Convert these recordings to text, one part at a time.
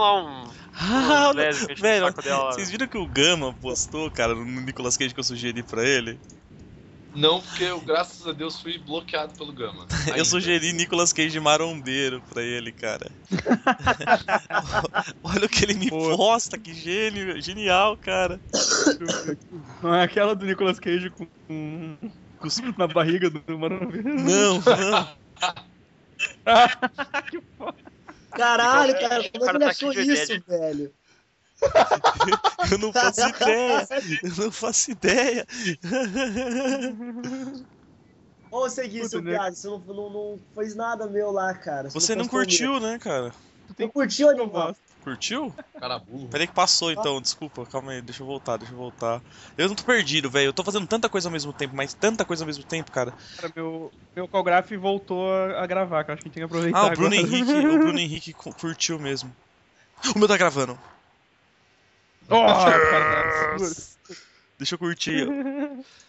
um. Ah, velho, vocês viram que o Gama postou, cara, no Nicolas Cage que eu sugeri pra ele? Não, porque eu, graças a Deus, fui bloqueado pelo Gama. Eu sugeri Nicolas Cage marombeiro pra ele, cara. Olha o que ele me Pô. posta, que gênio, genial, cara. Não é aquela do Nicolas Cage com. com- na barriga do Mano Não, não. que foda. Caralho, cara, como é que cara, ele tá achou isso, velho? Eu não faço ideia. Eu não faço ideia. Ô, Segui, Puta, seu né? piada, você não, não, não fez nada meu lá, cara. Você não postou curtiu, né, cara? mesmo. Não curtiu, animal? gosto. Curtiu? Cara burro. Peraí que passou então, desculpa, calma aí, deixa eu voltar, deixa eu voltar. Eu não tô perdido, velho. Eu tô fazendo tanta coisa ao mesmo tempo, mas tanta coisa ao mesmo tempo, cara. Cara, meu, meu Calgraph voltou a, gravar, que eu acho que a gente tem que aproveitar Ah, o Bruno agora. Henrique, o Bruno Henrique cu- curtiu mesmo. O meu tá gravando. Oh, cara, tá Deixa eu curtir.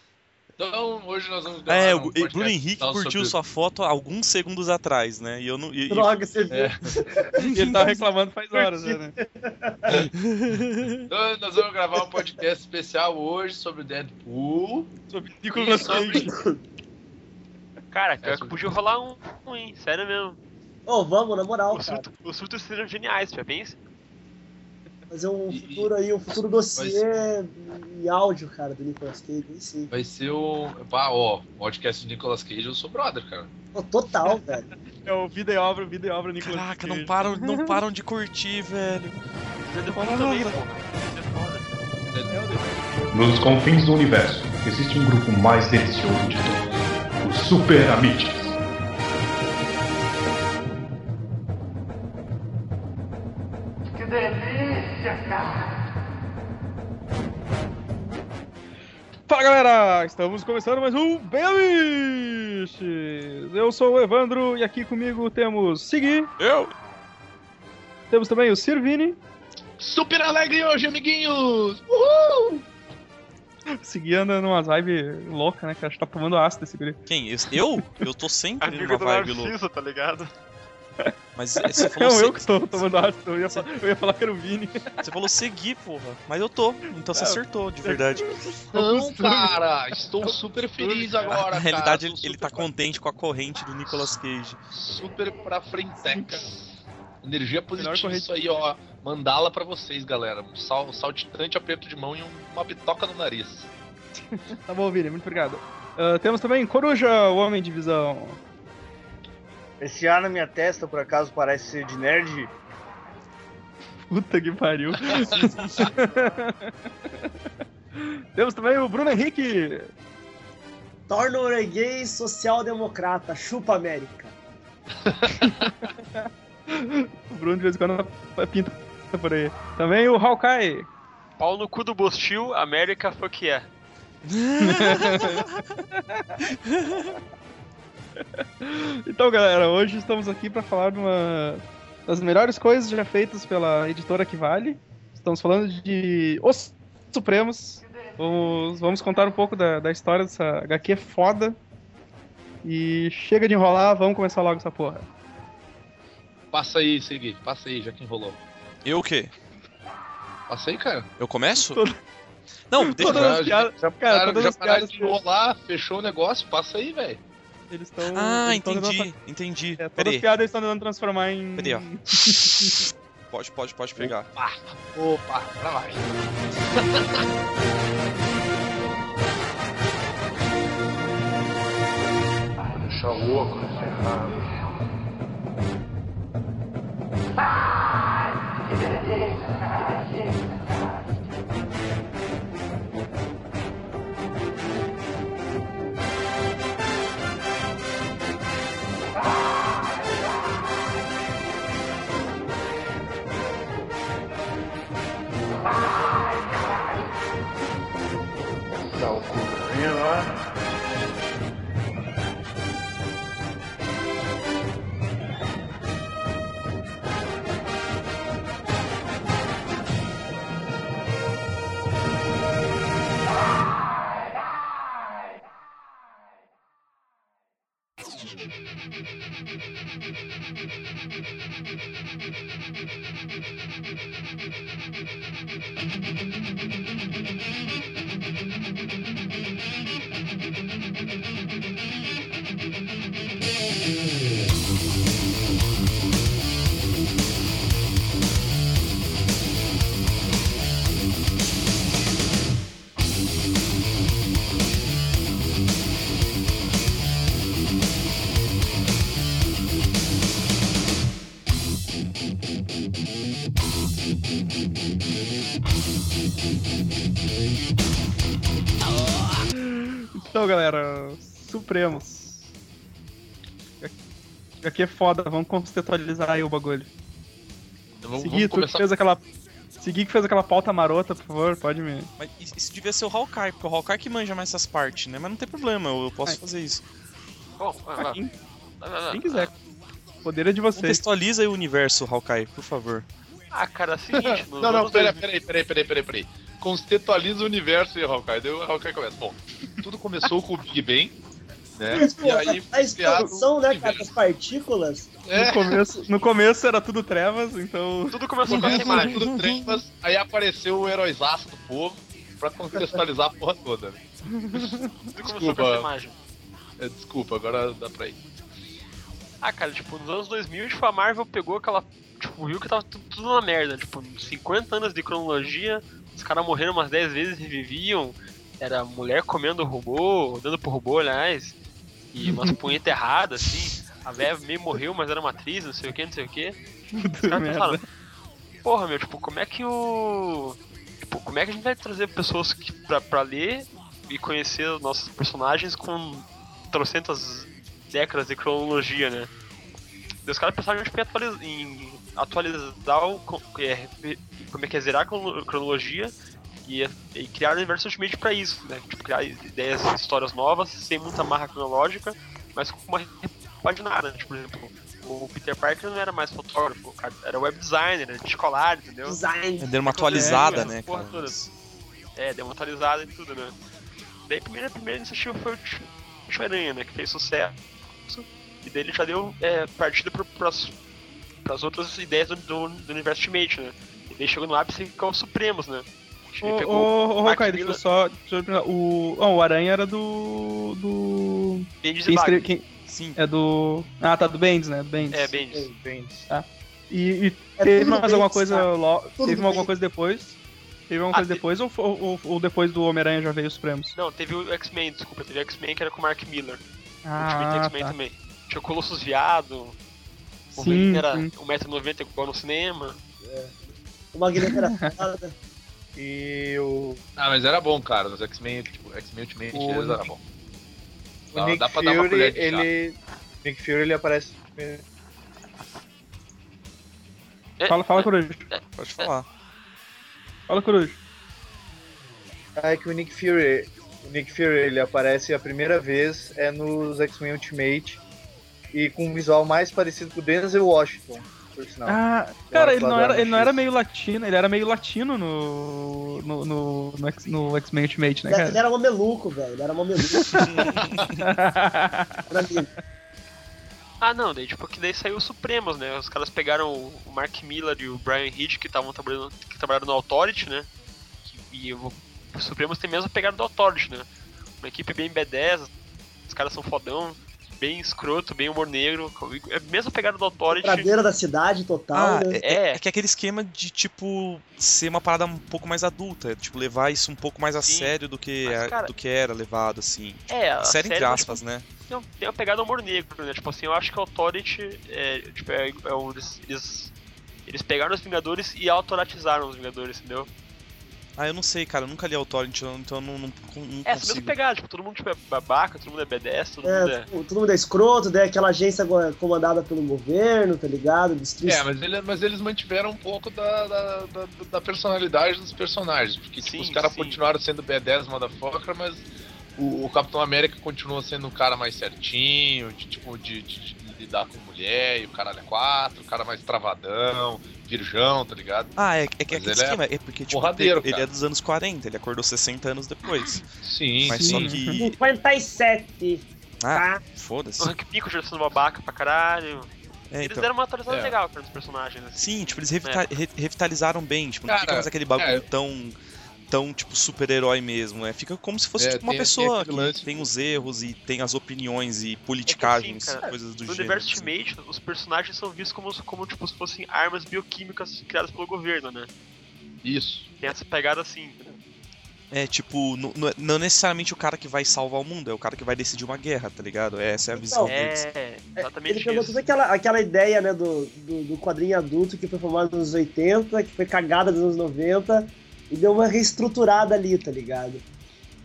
Então, hoje nós vamos gravar É, um o podcast Bruno Henrique curtiu sua foto alguns segundos atrás, né? E eu não. e- e- Droga, você viu. É. Ele tá reclamando faz horas, né? Então, nós vamos gravar um podcast especial hoje sobre o Deadpool. Sobre Nicolas sobre... Cara, pior que podia rolar um, um, hein? Sério mesmo. Ô, vamos, na moral, os surtos seriam geniais, já pensa? Fazer um E- futuro aí, um futuro dossiê em áudio, cara, do Nicolas Cage, aí sim. Vai ser o. Pá, ó, podcast de Nicolas Cage, eu sou brother, cara. Pô, total, velho. É o vida e obra, vida e obra Nicolas Caraca, Cage. não param, não param de curtir, velho. Deadpool também, pô. É foda. Nos confins do universo, existe um grupo mais delicioso de todos: os Super Amites. Fala galera, estamos começando mais um Beamiches! Eu sou o Evandro e aqui comigo temos Segui, Eu? temos também o Sirvini, Super alegre hoje, amiguinhos! Uhul! Segui anda numa vibe louca, né? Que acho que tá tomando ácido esse guri. Quem? Esse- Eu? Eu tô sempre numa vibe louca. Tá ligado? Mas é, você falou, Não, eu que estou tomando ácido, eu ia, fa- eu ia falar que era o Vini. você falou seguir, porra. Mas eu tô. Então você É. acertou, de verdade. Não, cara, estou super feliz agora, Na realidade, cara. ele, ele tá contente com a corrente do Nicolas Cage. super pra frenteca. Energia positiva, corrente. isso aí, ó. Mandala pra vocês, galera. Um sal, saltitante, aperto de mão e um- uma bitoca no nariz. Tá bom, Vini, muito obrigado. Ah, temos também Coruja, o Homem de Visão. Esse ar na minha testa, por acaso, parece ser de nerd? Puta que pariu. temos também o Bruno Henrique. Torna o gay social-democrata, chupa América. O Bruno de vez em quando pinta por aí. Também o Hawkeye. Pau no cu do Bostil, América fuck yeah. Então, galera, hoje estamos aqui para falar de uma das melhores coisas já feitas pela editora que vale. Estamos falando de Os Supremos. Vamos, vamos contar um pouco da, da história dessa HQ foda. E chega de enrolar, vamos começar logo essa porra. Passa aí, Segui. Passa aí, já que enrolou. Eu o quê? Passa aí, cara. Eu começo? Todo- Não, deixa as já- Já, cara, pararam- todas já piadas de enrolar, fechou o negócio, passa aí, velho. Eles estão. Ah, eles tão entendi, entendi. fa- É, todas as piadas eles estão tentando transformar em. Pera aí, ó. Pode, pode, pode pegar. Opa, pra lá. Deixa louco, ferrado. Dá Supremos. Aqui é foda, vamos contextualizar aí o bagulho. Então Vamos, Segui, vamos tu que começar. fez aquela. Segui que fez aquela pauta marota, por favor, pode me. Mas isso devia ser o Hawkeye, porque o Hawkeye que manja mais essas partes, né? Mas não tem problema, eu posso Ai. fazer isso. Bom, vai, Ah, quem, quem quiser. O poder é de vocês. Contextualiza aí o universo, Hawkeye, por favor. Ah, cara, é o seguinte, Não, não, peraí, 2000 peraí, peraí, peraí, peraí, peraí. Contextualiza o universo e Hawkeye. Daí o Hawkeye começa. Bom, tudo começou com o Big Bang, né? Pô, E aí, a expansão, né, cara, das partículas. No, é, começo, no começo era tudo trevas, então. Tudo começou com essa começa imagem. tudo trevas, aí apareceu o heróizaço do povo pra contextualizar a porra toda. né? Tudo começou com Desculpa. essa imagem. É, desculpa, agora dá pra ir. Ah, cara, tipo, nos anos 2000, tipo, a Marvel pegou aquela. Tipo, viu que tava tudo, tudo na merda. Tipo, 50 anos de cronologia, os caras morreram umas 10 vezes e reviviam. Era mulher comendo robô, dando pro robô, aliás. E umas punhetas erradas, assim. A véia meio morreu, mas era uma atriz, não sei o que, não sei o que. Os caras pensaram, porra, meu, tipo, como é que o. Tipo, como é que a gente vai trazer pessoas que, pra, pra ler e conhecer os nossos personagens com trocentas décadas de cronologia, né? Daí Os caras pensaram tipo, em, atualiz- em atualizar o. é, como é que é zerar a crono- cronologia e, e criar o universo Ultimate pra isso, né? Tipo, criar ideias, histórias novas, sem muita marra cronológica, mas com uma repaginada, né? Tipo, por exemplo, o Peter Parker não era mais fotógrafo, cara era web designer, era descolar, entendeu? Design. Deu uma atualizada, É, né, porra cara? toda. É, deu uma atualizada e tudo, né? Daí a primeira, a primeira iniciativa foi o Homem-Aranha, né? Que fez sucesso. E daí ele já deu é, partida pro, pras, pras outras ideias do, do, do universo Ultimate, né? E daí chegou no ápice que é o Supremos, né? Ele Ô, pegou ô, Hawkeye, deixa eu só. Deixa eu o. Não, o Aranha era do. Do. Bendis Quem escreve. Quem, Sim. é do. Ah, tá, do Bendis, né? Do Bendis. É, Bendis. Bem, E, e É teve mais Bendis, alguma coisa. tá? lo- teve alguma Bendis. coisa depois? Teve alguma Ah, coisa te- depois ou, ou, ou depois do Homem-Aranha já veio os Supremos? Não, teve o X-Men, desculpa, teve o X-Men que era com o Mark Miller. o Ah, X-Men tá. também. Tinha o Colossus Viado. O Sim, Wolverine era sim. 1,90m igual no cinema. O Magneto era foda. E o, Ah, mas era bom, cara. Nos X-Men, tipo, X-Men Ultimate O eles era bom. o Dá- Nick dá pra dar uma Fury, colher de chá. ele. Nick Fury ele aparece. É, Fala, fala, é, Coruja. Pode falar. Fala, Coruja. Ah, é que o Nick Fury. O Nick Fury ele aparece a primeira vez é nos X-Men Ultimate. E com um visual mais parecido com o Denzel Washington, por sinal. Ah, cara, ele não, era, ele não era meio latino, ele era meio latino no. no, no, no, X-Men Ultimate, né, Ele cara? era mameluco, velho. Ele era mameluco. Era amigo. Ah, não, daí tipo, que daí saiu o Supremos, né? Os caras pegaram o Mark Miller e o Brian Hitch que estavam trabalhando, que trabalharam no Authority, né? E o, o Supremos tem mesmo a pegada do Authority, né? Uma equipe bem B10, os caras são fodão, bem escroto, bem humor negro. É a mesma pegada do Authority. Pradeira da cidade total, Ah, né? é, É. é que é aquele esquema de, tipo, ser uma parada um pouco mais adulta, tipo, levar isso um pouco mais a Sim. sério do que, Mas, a- cara- do que era levado, assim. É, a sério entre série, aspas, né? tipo, tem, tem uma pegada humor negro, né? Tipo assim, eu acho que o Authority é, tipo, é, é um, eles, eles, eles pegaram os Vingadores e autoratizaram os Vingadores, entendeu? Ah, eu não sei, cara, eu nunca li Authority, então então eu não, não, não É, essa mesma pegada, tipo, todo mundo tipo, é babaca, todo mundo é B10, todo mundo É, é. tipo, todo mundo é escroto, daí aquela agência comandada pelo governo, tá ligado? Destruição. É, mas, ele- mas eles mantiveram um pouco da, da, da, da personalidade dos personagens. Porque tipo, Sim, os caras continuaram sendo B10 motherfucker, mas o, o Capitão América continua sendo um cara mais certinho, de tipo, de, de- de lidar com mulher, e o caralho é quatro, o cara mais travadão, virgão, tá ligado? Ah, é, é que Mas aquele ele é esquema, é porque, tipo, porradeiro, ele, ele é dos anos 40, ele acordou 60 anos depois. Sim, Mas sim. só que. 57, Ah, tá? foda-se. O Hank Pico já sendo babaca pra caralho. É, Eles então. deram uma atualização É. legal para os personagens, assim. Sim, tipo, eles revita- re- revitalizaram bem, tipo, não Cara, fica mais aquele bagulho é. tão, tão, tipo, super-herói mesmo, né? Fica como se fosse, É, tipo, uma tem- tem pessoa aquele que lance- tem os erros e tem as opiniões e politicagens, cara, coisas do No gênero. universo assim. Ultimate, os personagens são vistos como, como tipo, se fossem armas bioquímicas criadas pelo governo, né? Isso. Tem essa pegada assim, né? É, tipo, não, não é- não necessariamente o cara que vai salvar o mundo, é o cara que vai decidir uma guerra, tá ligado? Essa é a visão Então, deles. É, É, exatamente Ele pegou toda aquela, aquela ideia, né, do, do, do quadrinho adulto que foi formado nos anos 80, que foi cagada nos anos 90, e deu uma reestruturada ali, tá ligado?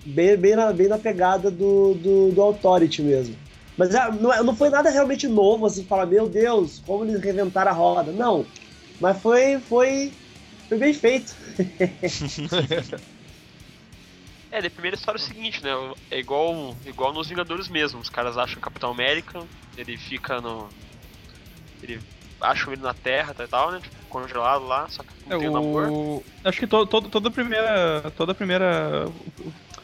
Bem, bem, na, bem na pegada do, do, do Authority mesmo. Mas é, não, é- não foi nada realmente novo, assim, falar, meu Deus, como eles reinventaram a roda. Não. Mas foi, foi, foi bem feito. É, da primeira história é o seguinte, né? É igual, igual nos Vingadores mesmo. Os caras acham o Capitão América, ele fica no. Ele acham ele na Terra tá e tal, né? Tipo, congelado lá, só que É, não tem o amor. o... Acho que to, to, toda a primeira. Toda a primeira.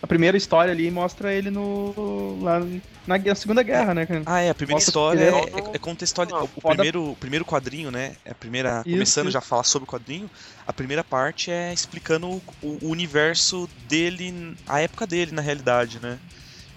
A primeira história ali mostra ele no. lá na, na Segunda Guerra, né? Ah, é, a primeira Nossa, história é, é- é, é contextualizar. Ah, O, primeiro, o primeiro quadrinho, né? É a primeira. Isso, começando isso. já a falar sobre o quadrinho, a primeira parte é explicando o- o universo dele, a época dele, na realidade, né?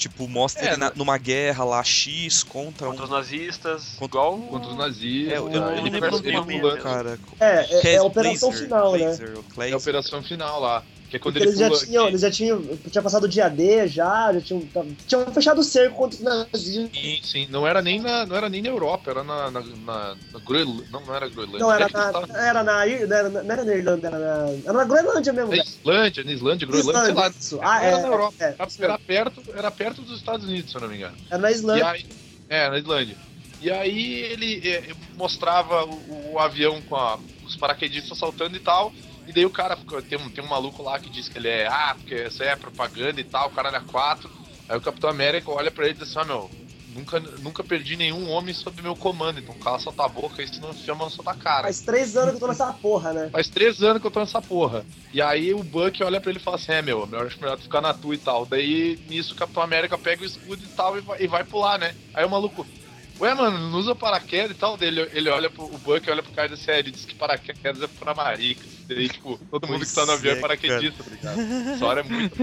Tipo, mostra É, ele na- né? numa guerra lá, X contra Contra um. os nazistas, Contra- igual. Contra os nazistas. É, eu, eu não ele lembro ele do pulando, cara. É, é, é a operação Glazer, final, né? Glazer, ou É a operação final lá. Que é quando Porque ele eles já tinham, eles já tinham, tinha passado o dia D já, já tinham, tinham fechado o cerco contra os nazis. Sim, sim. Não era nem na, não era nem na Europa, era na, na, na, na Groenlândia. Não, não era Groenlândia. Não, era É na, tavam- era na, era, na- não era na Irlanda, era na, era na Groenlândia mesmo. Na cara. Islândia, na Islândia, Groenlândia, sei lá. Ah, era é, na Europa. é, Era, perto, era perto dos Estados Unidos, se eu não me engano. era na E Islândia. aí, é, na Islândia. E aí ele é, mostrava o, o avião com a- os paraquedistas saltando e tal. E daí o cara, tem um, tem um maluco lá que diz que ele é, ah, porque isso aí é propaganda e tal, o cara é quatro. Aí o Capitão América olha pra ele e diz assim, ah, meu, nunca, nunca perdi nenhum homem sob meu comando, então cala sua tua boca, isso não chama na sua cara. Faz três anos que eu tô nessa porra, né? Faz três anos que eu tô nessa porra. E aí o Buck olha pra ele e fala assim: é meu, eu acho melhor tu ficar na tua e tal. Daí nisso o Capitão América pega o escudo e tal e vai, e vai pular, né? Aí o maluco, ué, mano, não usa paraquedas e tal. Daí ele, ele olha pro o Buck olha pro cara e diz assim: é, ele diz que paraquedas é pra maricas. Daí, tipo, todo mundo que tá no Pois avião é é, paraquedista, tá ligado? Essa história é muito.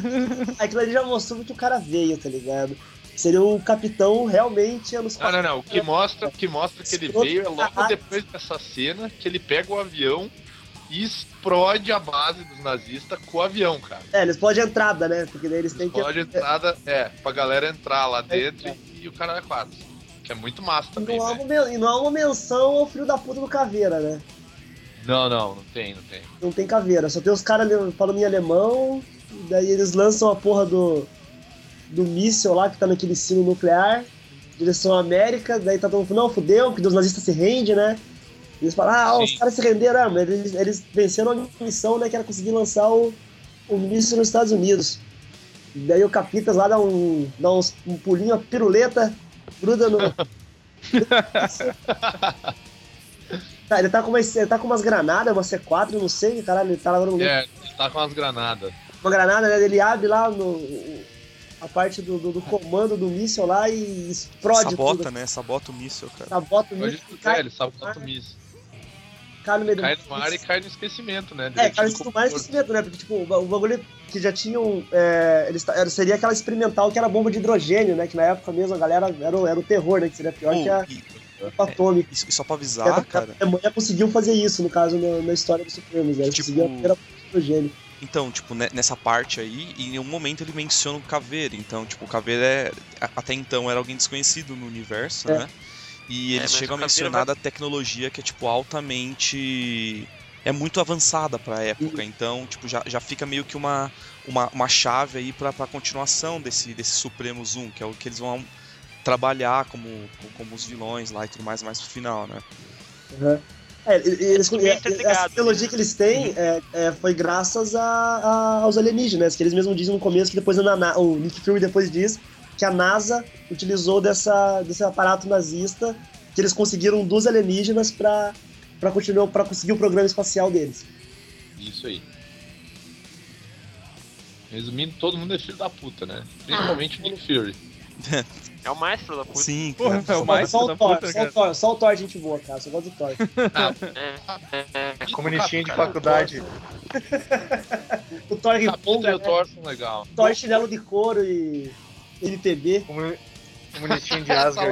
Aquilo ali já mostrou que o cara veio, tá ligado? Seria o capitão realmente anos Não, não, não. O que mostra, o que mostra que ele veio é logo depois dessa cena que ele pega o avião e explode a base dos nazistas com o avião, cara. É, eles podem entrada, né? Porque daí eles têm que. Pode entrada, é, pra galera entrar lá dentro e, e o cara é quatro. Que é muito massa E também, não, há né? uma, e não há uma menção ao filho da puta do Caveira, né? Não, não, não tem, não tem. Não tem caveira, só tem os caras falando em alemão, daí eles lançam a porra do, do míssil lá que tá naquele sino nuclear, direção à América, daí tá todo mundo falando, não, fudeu, porque os nazistas se rendem, né? Eles falam, ah, os Sim. caras se renderam, ah, mas eles, eles venceram a missão, né, que era conseguir lançar o, o míssil nos Estados Unidos. Daí o Capitas lá dá um, dá uns, um pulinho, a piruleta, gruda no... Tá, ele tá com umas, ele tá com umas granadas, uma C4, eu não sei, caralho, ele tá lá no É, ele tá com as granadas. uma granada, né? Ele abre lá no, a parte do, do, do comando do míssil lá e explode Sabota, tudo. né? Sabota o míssil, cara. Sabota o míssil, é, cai, ele sabe quanto míssil. cai no meio do Cai no mar e cai no esquecimento, né? É, do isso do mais computador. esquecimento, né? Porque, tipo, o ba- o bagulho que já tinham. É, eles, seria aquela experimental que era bomba de hidrogênio, né? Que na época mesmo a galera era, o- era o terror, né? Que seria pior Pô, que a e, bomba atômica. e, e só pra a, avisar, cara. a Alemanha conseguiu fazer isso, no caso, na, na história dos Supremos. Né? Eles Tipo- conseguiram a primeira. Então, tipo, ne- nessa parte aí, em nenhum momento ele menciona o Caveira. Então, tipo, o Caveira é, a- até então era alguém desconhecido no universo, É. né? E É, eles mas chegam a mencionar da tecnologia que é, tipo, altamente. É muito avançada pra época. Então, tipo, já, já fica meio que uma, uma, uma chave aí pra, pra continuação desse, desse Supremo Zoom, que é o que eles vão trabalhar como, como os vilões lá e tudo mais mais pro final, né? Uhum. É, eles, bem e- essa interligado, teologia né? que eles têm é, é, foi graças a, a- aos alienígenas, que eles mesmos dizem no começo que depois a Na- o Nick Fury depois diz que a NASA utilizou dessa, desse aparato nazista que eles conseguiram dos alienígenas para para continuar para conseguir o programa espacial deles. Isso aí. Resumindo, todo mundo é filho da puta, né? Principalmente o Nick Fury. É o maestro da puta. Sim, Porra, cara. é o mais só, o da Thor, puta, só, o Thor, só o Thor é gente boa, cara. Só gosto do Thor. É, é, é, Comunistinha de Cara, faculdade. O Thor riponga, e o né? Thor são legal. Thor chinelo de couro e MPB. Comu- Comunistinho de Asgard.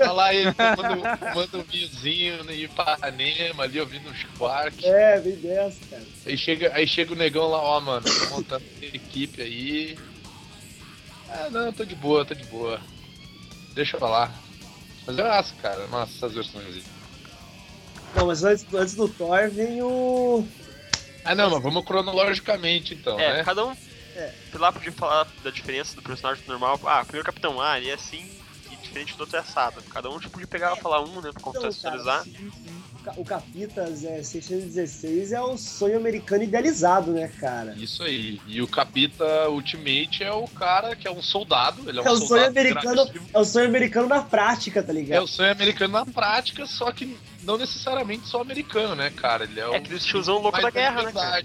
lá, lá ele tomando, tomando um vinhozinho em Ipanema ali, ouvindo um Spark. É, bem dessa, cara. Aí chega, aí chega o negão lá, ó, mano, tô montando equipe aí. Ah, não, tô de boa, tô de boa. Deixa eu lá. Mas eu acho, cara, nossa, essas versões aí. Não, mas antes, antes do Thor vem o. Ah, não, mas vamos cronologicamente então, É, né? cada um. É. Lá, podia falar da diferença do personagem normal. Ah, primeiro Capitão A, ele é assim e diferente do outro é assado. Cada um tipo, podia pegar e falar um, né, pra Então, contextualizar. cara, sim, sim. O Ca- O Capitas é 616 é o sonho americano idealizado, né, cara? Isso aí. E o Capita Ultimate é o cara que é um soldado. Ele é um É o soldado sonho americano, grativo. é o sonho americano na prática, tá É ligado? o sonho americano na prática, só que não necessariamente só americano, né, cara? Ele é, É o aquele tiozão louco da guerra, né, cara?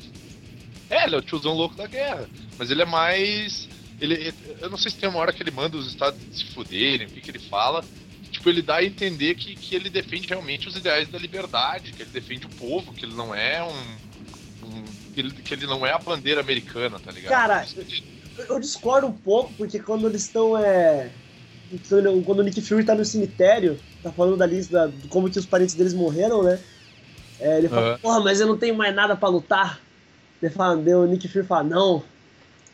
É, ele é o tiozão louco da guerra. Mas ele é mais. Ele, eu não sei se tem uma hora que ele manda os estados se fuderem, o que, que ele fala. Tipo, ele dá a entender que, que ele defende realmente os ideais da liberdade, que ele defende o povo, que ele não é um. um- que, ele, que ele não é a bandeira americana, tá ligado? Cara, Eu discordo um pouco, porque quando eles estão. É... Quando o Nick Fury tá no cemitério, tá falando da lista de como que os parentes deles morreram, né? É, ele fala, Aham. porra, mas eu não tenho mais nada pra lutar. Ele fala, o Nick Fury fala, não,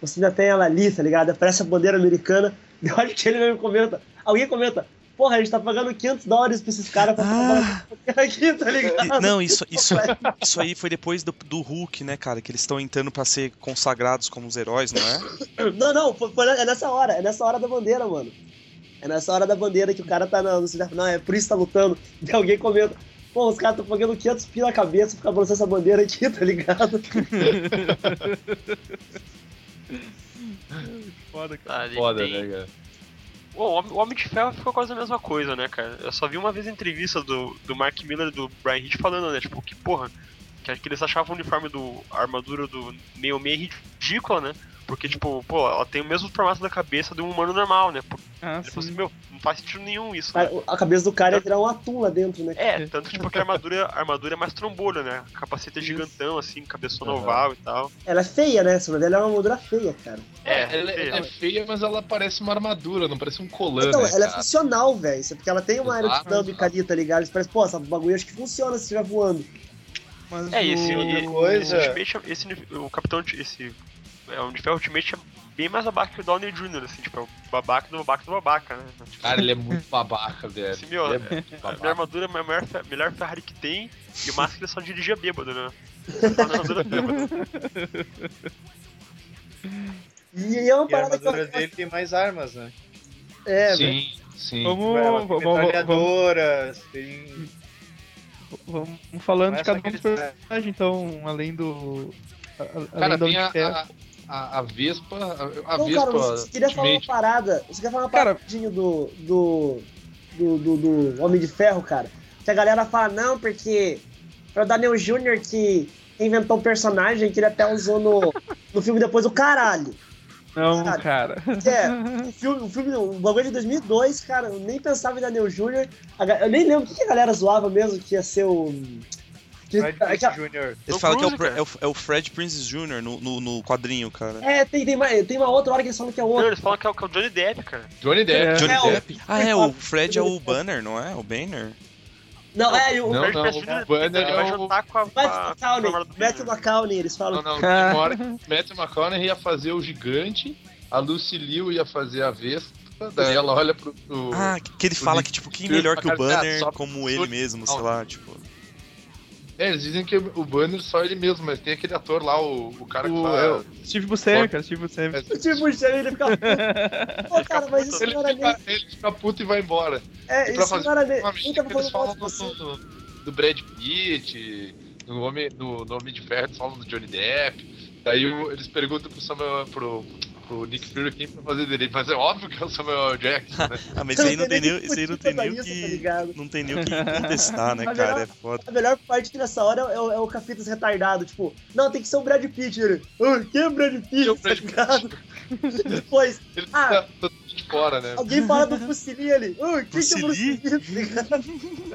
você ainda tem ela ali, tá ligado? Aparece a bandeira americana. Eu acho que ele mesmo comenta. Alguém comenta, porra, a gente tá pagando 500 dólares pra esses caras pra Ah. trabalhar aqui, tá ligado? Não, isso, isso, isso aí foi depois do, do Hulk, né, cara? Que eles estão entrando pra ser consagrados como os heróis, não é? Não, não, foi, foi- é nessa hora, é nessa hora da bandeira, mano. É nessa hora da bandeira que o cara tá na, no não, é por isso que tá lutando. E alguém comenta, pô, os caras estão pagando 500 pila na cabeça pra ficar balançando essa bandeira aqui, tá ligado? Foda, cara. Ah, Foda, tem- né, cara? Pô, o Homem- de Ferro ficou quase a mesma coisa, né, cara? Eu só vi uma vez entrevista do, do Mark Miller e do Brian Hitch falando, né, tipo, que porra, que, que eles achavam o uniforme do a armadura do meio meio ridícula, né? Porque, tipo, pô, ela tem o mesmo formato da cabeça de um humano normal, né? Pô, Ah, Ele falou assim, sim. meu, não faz sentido nenhum isso, né? A, cabeça do cara ia virar um atum lá dentro, né? É, tanto que, tipo, que a armadura, a armadura é mais trombolho, né? Capacete é gigantão, assim, cabeçona Aham. oval e tal. Ela é feia, né? Essa ela é uma armadura feia, cara. É, ela, feio. ela é feia, mas ela parece uma armadura, não parece um colã, Então, né, ela é cara? funcional, velho. Isso é porque ela tem uma aerodinâmica ali, tá ligado? Você parece, pô, essa bagulho acho que funciona se estiver voando. Mas É, esse, o- coisa- esse esse, o Capitão, esse é, o de Ferro Ultimate é bem mais babaca que o Downey Jr., assim, tipo, é o babaca do babaca do babaca, né? Tipo, Cara, ele é muito babaca, velho. Esse meu, Ele é- é muito a minha babaca. armadura é a maior, fe- melhor Ferrari que tem, e o máximo que ele só dirigia bêbado, né? Só na armadura bêbado. E, é uma E a parada que eu... armadura dele tem mais armas, né? É. Sim, sim. Vamos, tem vamos, vamos, metralhadoras, tem... vamos falando de é cada um dos personagens, então, além do. a- Cara, além do tem a, de Ferro. a, a, a Vespa. A, a Não, Vespa cara, você queria falar uma parada. Você quer falar uma Cara- paradinha do, do, do, do, do Homem de Ferro, cara? Que a galera fala, não, porque foi o Daniel Jr. que inventou o personagem que ele até usou no, no filme depois o caralho. Não, cara. cara. É, o filme, o filme, o bagulho de 2002, cara, eu nem pensava em Daniel Jr. Eu nem lembro o que a galera zoava mesmo que ia ser o. Fred Prinze Jr. Eles falam que é o, Pre- é o, é o Fred Prinze Jr. No, no, no quadrinho, cara. É, tem, tem, uma, tem uma outra hora que eles falam que é Não, outro. eles falam que é o, que é o Johnny Depp, cara. Johnny Depp. É. Johnny É, o- Depp? Ah, é, o Fred é o Banner, não é? O Banner? Não, é, o Não, Fred o Banner ele é vai o- jantar com a... com a- Matthew com a McConaughey, namorada do Matthew. McConaughey, eles falam. Não, não, tem uma hora que o Matthew McConaughey ia fazer o gigante, a Lucy Liu ia fazer a Vespa, daí ela olha pro. pro- Ah, que ele o fala Nick que, tipo, quem melhor que o cara, Banner como ele mesmo, sei lá, tipo. É, eles dizem que o Banner só ele mesmo, mas tem aquele ator lá, o, o cara que O, faz. é o Steve Buscemi, cara, Steve Buscemi. Mas- O Tipo, ele fica. Pô, cara, mas isso Ele não era nem. fica, ele fica puto e vai embora. É, E pra isso fazer não era nem. uma que eles falam do, do, do Brad Pitt, no Homem, no, no Homem de Ferro eles falam do Johnny Depp. Daí o- eles perguntam pro Samuel, pro, pro Nick Fury quem pra fazer dele. Mas é óbvio que é o Samuel Jackson, né? Ah, mas isso aí não tem nem, isso aí não tem nem o tá que. ligado? Não tem nem o que contestar, né, A cara? melhor- É foda. A melhor parte que nessa hora é o, é o Cafitas retardado, tipo, não, tem que ser o Brad Pitt, ele. "Ah, quem é o Brad Pitt? E o tá Brad ligado? Depois, Ele Ah. totalmente fora, né? alguém fala do Fucili ali. Ah, quem que é o Lee? tá?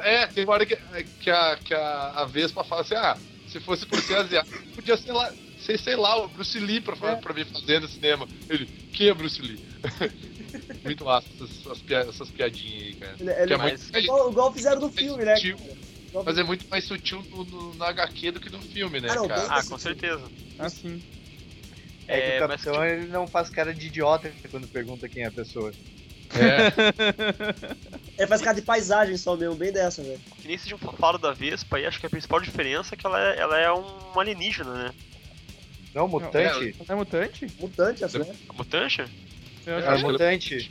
É, tem uma hora que, que, a, que a, a Vespa fala assim: ah, se fosse por ser asiático, podia ser lá. Ser, sei lá, o Bruce Lee pra, É. pra vir fazer no cinema. Ele, quê, Bruce Lee? muito massa essas, essas, pia- essas piadinhas aí, cara. Ele, ele, Que é mais- muito, igual, igual fizeram no filme, né? sutil, mas é muito mais sutil no, no, no HQ do que no filme, né, Ah, não, cara? Ah, com certeza. Assim. É, que É, o mas, capitão ele não faz cara de idiota quando pergunta quem é a pessoa. É, Ele faz cara de paisagem só mesmo, bem dessa, velho. Que nem vocês já falaram da Vespa aí, acho que a principal diferença é que ela é, ela é um alienígena, né? Não, mutante? É mutante? Mutante, essa, né? A mutante? Eu É, É, acho mutante.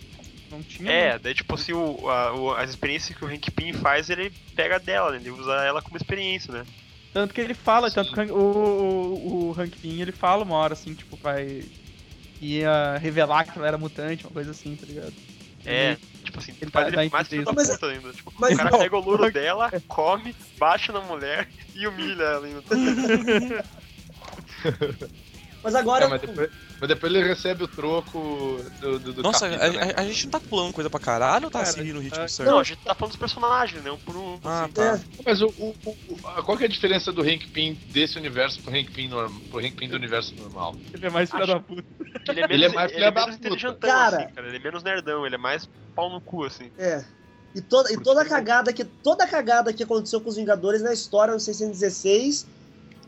não tinha. É, daí tipo assim, o, a- o- as experiências que o Hank Pym faz, ele pega dela, né? Ele usa ela como experiência, né? Tanto que ele fala, tanto que o, o, o Hank Pym, ele fala uma hora assim, tipo, vai. ia revelar que ela era mutante, uma coisa assim, tá ligado? É, tipo assim, ele faz ele mais filho da puta ainda. Tipo, Mas o cara não, pega o louro dela, come, bate na mulher e humilha ela ainda. Mas agora. É, mas, depois, mas depois ele recebe o troco do, do, do Nossa, a, capítulo, né, a- a gente não tá pulando coisa pra caralho ou tá Cara, seguindo o ritmo é- certo? Não, a gente tá falando dos personagens, né? Um por um. Ah, assim. tá. É, Mas o, o- o- a- qual que é a diferença do Hank Pym desse universo pro Hank Pym, norm, pro Hank Pym do universo normal? Ele é mais filho Acho- da puta. Ele é menos, Ele é mais ele filha é da menos puta. inteligentão, Cara. assim, cara. Ele é menos nerdão, ele é mais pau no cu, assim. é. E toda, e toda a cagada que. Toda a cagada que aconteceu com os Vingadores na história no 616,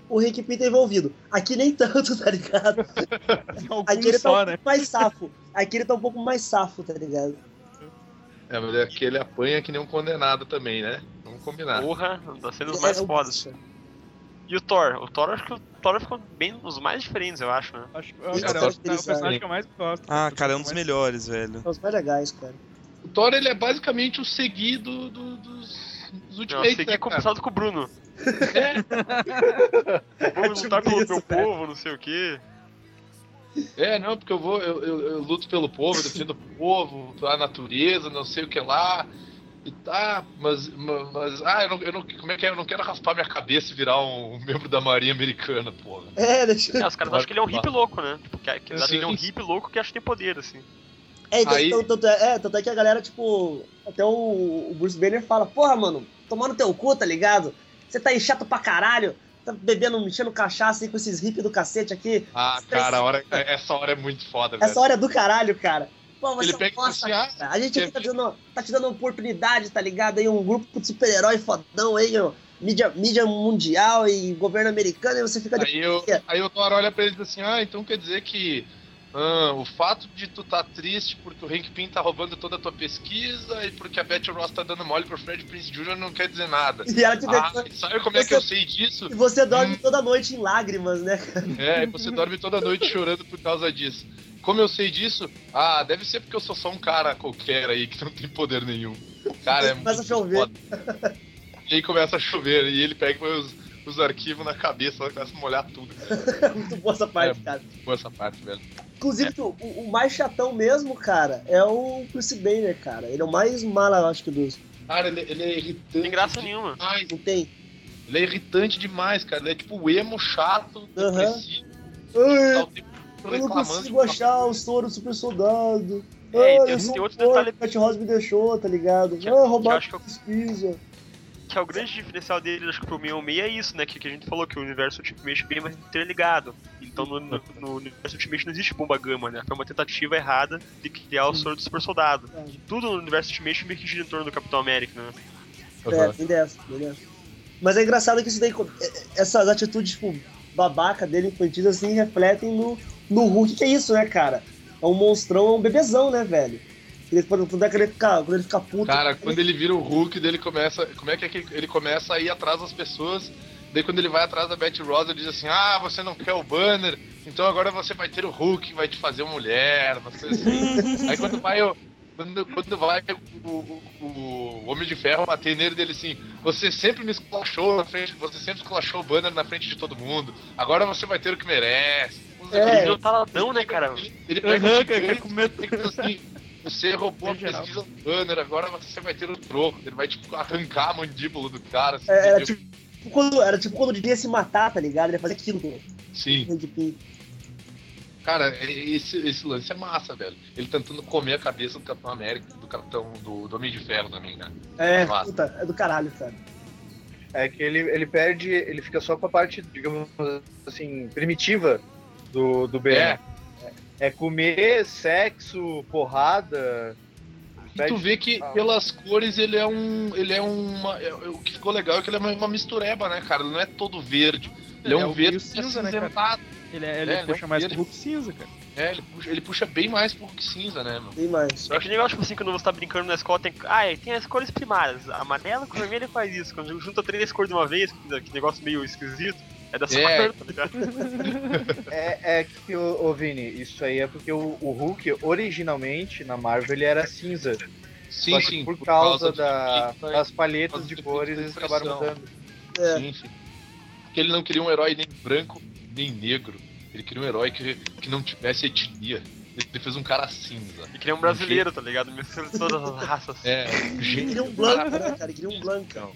o Rick tá envolvido. Aqui nem tanto, tá ligado? Aqui ele tá um só, pouco né? mais safo. Aqui ele tá um pouco mais safo, tá ligado? É, mas aqui ele apanha que nem um condenado também, né? Vamos combinar. Porra, tá sendo os É, mais é o- fodas. E o Thor? O Thor, acho que o Thor ficou bem os mais diferentes, eu acho, né? Acho que é o, Esse cara, é é o o personagem que eu mais gosto. Ah, O cara, é um dos mais- melhores, velho. São os mais legais, cara. O Thor, ele é basicamente o seguido do, dos, dos Não, Ultimates, segui né, cara? conversado com o Bruno. É, Vamos lutar Tipo pelo isso, teu né? povo, não sei o quê. é, não, porque eu vou, eu, eu- eu luto pelo povo, eu defendo o povo, a natureza, não sei o que lá. E tá, mas, ma- mas, ah, eu não, eu não, como é que é? Eu não quero raspar minha cabeça e virar um, membro da Marinha Americana, porra. É, deixa É, os caras acham que ele é um hippie louco, né? Tipo, que, que Sim. ele é um hippie louco que acha que tem poder, assim. É, então, Aí- tanto é, é, tanto é que a galera, tipo, até o, o Bruce Banner fala, porra, mano, tomando teu cu, tá ligado? Você tá aí chato pra caralho, tá bebendo, enchendo cachaça aí com esses hippies do cacete aqui. Ah, cara, hora, essa hora é muito foda, Essa velho. hora é do caralho, cara. Pô, você Ele é pega bosta, assim, ah, cara. A gente aqui quer tá te, dando, tá te dando uma oportunidade, tá ligado? Aí um grupo de super-herói fodão aí, ó. Mídia, mídia mundial e governo americano, e você fica de Aí, eu, aí o Thor olha pra ele e diz assim, ah, então quer dizer que ah, o fato de tu tá triste porque o Hank Pym tá roubando toda a tua pesquisa e porque a Betty Ross tá dando mole pro Fred Prince Jr. não quer dizer nada. E ela te Ah, e sabe como é que Você- eu sei disso? E você dorme Hum. toda noite em lágrimas, né? É, e você dorme toda noite chorando por causa disso. Como eu sei disso? Ah, deve ser porque eu sou só um cara qualquer aí que não tem poder nenhum. Cara, é Começa a muito chover. foda. E aí começa a chover e ele pega os, os arquivos na cabeça, ela começa a molhar tudo. Muito boa essa parte, É. cara. Boa essa parte, velho. Inclusive, o, o mais chatão mesmo, cara, é o Bruce Banner, cara. Ele é o mais mala, eu acho que dos. Cara, ele, ele é irritante. Não tem graça nenhuma. demais. Não tem? Ele é irritante demais, cara. Ele é tipo o emo chato, Aham. depressivo, Ai, tá o eu não consigo achar o soro super soldado. É, e tem- outro detalhe- Pat Ross me deixou, tá ligado? Que- ah, roubar que eu- pesquisa. Que é o grande diferencial dele, acho que pro 66 é isso, né? Que, que a gente falou que o universo Ultimate é bem mais interligado. Então no, no, no universo Ultimate não existe bomba gama, né? Foi uma tentativa errada de criar o soro do super soldado. É. Tudo no universo Ultimate meio que gira em torno do Capitão América, né? É, tem dessa, tem dessa. Mas é engraçado que isso daí, é- é- essas atitudes, tipo, babaca dele, infantis, assim, refletem no, no Hulk, que é isso, né, cara? É um monstrão, é um bebezão, né, velho? Ele, quando, quando, é que ele fica, quando ele fica puto. Cara, ele- quando ele vira o Hulk, dele começa. Como é que é que ele começa a ir atrás das pessoas? Daí quando ele vai atrás da Betty Rosa, ele diz assim, ah, você não quer o banner, então agora você vai ter o Hulk que vai te fazer mulher, uma coisa assim. Aí quando vai o. Quando, quando vai o, o, o Homem de Ferro bater nele dele assim, você sempre me esculachou na frente, você sempre esculachou o banner na frente de todo mundo, agora você vai ter o que merece. É. Ele é um taladão, né, cara? Ele pega Aham, o cara, gigante com medo. assim, você roubou a Em geral. pesquisa do banner, agora você vai ter o troco. Ele vai, tipo, arrancar a mandíbula do cara. Assim, É, era tipo quando, era tipo quando devia se matar, tá ligado? Ele ia fazer aquilo o Sim. Pym. Cara, é- esse, esse lance é massa, velho. Ele tentando comer a cabeça do Capitão América, do Capitão do, do Homem de Ferro também, né? É, Massa. puta, é do caralho, cara. É que ele, ele perde, ele fica só com a parte, digamos assim, primitiva do, do BN. É. É comer, sexo, porrada. E tu vê que Ah. pelas cores ele é um. Ele é uma. é- o que ficou legal é que ele é uma, uma mistureba, né, cara? Ele não é todo verde. Ele é, É um o verde cinza, né, cara? Ele, é- ele É, puxa não, mais ele- pro Hulk cinza, cara. É, ele puxa, ele puxa bem mais pro Hulk cinza, né, mano? Tem mais. É que legal, tipo assim, quando você tá brincando na escola, tem. Ah, é, tem as cores primárias. Amarelo com vermelho faz isso. Quando junta três cores de uma vez, que negócio meio esquisito, é dessa É. cor, tá ligado? É, é que, ô, ô Vini, isso aí é porque o, o Hulk, originalmente, na Marvel, ele era cinza. Sim, que sim. por causa, do da, das por palhetas causa de cores, eles acabaram mudando. É. Sim, sim. Porque ele não queria um herói nem branco, nem negro. Ele queria um herói que, que não tivesse etnia. Ele fez um cara cinza. E queria um brasileiro, tá ligado? Mistura de todas as raças. É, Ele gente. queria um branco, né, cara? Ele queria um branco. É, o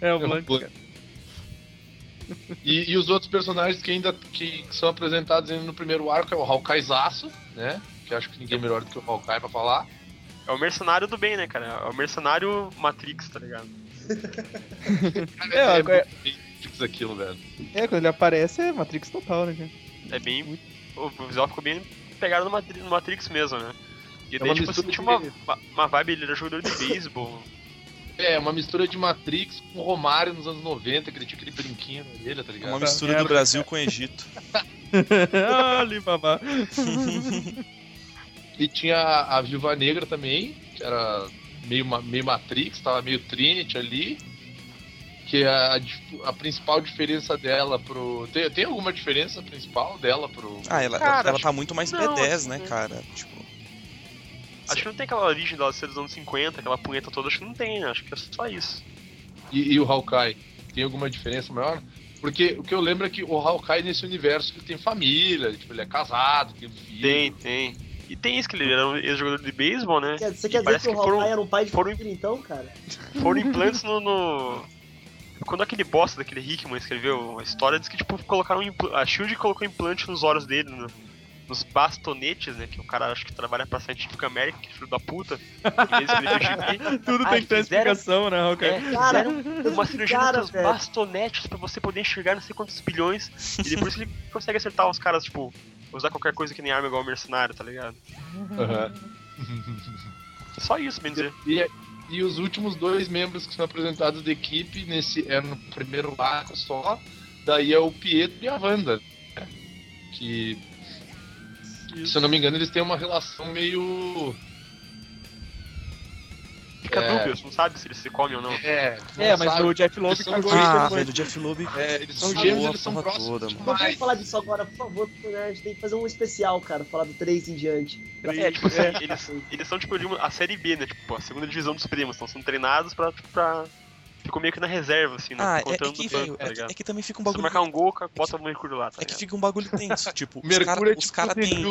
É um Blanco, Blanco. E, e os outros personagens que ainda que são apresentados ainda no primeiro arco é o Hawkeyezaço, né? Que acho que ninguém é melhor do que o Hawkeye pra falar. É o mercenário do bem, né, cara? É o mercenário Matrix, tá ligado? É, é, bem fix aquilo, velho. É, quando ele aparece é Matrix total, né, cara? É bem. O visual ficou bem pegado no, Matri- no Matrix mesmo, né? E daí, uma tipo assim, tinha uma, uma vibe, ele era jogador de beisebol. É, uma mistura de Matrix com Romário nos anos 90, que ele tinha aquele brinquinho na orelha, tá É ligado? uma mistura merda, do Brasil com o Egito. ah, Alibaba. E tinha a, a Viúva Negra também, que era meio, meio Matrix, tava meio Trinity ali. Que a, a a principal diferença dela pro. Tem, tem alguma diferença principal dela pro. Ah, ela, Cara, ela acho tá muito mais não, B10, acho né, cara? Tipo, Acho que não tem aquela origem dela ser dos anos 50, aquela punheta toda, acho que não tem, né? Acho que é só isso. E, e o Hawkeye? Tem alguma diferença maior? Porque o que eu lembro é que o Hawkeye nesse universo ele tem família, tipo, ele é casado, tem um filho. Tem, tem. E tem isso, que ele era um ex-jogador de beisebol, né? Quer- Você E quer dizer parece que o que foram- Hawkeye era um pai de foram- família, então, cara? Foram implantes no, no- Quando aquele bosta daquele Hickman escreveu a história, diz que tipo, colocaram impl- a Shield colocou implante nos olhos dele, no- nos bastonetes, né? Que o cara acho que trabalha pra Scientific American, que filho da puta. Tudo tem que ter explicação, né, Hawkeye? É, Cara, uma cirurgia cara, nos velho. bastonetes pra você poder enxergar não sei quantos bilhões. E depois ele consegue acertar os caras, tipo, usar qualquer coisa que nem arma igual mercenário, tá ligado? Aham. Só isso, bem dizer. E, e os últimos dois membros que são apresentados da equipe nesse é no primeiro arco só. Daí é o Pietro e a Wanda. né? Que, se eu não me engano, eles têm uma relação meio. Fica É. dúbio, você não sabe se eles se comem ou não. É, É, não mas sabe? o Jeff Loeb Eles são ah, velho, o Jeff Loeb. É, eles são gêmeos, a eles são próximos toda. Não vamos falar disso agora, por favor, porque né, a gente tem que fazer um especial, cara, falar do 3 em diante. É, tipo assim, eles, eles são tipo de uma, a série B, né? Tipo, a segunda divisão dos primos. Então são treinados pra, tipo, pra. Ficou meio que na reserva, assim, né? Ah, é, é Contando que, banco, tá é, que, ligado? é que também fica um Se bagulho. marcar um gol, bota o Mercúrio lá, tá É que fica um bagulho tenso, tipo, os Mercúrio caras é tipo os cara tem.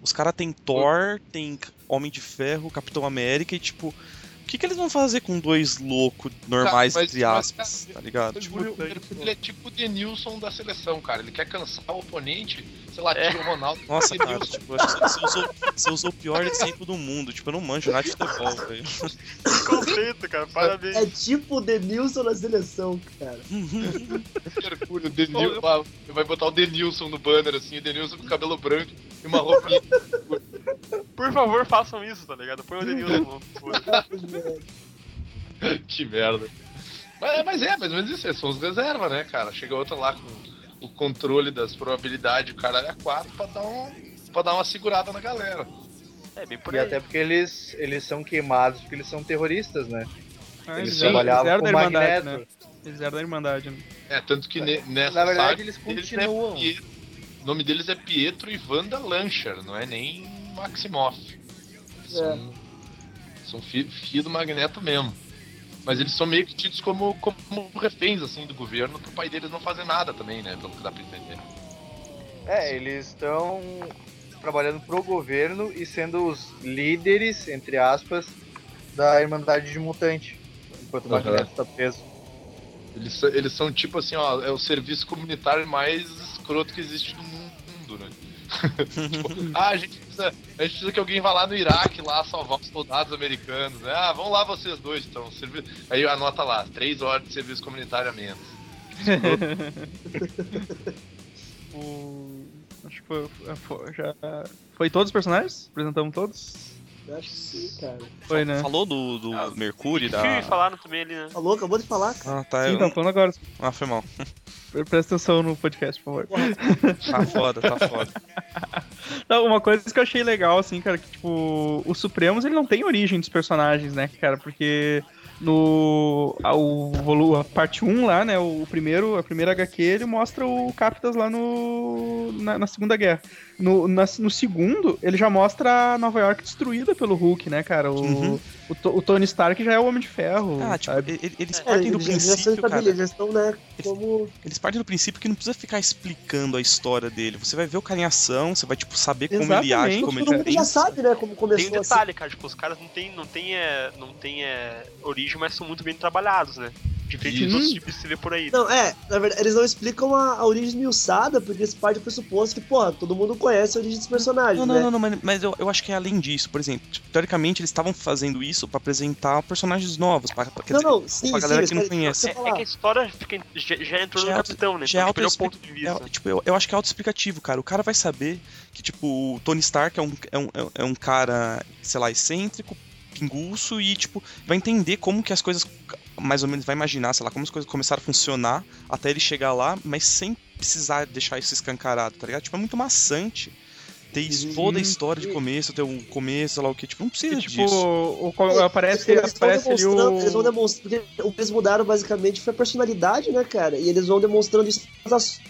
Os caras tem Thor, tem Homem de Ferro, Capitão América e tipo. O que, que eles vão fazer com dois loucos normais, Cara, mas- entre mas, aspas, cara, tá ligado? O Tipo, Mercúrio, o Mercúrio, ele é tipo o Denilson da seleção, cara. Ele quer cansar o oponente, sei lá, É. tira o Ronaldo. nossa, cara, Denilson. tipo, acho que você usou, você usou o pior exemplo do mundo. Tipo, eu não manjo nada de futebol, velho. Que conceito, cara, parabéns. É tipo o Denilson na seleção, cara. Mercúrio, o Denilson. ah, Vai botar o Denilson no banner, assim, o Denilson com cabelo branco e uma roupinha. Por favor, façam isso, tá ligado? Põe o Denilson. foda. que merda. Mas, mas é, mais ou menos isso, são os reservas, né, cara? Chega outra lá com o controle das probabilidades, o caralho é 4 pra dar, um, pra dar uma segurada na galera. É, bem por E aí. até porque eles, eles são queimados porque eles são terroristas, né? Ah, Eles eles eles trabalhavam eram com Irmandade, Magneto. né? Eles eram da Irmandade, né? É, tanto que ne- nessa Na verdade, saga, eles é continuam. Pietro- o nome deles é Pietro e Wanda Lancher, não é nem Maximoff. São, são fi- filho do Magneto mesmo. Mas eles são meio que tidos como, como reféns, assim, do governo, pro pai deles não fazer nada também, né? Pelo que dá pra entender. É, eles estão trabalhando pro governo e sendo os líderes, entre aspas, da Irmandade de Mutante. Enquanto o Aham. Magneto tá preso. Eles, são- eles são tipo assim, ó, é o serviço comunitário mais escroto que existe no mundo, né? Tipo, ah, a gente, precisa, a gente precisa que alguém vá lá no Iraque lá salvar os soldados americanos, né? Ah, vão lá vocês dois, então. Servi... Aí anota lá, três horas de serviço comunitário a menos. O... Acho Tipo, fo- já foi todos os personagens? Apresentamos todos? Eu acho que sim, cara. Foi, né? Falou do, do Ah, Mercúrio, da... falaram também ali, né? Falou, acabou de falar, cara. Ah, tá. Sim, Eu... tá falando agora. Ah, foi mal. Presta atenção no podcast, por favor. Tá foda, tá foda. Não, uma coisa que eu achei legal, assim, cara, que, tipo, o Supremos, ele não tem origem dos personagens, né, cara? Porque no... A, o, volu- a parte 1 lá, né, o primeiro, a primeira HQ, ele mostra o Captas lá no... Na, na Segunda Guerra. No, na- no segundo, ele já mostra a Nova York destruída pelo Hulk, né, cara? O, Uhum. o, o Tony Stark já é o Homem de Ferro, Ah, tipo, sabe? e- e- eles É, partem do eles princípio, cara. já estão, né, como... Eles partem do princípio que não precisa ficar explicando a história dele. Você vai ver o cara em ação, você vai, tipo, saber como ele age, Exatamente. como ele Todo mundo já sabe, né, como Tem começou um assim. detalhe, cara, tipo, os caras não tem, não tem, é, não tem é, origem, mas são muito bem trabalhados, né? Diferente dos outros tipos que você vê por aí. Não, é, na verdade, eles não explicam a, a origem esmiuçada, porque esse parte do pressuposto que, porra, todo mundo conhece a origem dos personagens, Não, não, né? não, não, mas, mas eu, eu acho que é além disso. Por exemplo, tipo, teoricamente eles estavam fazendo isso pra apresentar personagens novos, pra, pra, quer não, dizer, não, sim, pra sim, galera mas que não conhece. É, é que a história fica, já, já entrou Já é no auto- capitão, né? já é Então, é o ponto de vista. É, tipo, eu, eu acho que é autoexplicativo, cara. O cara vai saber que, tipo, o Tony Stark é um, é um, é um cara, sei lá, excêntrico, pinguço, e, tipo, vai entender como que as coisas, mais ou menos, vai imaginar, sei lá, como as coisas começaram a funcionar até ele chegar lá, mas sem precisar deixar isso escancarado, tá ligado? Tipo, é muito maçante ter Sim. toda a história de começo, ter um começo, sei lá o que, tipo, não precisa E, tipo, disso. o, o- aparece, eles vão aparece ali demonstrando, o... eles vão demonstrando, porque o que eles mudaram basicamente foi a personalidade, né, cara? E eles vão demonstrando isso nas ações,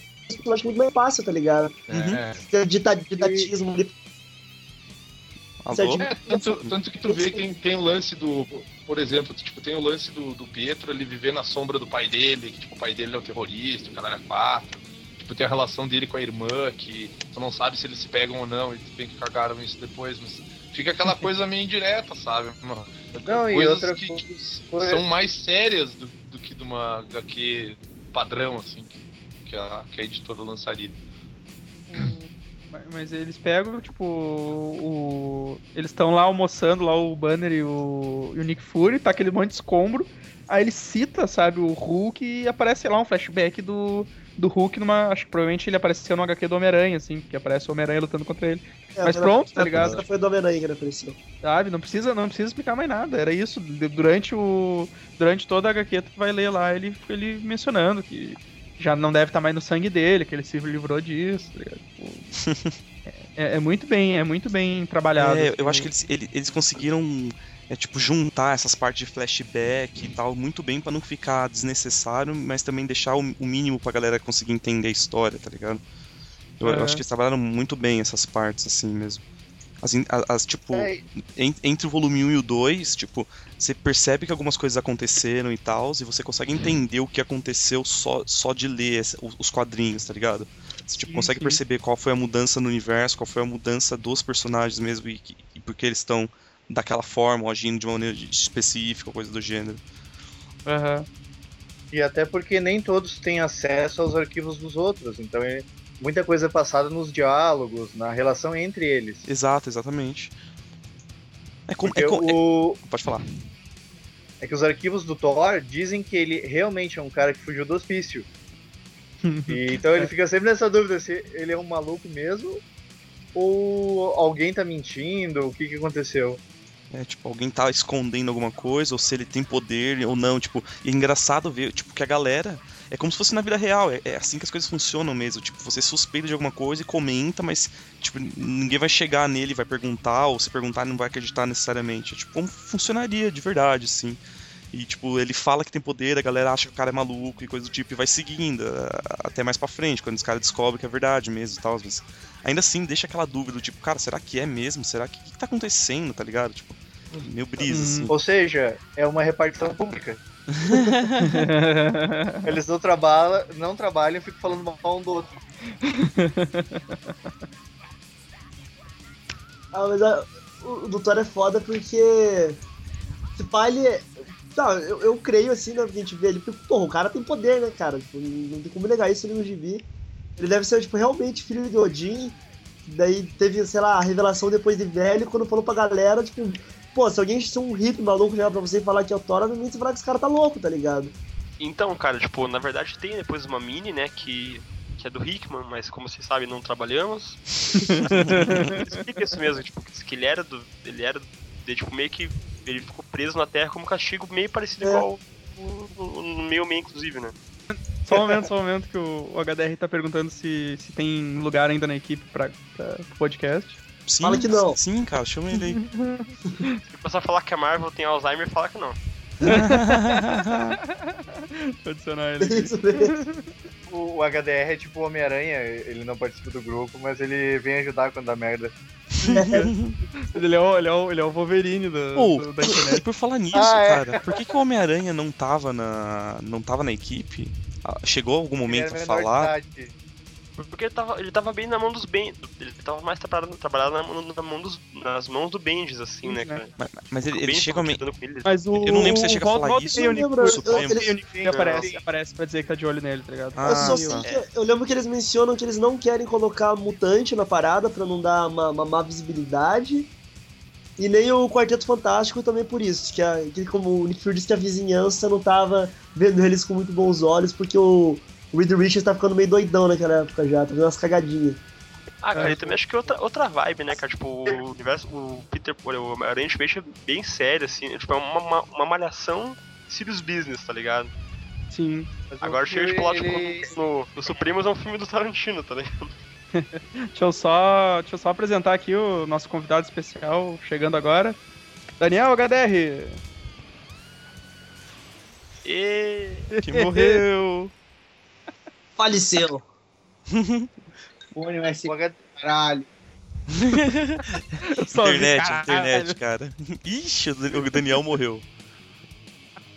eu acho muito mais fácil, tá ligado? Uhum. É. Que dita- Didatismo ali. Alô? certinho. É, tanto, tanto que tu vê que tem, o lance do. Por exemplo, tipo, tem o lance do, do Pietro ele viver na sombra do pai dele, que tipo, o pai dele é o terrorista, o cara é quatro. Tipo, tem a relação dele com a irmã, que tu não sabe se eles se pegam ou não, e tu bem que cagaram isso depois, mas fica aquela coisa meio indireta, sabe? Mano, Não, e Coisas outra que, tipo, coisa- são mais sérias do, do que de uma HQ padrão, assim, que, que, a, que a editora lançaria. Mas- eles pegam, tipo, o. Eles estão lá almoçando, lá o Banner e o, e o Nick Fury, tá aquele monte de escombro. Aí ele cita, sabe, o Hulk e aparece lá um flashback do, do Hulk numa. Acho que provavelmente ele apareceu no HQ do Homem-Aranha, assim, que aparece o Homem-Aranha lutando contra ele. É, Mas pronto, tá foi- ligado? Foi do Homem-Aranha que ele apareceu. Sabe? Não precisa, não precisa explicar mais nada. Era isso. Durante o. Durante toda a HQ, tu vai ler lá ele, ele mencionando que já não deve estar mais no sangue dele, que ele se livrou disso, tá ligado? Tipo, é, é muito bem, é muito bem trabalhado. É, assim, eu acho que eles, ele- eles conseguiram é, tipo, juntar essas partes de flashback e tal muito bem pra não ficar desnecessário, mas também deixar o, o mínimo pra galera conseguir entender a história, tá ligado? Eu, eu É. acho que eles trabalharam muito bem essas partes, assim mesmo. As, as, tipo, É, en- entre o volume 1 e o 2, tipo, você percebe que algumas coisas aconteceram e tal, e você consegue entender o que aconteceu só, só de ler esse- os os quadrinhos, tá ligado? Você tipo, Sim, consegue sim. perceber qual foi a mudança no universo, qual foi a mudança dos personagens mesmo, e, e por que eles estão daquela forma, ou agindo de uma maneira específica, coisa do gênero. aham. E até porque nem todos têm acesso aos arquivos dos outros, então é- muita coisa é passada nos diálogos, na relação entre eles. Exato, exatamente. É como. É como é- pode falar. é que os arquivos do Thor dizem que ele realmente é um cara que fugiu do hospício. E, então ele fica sempre nessa dúvida se ele é um maluco mesmo ou alguém tá mentindo, o que que aconteceu. É, tipo, alguém tá escondendo alguma coisa, ou se ele tem poder ou não, tipo, e é engraçado ver, tipo, que a galera é como se fosse na vida real, é, é assim que as coisas funcionam mesmo, tipo, você suspeita de alguma coisa e comenta, mas, tipo, ninguém vai chegar nele e vai perguntar, ou se perguntar não vai acreditar necessariamente, é, tipo, como funcionaria de verdade, assim. E, tipo, ele fala que tem poder, a galera acha que o cara é maluco e coisa do tipo, e vai seguindo, até mais pra frente, quando os caras descobrem que é verdade mesmo e tal, mas ainda assim deixa aquela dúvida, do tipo, cara, será que é mesmo? Será que, o que, que tá acontecendo, tá ligado? Tipo, meio brisa, Hum. assim. Ou seja, é uma repartição pública. Eles não trabalham, não trabalham e ficam falando mal um do outro. Ah, mas ah, o, o Doutor é foda porque. Se pá, ele. é- Tá, eu, eu creio assim, né? Porque a gente vê ele. Porque, porra, o cara tem poder, né, cara? Tipo, não tem como negar isso no gibi. Ele deve ser, tipo, realmente filho de Odin. Daí teve, sei lá, a revelação depois de velho, quando falou pra galera, tipo, pô, se alguém ser um hippie maluco já pra você falar que é o Thor, obviamente você falar que esse cara tá louco, tá ligado? Então, cara, tipo, na verdade tem depois uma mini, né, que, que é do Hickman, mas como vocês sabem, não trabalhamos. Explica isso mesmo, tipo, que ele era do. Ele era. De, tipo, meio que. Ele ficou preso na Terra como castigo meio parecido É. igual no meio meio, inclusive, né? Só um momento, só um momento que o, o HDR tá perguntando se, se tem lugar ainda na equipe pra, pra podcast. Sim, Fala que não. Sim, cara, chama ele aí. Se o pessoal falar que a Marvel tem Alzheimer, fala que não. Vou adicionar ele. aqui. Isso. O, o HDR é tipo o Homem-Aranha, ele não participa do grupo, mas ele vem ajudar quando dá merda. Ele é o, ele é o, ele é o Wolverine da, Ô, do- da internet. por falar nisso, Ah, é. cara, por que, que o Homem-Aranha não tava na. não tava na equipe? Ah, Chegou algum momento ele a é falar? idade. Porque ele tava, ele tava bem na mão dos Ben. Ele tava mais trabalhado, trabalhado na, mão- na mão dos, nas mãos do Bendis, assim, né, cara? Mas, mas ele, ele chega a. me- ele. Mas o, Eu não lembro se você o chega a Volta- falar volta isso. Eu lembro, e Fury aparece, aparece pra dizer que tá de olho nele, tá ligado? Ah, Eu só sei que eu lembro que eles mencionam que eles não querem colocar mutante na parada pra não dar uma, uma má visibilidade. E nem o Quarteto Fantástico também por isso. Que, a, que como o Nick Fury disse que a vizinhança não tava vendo eles com muito bons olhos, porque o, o Reed Richards tá ficando meio doidão naquela época já, tá fazendo umas cagadinhas. Ah, cara, É. ele também acho que é outra, outra vibe, né, cara? Tipo, o universo. O Peter. O Aranha Ultimate é bem sério, assim. é, Tipo, é uma, uma, uma malhação Sirius Business, tá ligado? Sim. Agora chega, tipo, ele- no, no Supremos é um filme do Tarantino, tá ligado? Deixa eu só, deixa eu só apresentar aqui o nosso convidado especial chegando agora. Daniel HDR. E. Que morreu! Faleceu. Fone H- caralho. Internet, caralho. internet, cara. Ixi, o Daniel morreu.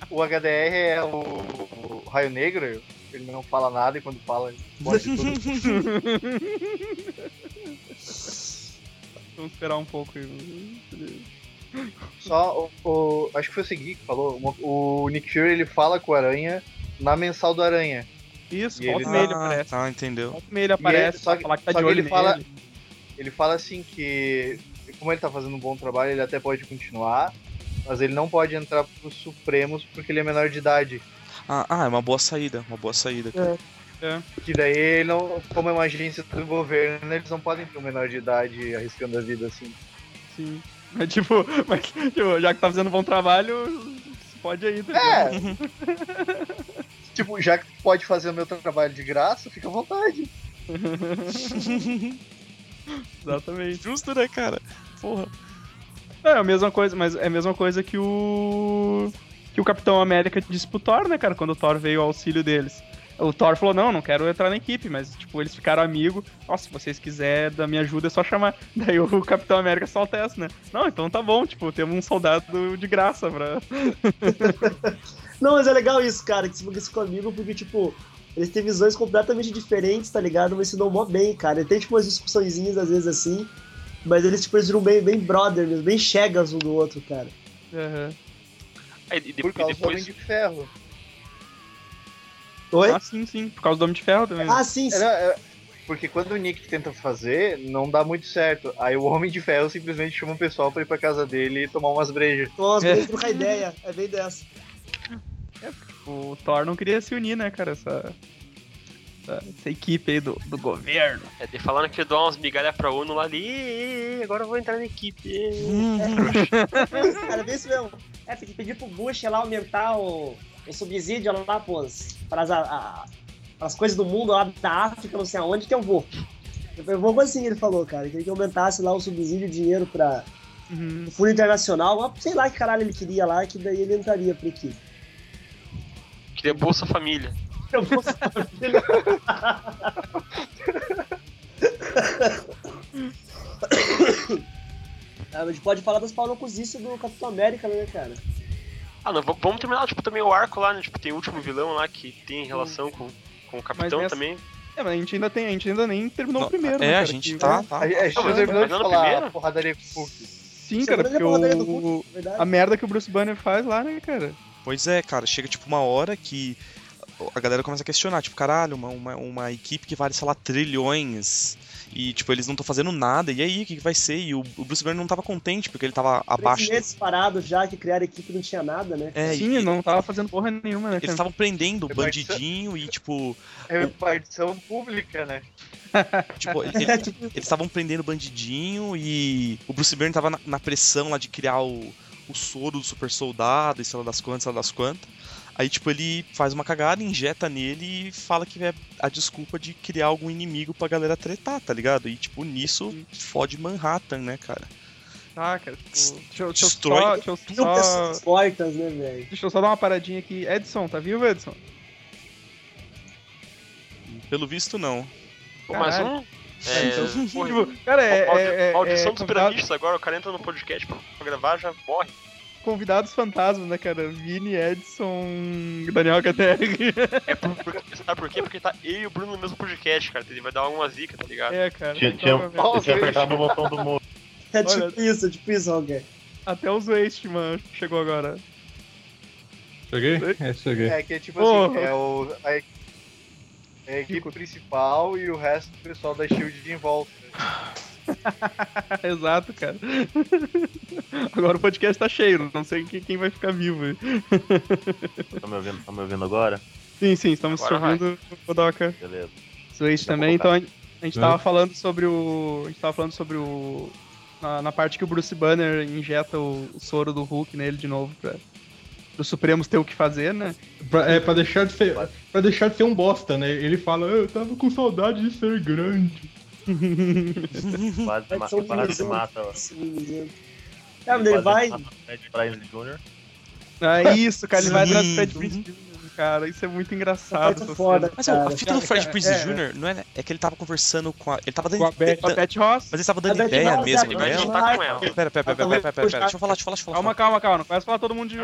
O HDR é o, o Raio Negro, ele não fala nada e quando fala, ele pode tudo. Vamos esperar um pouco. aí. Só o, o- Acho que foi o Segui que falou. O, o Nick Fury ele fala com o Aranha na mensal do Aranha. Isso, E volta ele- meia Ah, aparece. tá, entendeu. Volta meia ele aparece só que- falar que tá só de que olho ele fala- nele. Ele fala assim que, como ele tá fazendo um bom trabalho, ele até pode continuar, mas ele não pode entrar pros Supremos porque ele é menor de idade. Ah, ah, é uma boa saída, uma boa saída. cara. Que daí ele não, como é uma agência do governo, eles não podem ter um menor de idade arriscando a vida assim. Sim. Mas tipo, mas, tipo, já que tá fazendo um bom trabalho, pode aí, tá ligado? É! tipo, já que tu pode fazer o meu trabalho de graça, fica à vontade. Exatamente. Justo, né, cara? Porra. É a mesma coisa, mas é a mesma coisa que o. que o Capitão América disse pro Thor, né, cara, quando o Thor veio ao auxílio deles. O Thor falou, não, não quero entrar na equipe, mas, tipo, eles ficaram amigos. Nossa, se vocês quiserem da minha ajuda, é só chamar. Daí o Capitão América solta essa, né? Não, então tá bom, tipo, temos um soldado de graça pra. Não, mas é legal isso, cara, que você ficou amigo porque, tipo, eles têm visões completamente diferentes, tá ligado? Mas se dão mó bem, cara. Tem, tipo, umas discussõezinhas às vezes assim, mas eles, tipo, eles viram bem, bem brother mesmo, bem chegas um do outro, cara. Aham. Aí, e, de- Por causa do Homem depois. de Ferro. Oi? Ah, sim, sim, por causa do Homem de Ferro também. Ah, sim, sim. Era- é- porque quando o Nick tenta fazer, não dá muito certo. Aí o Homem de Ferro simplesmente chama o pessoal pra ir pra casa dele e tomar umas brejas. Nossa, É. vamos trocar ideia. É bem dessa. O Thor não queria se unir, né, cara? Essa, essa, essa equipe aí do, do governo. É, de falando que eu dou umas migalhas pra ONU lá ali. "Ê, ê, Agora eu vou entrar na equipe. ê". Cara, vê isso mesmo. É, tem que pedir pro Bush lá aumentar o, o subsídio lá pros, pras, a, a, pras coisas do mundo lá da África, não sei aonde, que eu vou. Eu vou assim, ele falou, cara. Queria que aumentasse lá o subsídio, o dinheiro pra Uhum. o fundo internacional. Sei lá que caralho ele queria lá, que daí ele entraria pra equipe. Queria Bolsa Família. Eu vou Ah, a gente pode falar das paulocuzices do Capitão América, né, cara? Ah, não, vamos terminar, tipo, também o arco lá, né? Tipo, tem o último vilão lá que tem relação com, com o Capitão nessa- também. É, mas a gente ainda tem, a gente ainda nem terminou Não, o primeiro, é, né, a gente que- tá, tá. A, a gente Não, terminou de falar primeiro? porradaria com o Hulk. Sim, cara, porque o, Hulk, verdade. a merda que o Bruce Banner faz lá, né, cara? Pois é, cara, chega tipo uma hora que a galera começa a questionar, tipo, caralho, uma, uma, uma equipe que vale, sei lá, trilhões. E, tipo, eles não estão fazendo nada. E aí, o que, que vai ser? E o, o Bruce Banner não tava contente, porque ele tava Três abaixo. meses parados já, que criaram equipe não tinha nada, né? É, Sim, e, não tava fazendo porra nenhuma, né, Eles estavam prendendo o Repartição- bandidinho e, tipo, É repartição pública, né? tipo ele- eles estavam prendendo o bandidinho e o Bruce Banner tava na, na pressão lá de criar o, o soro do super soldado e sei lá das quantas, sei lá das quantas. Aí, tipo, ele faz uma cagada, injeta nele e fala que é a desculpa de criar algum inimigo pra galera tretar, tá ligado? E, tipo, nisso fode Manhattan, né, cara? Tá, cara, tipo, deixa, eu- deixa eu Destrói só, deixa eu só, mortas, né, velho? deixa eu só dar uma paradinha aqui. Edson, tá vivo, Edson? Pelo visto, não. Pô, mais um? É, porra, Tipo, cara, é, é, é, maldição é dos convidado- piramistas agora, o cara entra no podcast pra, pra gravar já morre. convidados fantasmas, né, cara? Vini, Edson, Daniel KTR. É por, por, sabe por quê? Porque tá eu e o Bruno no mesmo podcast, cara. Ele vai dar uma zica, tá ligado? É, cara. Tinha, então, tinha, tinha apertado o botão do mundo. É Olha- tipo isso, é tipo isso. Até os Waste, mano, chegou agora. Cheguei? É, cheguei. É que é tipo assim, é, o, a, é a equipe principal e o resto do pessoal da Shield em volta. Exato, cara. Agora o podcast tá cheio, não sei quem, vai ficar vivo aí. Tá me ouvindo, tá me ouvindo agora? Sim, sim, estamos te ouvindo, Kodoka. Beleza. Switch também, então a gente tava falando sobre o. A gente tava falando sobre o. Na, na parte que o Bruce Banner injeta o, o soro do Hulk nele de novo pra. Os Supremos ter o que fazer, né? Pra, é, pra deixar de ser. Pra deixar de ser um bosta, né? Ele fala, eu tava com saudade de ser grande. Quase, Vai ma quase mata. É, mas ele vai. Jr. É isso, cara, ele vai atrás do. Fred Prinze Jr., cara. Isso é muito engraçado. Muito essa foda, Mas cara. ó, a fita do Fred Cara, Prinze é. Jr. não é, é que ele tava conversando com a. Ele tava dando. Com a Beth. Beth Ross. Mas ele tava dando ideia Ross, mesmo, a não é? Juntar com ela. Pera, pera, pera, pera, pera, pera, pera, deixa eu falar, deixa eu falar, deixa eu falar. Calma, calma, calma. Não começa a falar todo mundo de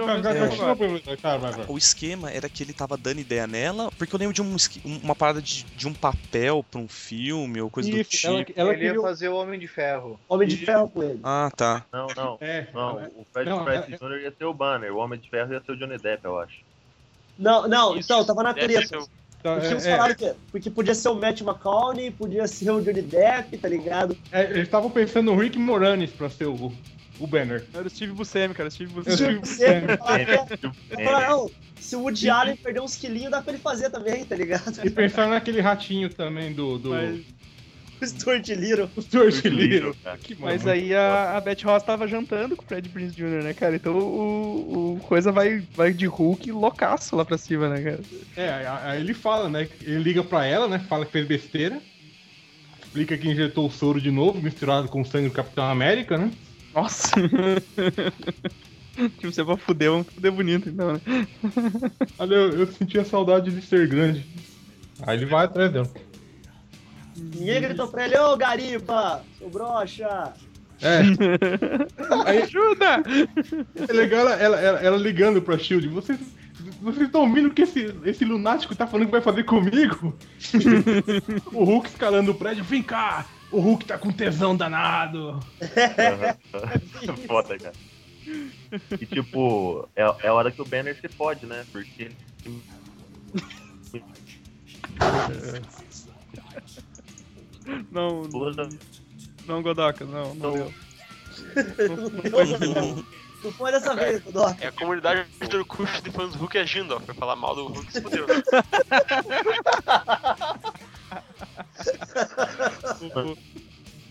Tá, vai. O esquema era que ele tava dando ideia nela, porque eu lembro de um uma parada de, de um papel pra um filme ou coisa do tipo. ela, ela ele ia queria. fazer o Homem de Ferro. Homem de ferro com ele. Ah, tá. Não, não. É, Não, o Fred é- Jr. ia ser o Banner, o Homem de Ferro ia ser o Johnny Depp, eu acho. Não, não, Isso, então, tava na treta. ser o- tá, Porque eles é, falaram que porque podia ser o Matt McConaughey, podia ser o Johnny Depp, tá ligado? é, eles estavam pensando no Rick Moranis pra ser o, o banner. Era o Steve Buscemi, cara. Steve Eu Buscemi. É, eu falei, não, se o Woody Allen perder uns quilinhos, dá pra ele fazer também, tá ligado? E pensaram naquele ratinho também do. do... Mas, O Stuart Little. do Stuart Little. cara. Que mas aí a, a Beth Ross tava jantando com o Fred Prinze Jr., né, cara? Então o, o coisa vai, vai de Hulk loucaço lá pra cima, né, cara? É, aí- aí ele fala, né? Ele liga pra ela, né? Fala que fez besteira. Explica que injetou o soro de novo, misturado com o sangue do Capitão América, né? Nossa. tipo, você vai fuder, vamos fuder bonito, então, né? Olha, eu, eu sentia saudade de ser grande. Aí ele vai atrás dela. Ninguém gritou pra ele, ô Gariba, seu brocha. É. Aí Ajuda! é legal ela, ela, ela- ela ligando pra Shield. Vocês vocês estão ouvindo o que esse, esse lunático tá falando que vai fazer comigo? o Hulk escalando o prédio. Vem cá! O Hulk tá com tesão danado. Foda, cara. E tipo, é, é a hora que o Banner se pode, né? Porque Não, toda não, Godoka, não, não Então- deu. Não foi dessa vez, Doc. É a comunidade do Orkut de fãs do Hulk agindo, ó. Foi falar mal do Hulk, se fudeu.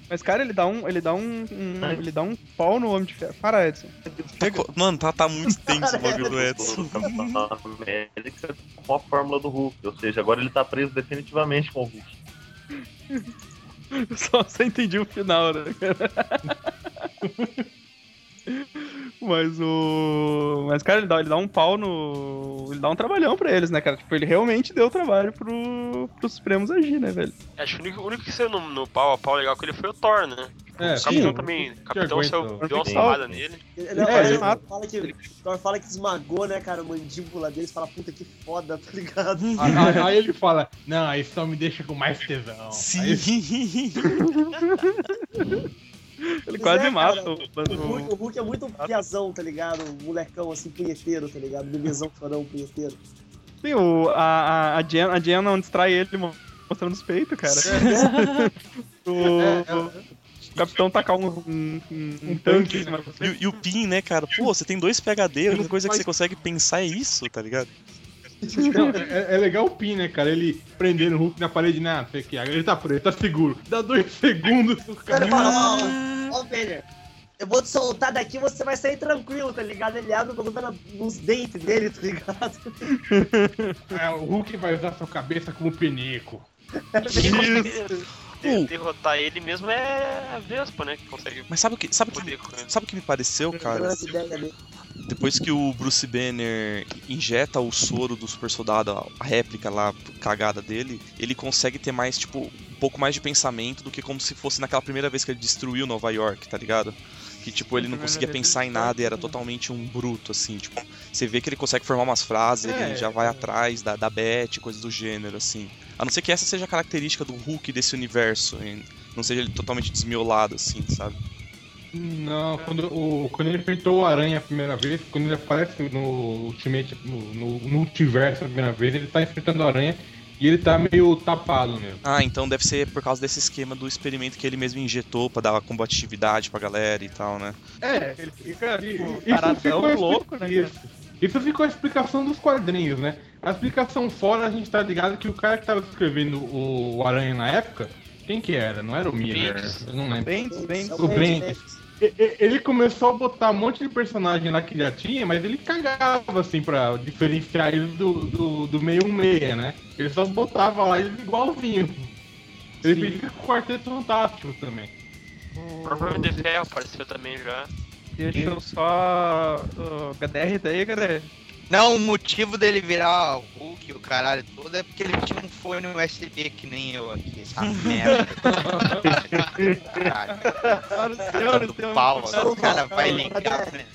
Mas, cara, ele dá um. Ele dá um. um- ele dá um pau no Homem de Ferro. Para, Edson. Tá mano, tá, tá muito tenso o bagulho do Edson. Capitão América com a fórmula do Hulk. Ou seja, agora ele tá preso definitivamente com o Hulk. Só, só entendi o final, né? Mas o. Mas, cara, ele dá, ele dá um pau no. Ele dá um trabalhão pra eles, né, cara? Tipo, ele realmente deu trabalho pro, pros Supremos agir, né, velho? Acho que o único, o único que saiu no, no pau a pau legal com ele foi o Thor, né? É, O Capitão também. O Capitão saiu, deu uma Sim. salvada nele. Não, É, ele ele fala que, o Thor fala que esmagou, né, cara, a mandíbula deles. Fala, puta que foda, tá ligado? Aí, aí- aí ele fala, não, aí só me deixa com mais tesão. Aí, Sim. Ele Pois quase é, mata o, O Hulk, o- Hulk é muito piazão, tá ligado? Um molecão assim, punheteiro, tá ligado? Bebezão, chorão, punheteiro. Sim, o, a, a, a, Jen, a Jen não distrai ele mo- mostrando os peitos, cara. o, o capitão tacar um, um, um, um tanque você. E, o- e o Pin, né, cara? Pô, você tem dois PHD, a única coisa que você consegue pensar é isso, tá ligado? Não, é, é legal o Pin, né, cara? Ele prendendo o Hulk na parede, né? O que. Ele tá preso, tá seguro. Dá dois segundos, o cara. Ele fala, ó, ó, Banner, eu vou te soltar daqui você vai sair tranquilo, tá ligado? Ele abre o bagulho na- nos dentes dele, tá ligado? É, o Hulk vai usar sua cabeça como penico. Quem consegue de- derrotar ele mesmo é a Vespa, né? Que consegue Mas sabe o que, sabe o que, sabe o que me pareceu, cara? Depois que o Bruce Banner injeta o soro do super soldado, a réplica lá, cagada dele, ele consegue ter mais, tipo, um pouco mais de pensamento do que como se fosse naquela primeira vez que ele destruiu Nova York, tá ligado? Que, tipo, ele não conseguia pensar em nada e era totalmente um bruto, assim, tipo, você vê que ele consegue formar umas frases, É. ele já vai atrás da, da Beth, coisas do gênero, assim. A não ser que essa seja a característica do Hulk desse universo, e não seja ele totalmente desmiolado, assim, sabe? Não, quando, o, quando ele enfrentou o Aranha a primeira vez, quando ele aparece no Ultimate, no, no, no multiverso a primeira vez, ele tá enfrentando o Aranha e ele tá meio tapado mesmo. Ah, então deve ser por causa desse esquema do experimento que ele mesmo injetou pra dar combatividade pra galera e tal, né? É, ele fica ali. taradão louco, né, Isso. Isso ficou a explicação dos quadrinhos, né? A explicação fora, a gente tá ligado que o cara que tava escrevendo o, Aranha na época, quem que era? Não era o Miller? Bendis. Eu não lembro. Bem, bem. O Bendis. Ele começou a botar um monte de personagem lá que já tinha, mas ele cagava, assim, pra diferenciar eles do, do, do meio meia, né? Ele só botava lá eles igualzinho. Ele fez isso com o Quarteto Fantástico também. O próprio Ferro apareceu também já. Deixa eu só. O HDR daí, cadê? Não, o motivo dele virar o Hulk, o caralho todo, é porque ele tinha um fone USB que nem eu aqui, essa merda. Caralho, senhor, do pau, o cara vai ligar, né?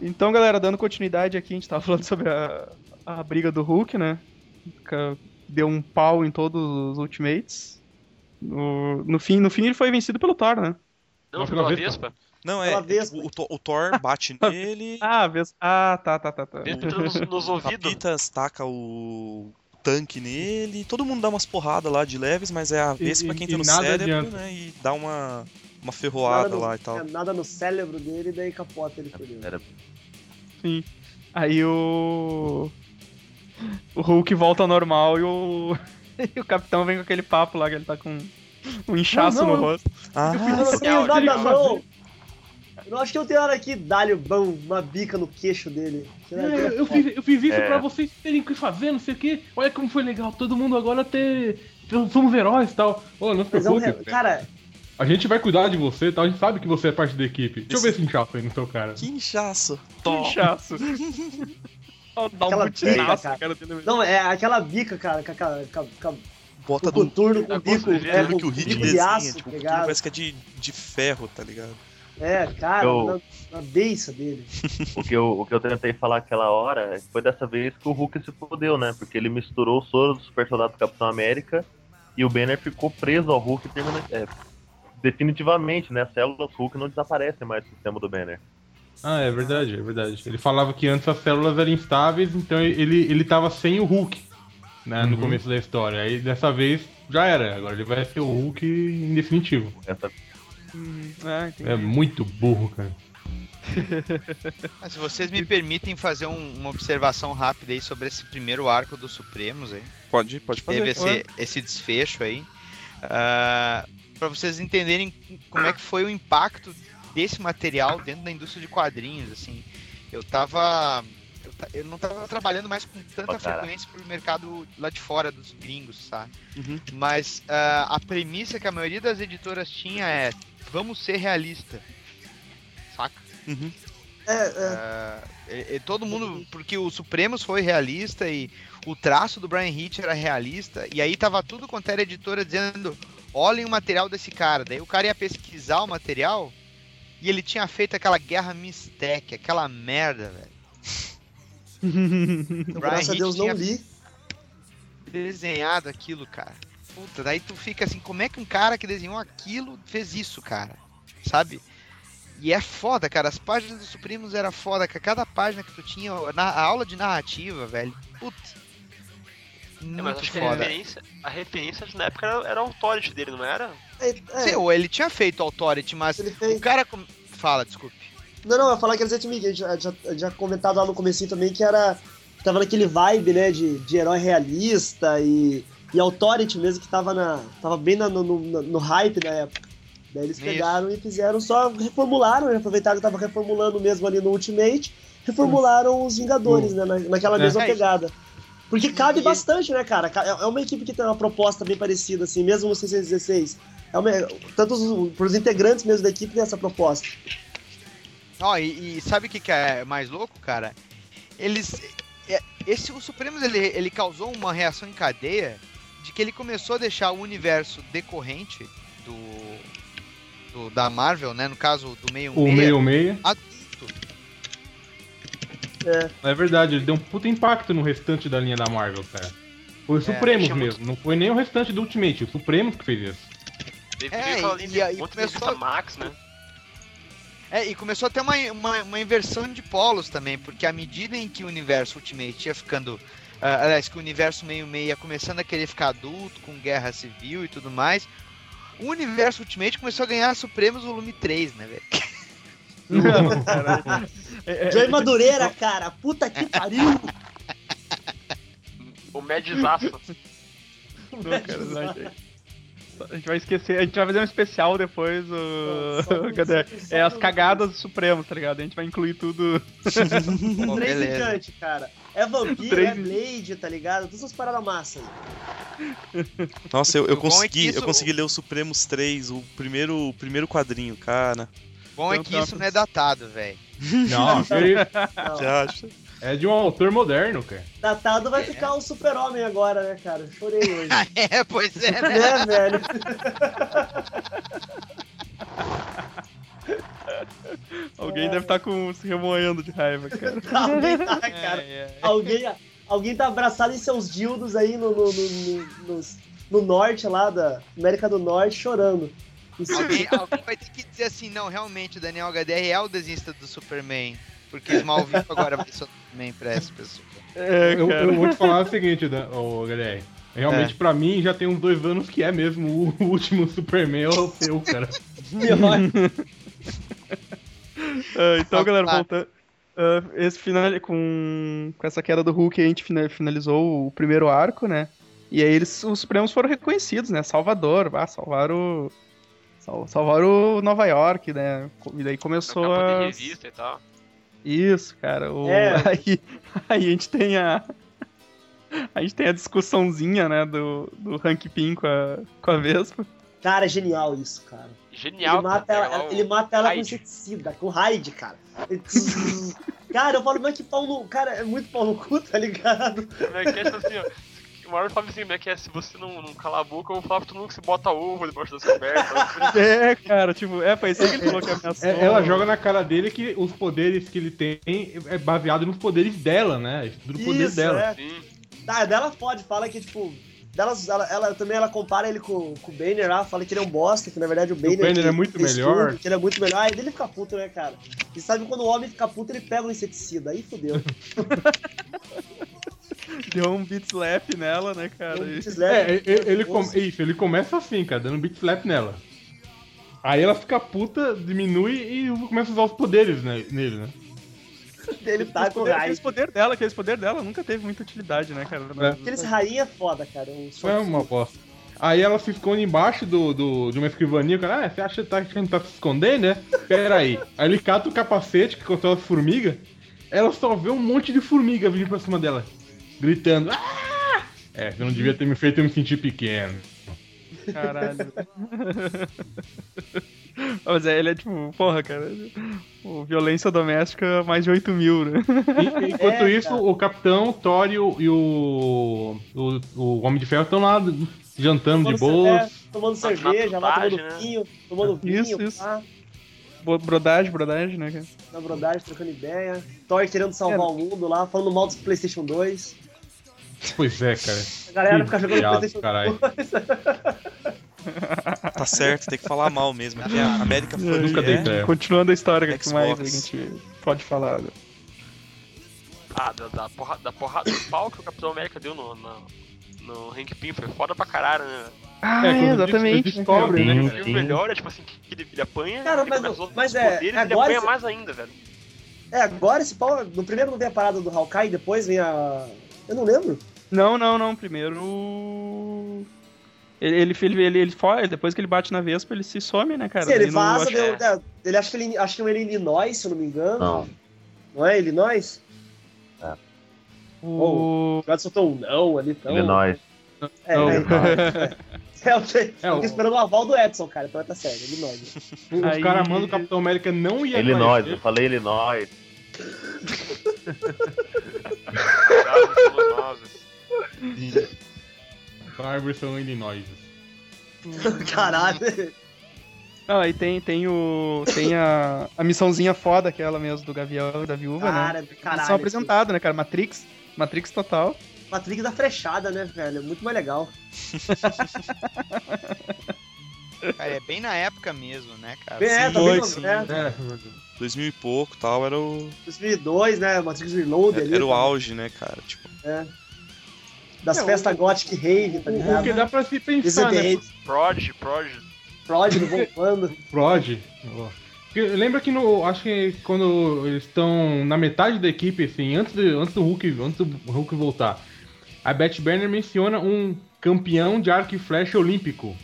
Então, galera, dando continuidade aqui, a gente tava falando sobre a, a briga do Hulk, né? Que Deu um pau em todos os Ultimates. No, no, fim, no fim ele foi vencido pelo Thor, né? Não, pela pela Vespa. Vespa. Não, é, é tipo, o, Thor- o Thor bate nele, Ah, vez... ah tá, tá, tá, tá. Vespa entra nos, nos o ouvidos. Capitas taca o tanque nele, todo mundo dá umas porradas lá de leves, mas é a E- Vespa e- que entra e no nada cérebro, adianta. né, e dá uma, uma Nada ferroada no, lá e tal. é, nada no cérebro dele, daí capota ele fodeu. Era Sim. Aí o. O Hulk volta ao normal e o. e o capitão vem com aquele papo lá que ele tá com um inchaço Não, não, no rosto. Ah, Eu não é, tenho o nada Diego não. Eu não acho que eu tenho hora aqui, dá-lhe uma bica no queixo dele. É, eu, fiz, eu fiz isso É. pra vocês terem o que fazer, não sei o que. Olha como foi legal, todo mundo agora ter. Somos heróis e tal. Ô, não se Mas é um preocupe. re- Cara, A gente vai cuidar de você e tal. A gente sabe que você é parte da equipe. Deixa eu ver esse inchaço aí no seu cara. que inchaço. Que inchaço. Dá um Aquela butinaço bica, cara. cara não, é aquela bica, cara, com aquela. Com, com, Bota do coturno, com É o bico, é, que o o Hit bico de desenha, aço, tipo, tá parece que é de, de ferro, tá ligado? É, cara, Eu- na, na beiça dele. O que, eu, o que eu tentei falar aquela hora foi dessa vez que o Hulk se fodeu, né? Porque ele misturou o soro do super soldado do Capitão América e o Banner ficou preso ao Hulk termina, é, definitivamente, né? As células Hulk não desaparecem mais do sistema do Banner. Ah, é verdade, é verdade. Ele falava que antes as células eram instáveis, então ele, ele tava sem o Hulk, né, no começo da história. Aí dessa vez já era, agora ele vai ser o Hulk em definitivo. Essa, Hum, ah. É muito burro, cara. Mas se vocês me permitem fazer um- uma observação rápida aí sobre esse primeiro arco dos Supremos aí. Pode, pode fazer. teve esse, esse desfecho aí. para vocês entenderem como é que foi o impacto desse material dentro da indústria de quadrinhos, assim. Eu tava eu, eu não tava trabalhando mais com tanta caralho. frequência pro mercado lá de fora dos gringos, sabe? Uhum. Mas ah, a premissa que a maioria das editoras tinha é vamos ser realista. Saca? Uhum. É, é. Ah, todo mundo, porque o Supremos foi realista e o traço do Brian Hitch era realista, e aí tava tudo quanto era editora dizendo: olhem o material desse cara. Daí o cara ia pesquisar o material e ele tinha feito aquela guerra Mistec, aquela merda, velho. Então, graças a Hitch Deus não li. desenhado aquilo, cara. Puta, daí tu fica assim, como é que um cara que desenhou aquilo fez isso, cara? Sabe? E é foda, cara. As páginas dos Supremos era foda, cara. Cada página que tu tinha, na, a aula de narrativa, velho. Putz. É, mas Muito acho que a foda. referência, a referência na época era, era o Authority dele, não era? É, é, ele tinha feito Authority, mas ele fez. o cara. com- Fala, desculpe. Não, não, eu ia falar que era Zetmig, a gente já, já, já comentado lá no comecinho também que era. Tava naquele vibe, né, de, de herói realista e, e Authority mesmo, que tava, na, tava bem na- no, no, no hype da época. Daí eles Isso. pegaram e fizeram, só reformularam, né, aproveitaram que tava reformulando mesmo ali no Ultimate, reformularam os Vingadores, né, na, naquela É. mesma É pegada. Porque cabe E- bastante, né, cara? É é uma equipe que tem uma proposta bem parecida, assim, mesmo no 616. É uma, tanto os, pros integrantes mesmo da equipe tem essa proposta. Ó, e, e sabe o que, que é mais louco, cara? Eles. é- Esse, o Supremos ele, ele causou uma reação em cadeia de que ele começou a deixar o universo decorrente do, do- da Marvel, né? No caso do meio O meio meia. adulto. É verdade, ele deu um puta impacto no restante da linha da Marvel, cara. Foi o Supremos muito- mesmo, não foi nem o restante do Ultimate, o Supremos que fez isso. É, e- e aí começou- revista Max, né? É, e começou a ter uma, uma, uma inversão de polos também, porque à medida em que o universo Ultimate ia ficando. Ah, aliás, que o universo meio-meio ia começando a querer ficar adulto, com guerra civil e tudo mais, o universo Ultimate começou a ganhar Supremos volume 3, né, velho? É, Joey Madureira, cara, puta que pariu! O Madzaço. Não, cara, não, a gente- a gente vai esquecer, a gente vai fazer um especial depois, o... Só- cadê? É as cagadas do Supremo, tá ligado? A gente vai incluir tudo. Três beleza. gigantes, cara. É vampiro, Três é Blade, tá ligado? Todas essas paradas massa aí. Nossa, eu, eu é consegui, isso- eu consegui ler o Supremos 3, o primeiro, o primeiro quadrinho, cara. Bom é Então que tá. isso não é datado, velho. Não, Você acha? é de um autor moderno, cara. datado vai ficar o super-homem agora, né, cara? Chorei hoje. é, pois é, né? né, velho? Alguém deve estar com, se remoendo de raiva, cara. Alguém tá, cara. É, é. Alguém, alguém tá abraçado em seus dildos aí no, no, no, no- nos- no norte lá da América do Norte, chorando. Alguém, alguém vai ter que dizer assim, não, realmente, o Daniel HDR é o desenhista do Superman. Porque Smallville agora vai ser o Superman pra essa pessoa. É, Eu, eu vou te falar o seguinte, Dan- ô, galera. Realmente, pra mim, já tem uns dois anos que é mesmo o último Superman europeu, cara. Ah, então, Tá, galera, tá. voltando. ah, esse final, com, com essa queda do Hulk, a gente fina- finalizou o primeiro arco, né? E aí eles, os Supremos foram reconhecidos, né? Salvador, ah, salvaram, sal, salvaram Nova York, né? E daí começou a... revista e tal. Isso, cara. O... É. Aí, aí a gente tem a. A gente tem a discussãozinha, né, do, do Hank Pym com a, com a Vespa. Cara, é genial isso, cara. Genial, ele mata cara. ela, o ele mata ela com Hyde. inseticida, com raid, cara. Cara, eu falo, mas que pau no. Cara, é muito pau no cu, tá ligado? É que é assim, ó? O Marvel fala assim, como é que é? Se você não, não calar a boca, eu vou falar pra todo mundo que você bota ovo debaixo das cobertas. É, cara, tipo, é, foi isso que ele falou que ameaçou. É, ela joga na cara dele que os poderes que ele tem é baseado nos poderes dela, né? Tudo poder Isso, dela. é. Sim. Ah, dela pode, fala que, tipo. Delas, ela, ela- também ela compara ele com, com o Banner lá, fala que ele é um bosta, que na verdade o Banner, Banner que é muito melhor. tudo, que ele é muito melhor. Aí ele fica puto, né, cara? E sabe quando o homem fica puto, ele pega o inseticida. Aí fodeu. Deu um beat slap nela, né, cara? Um beat slap, É, ele, ele come- isso, ele começa assim, cara, dando beat slap nela. Aí ela fica puta, diminui e começa a usar os poderes né, nele, né? Ele tá Aqueles com aqueles poder dela, aqueles poder dela nunca teve muita utilidade, né, cara? É. Aqueles rainha é foda, cara. Um Isso é uma bosta. Aí ela se esconde embaixo do, do- de uma escrivaninha, o cara, ah, você acha que tá, que não tá se escondendo, né? Pera aí. Aí ele cata o capacete que controla as formigas, ela só vê um monte de formiga vindo pra cima dela, gritando, ah! É, você não devia ter me feito eu me sentir pequeno. Caralho. Mas é, ele é tipo, porra, cara. O violência doméstica mais de 8 mil, né? E- enquanto É, isso, cara. o Capitão, o Thor e o, e o, o, o Homem de Ferro estão lá jantando de Tomando boas. ce- é, tomando cerveja, lá tomando né? vinho, tomando vinho, Isso, isso. pá, Brodagem, brodagem, né, cara? na brodagem, trocando ideia. Thor querendo salvar É. o mundo lá, falando mal dos Playstation 2. Pois é, cara. A galera Que fica jogando viado, Playstation caralho. 2. tá certo, tem que falar mal mesmo. Aqui a América foi nunca é, dei ideia. Continuando a história, o que mais a gente pode falar? né? Ah, da, da, porra, da porrada do pau que o Capitão América deu no, no, no Hank Pym foi foda pra caralho, né? Ah, É, exatamente. eles descobrem, né? O Sim, que sim. o melhor é tipo assim, que ele, ele apanha, Cara, ele mas- mas os é- poderes, ele agora apanha cê- mais ainda, velho. É, agora esse pau. No primeiro não vem a parada do Hawkeye, depois vem a. Eu não lembro. Não, não, não. Primeiro. Ele, ele, ele, ele, ele foge, depois que ele bate na Vespa, ele se some, né, cara? Sim, ele no- vaza, acho- deu, é, ele acha que ele acho que ele é Illinois, se eu não me engano. Não. Não é Illinois? o... O Gato soltou um não ali, então. Illinois. É, Não. é, é, eu tô, É, eu o- tô esperando o aval do Edson, cara, então tá certo, Illinois. Os Aí- caras mandam o Capitão América não ia Illinois, eu conhecer. falei Illinois. Cuidado, somos Árvores são Illinois. Caralho. Não, aí tem, tem o. Tem a, a missãozinha foda, aquela mesmo do Gavião e da Viúva, Cara, né? caralho. Eles são apresentados, né, cara? Matrix. Matrix total. Patrick da frechada, né, velho? Muito mais legal. Cara, é bem na época mesmo, né, cara? É, sim, tá bem, sim. né? É, 2000 e pouco tal, era o, 2002, né? Matrix Reload ali. era o auge, né, cara? Tipo, É. Das É, o- festas Gothic Rave, tá o, o ligado? que dá pra se pensar, né? Prod, Prod. Prod voltando. Prod. Lembra que no. Acho que quando eles estão na metade da equipe, assim, antes, de, antes do Hulk. Antes do Hulk voltar, a Beth Banner menciona um campeão de arco e flecha olímpico.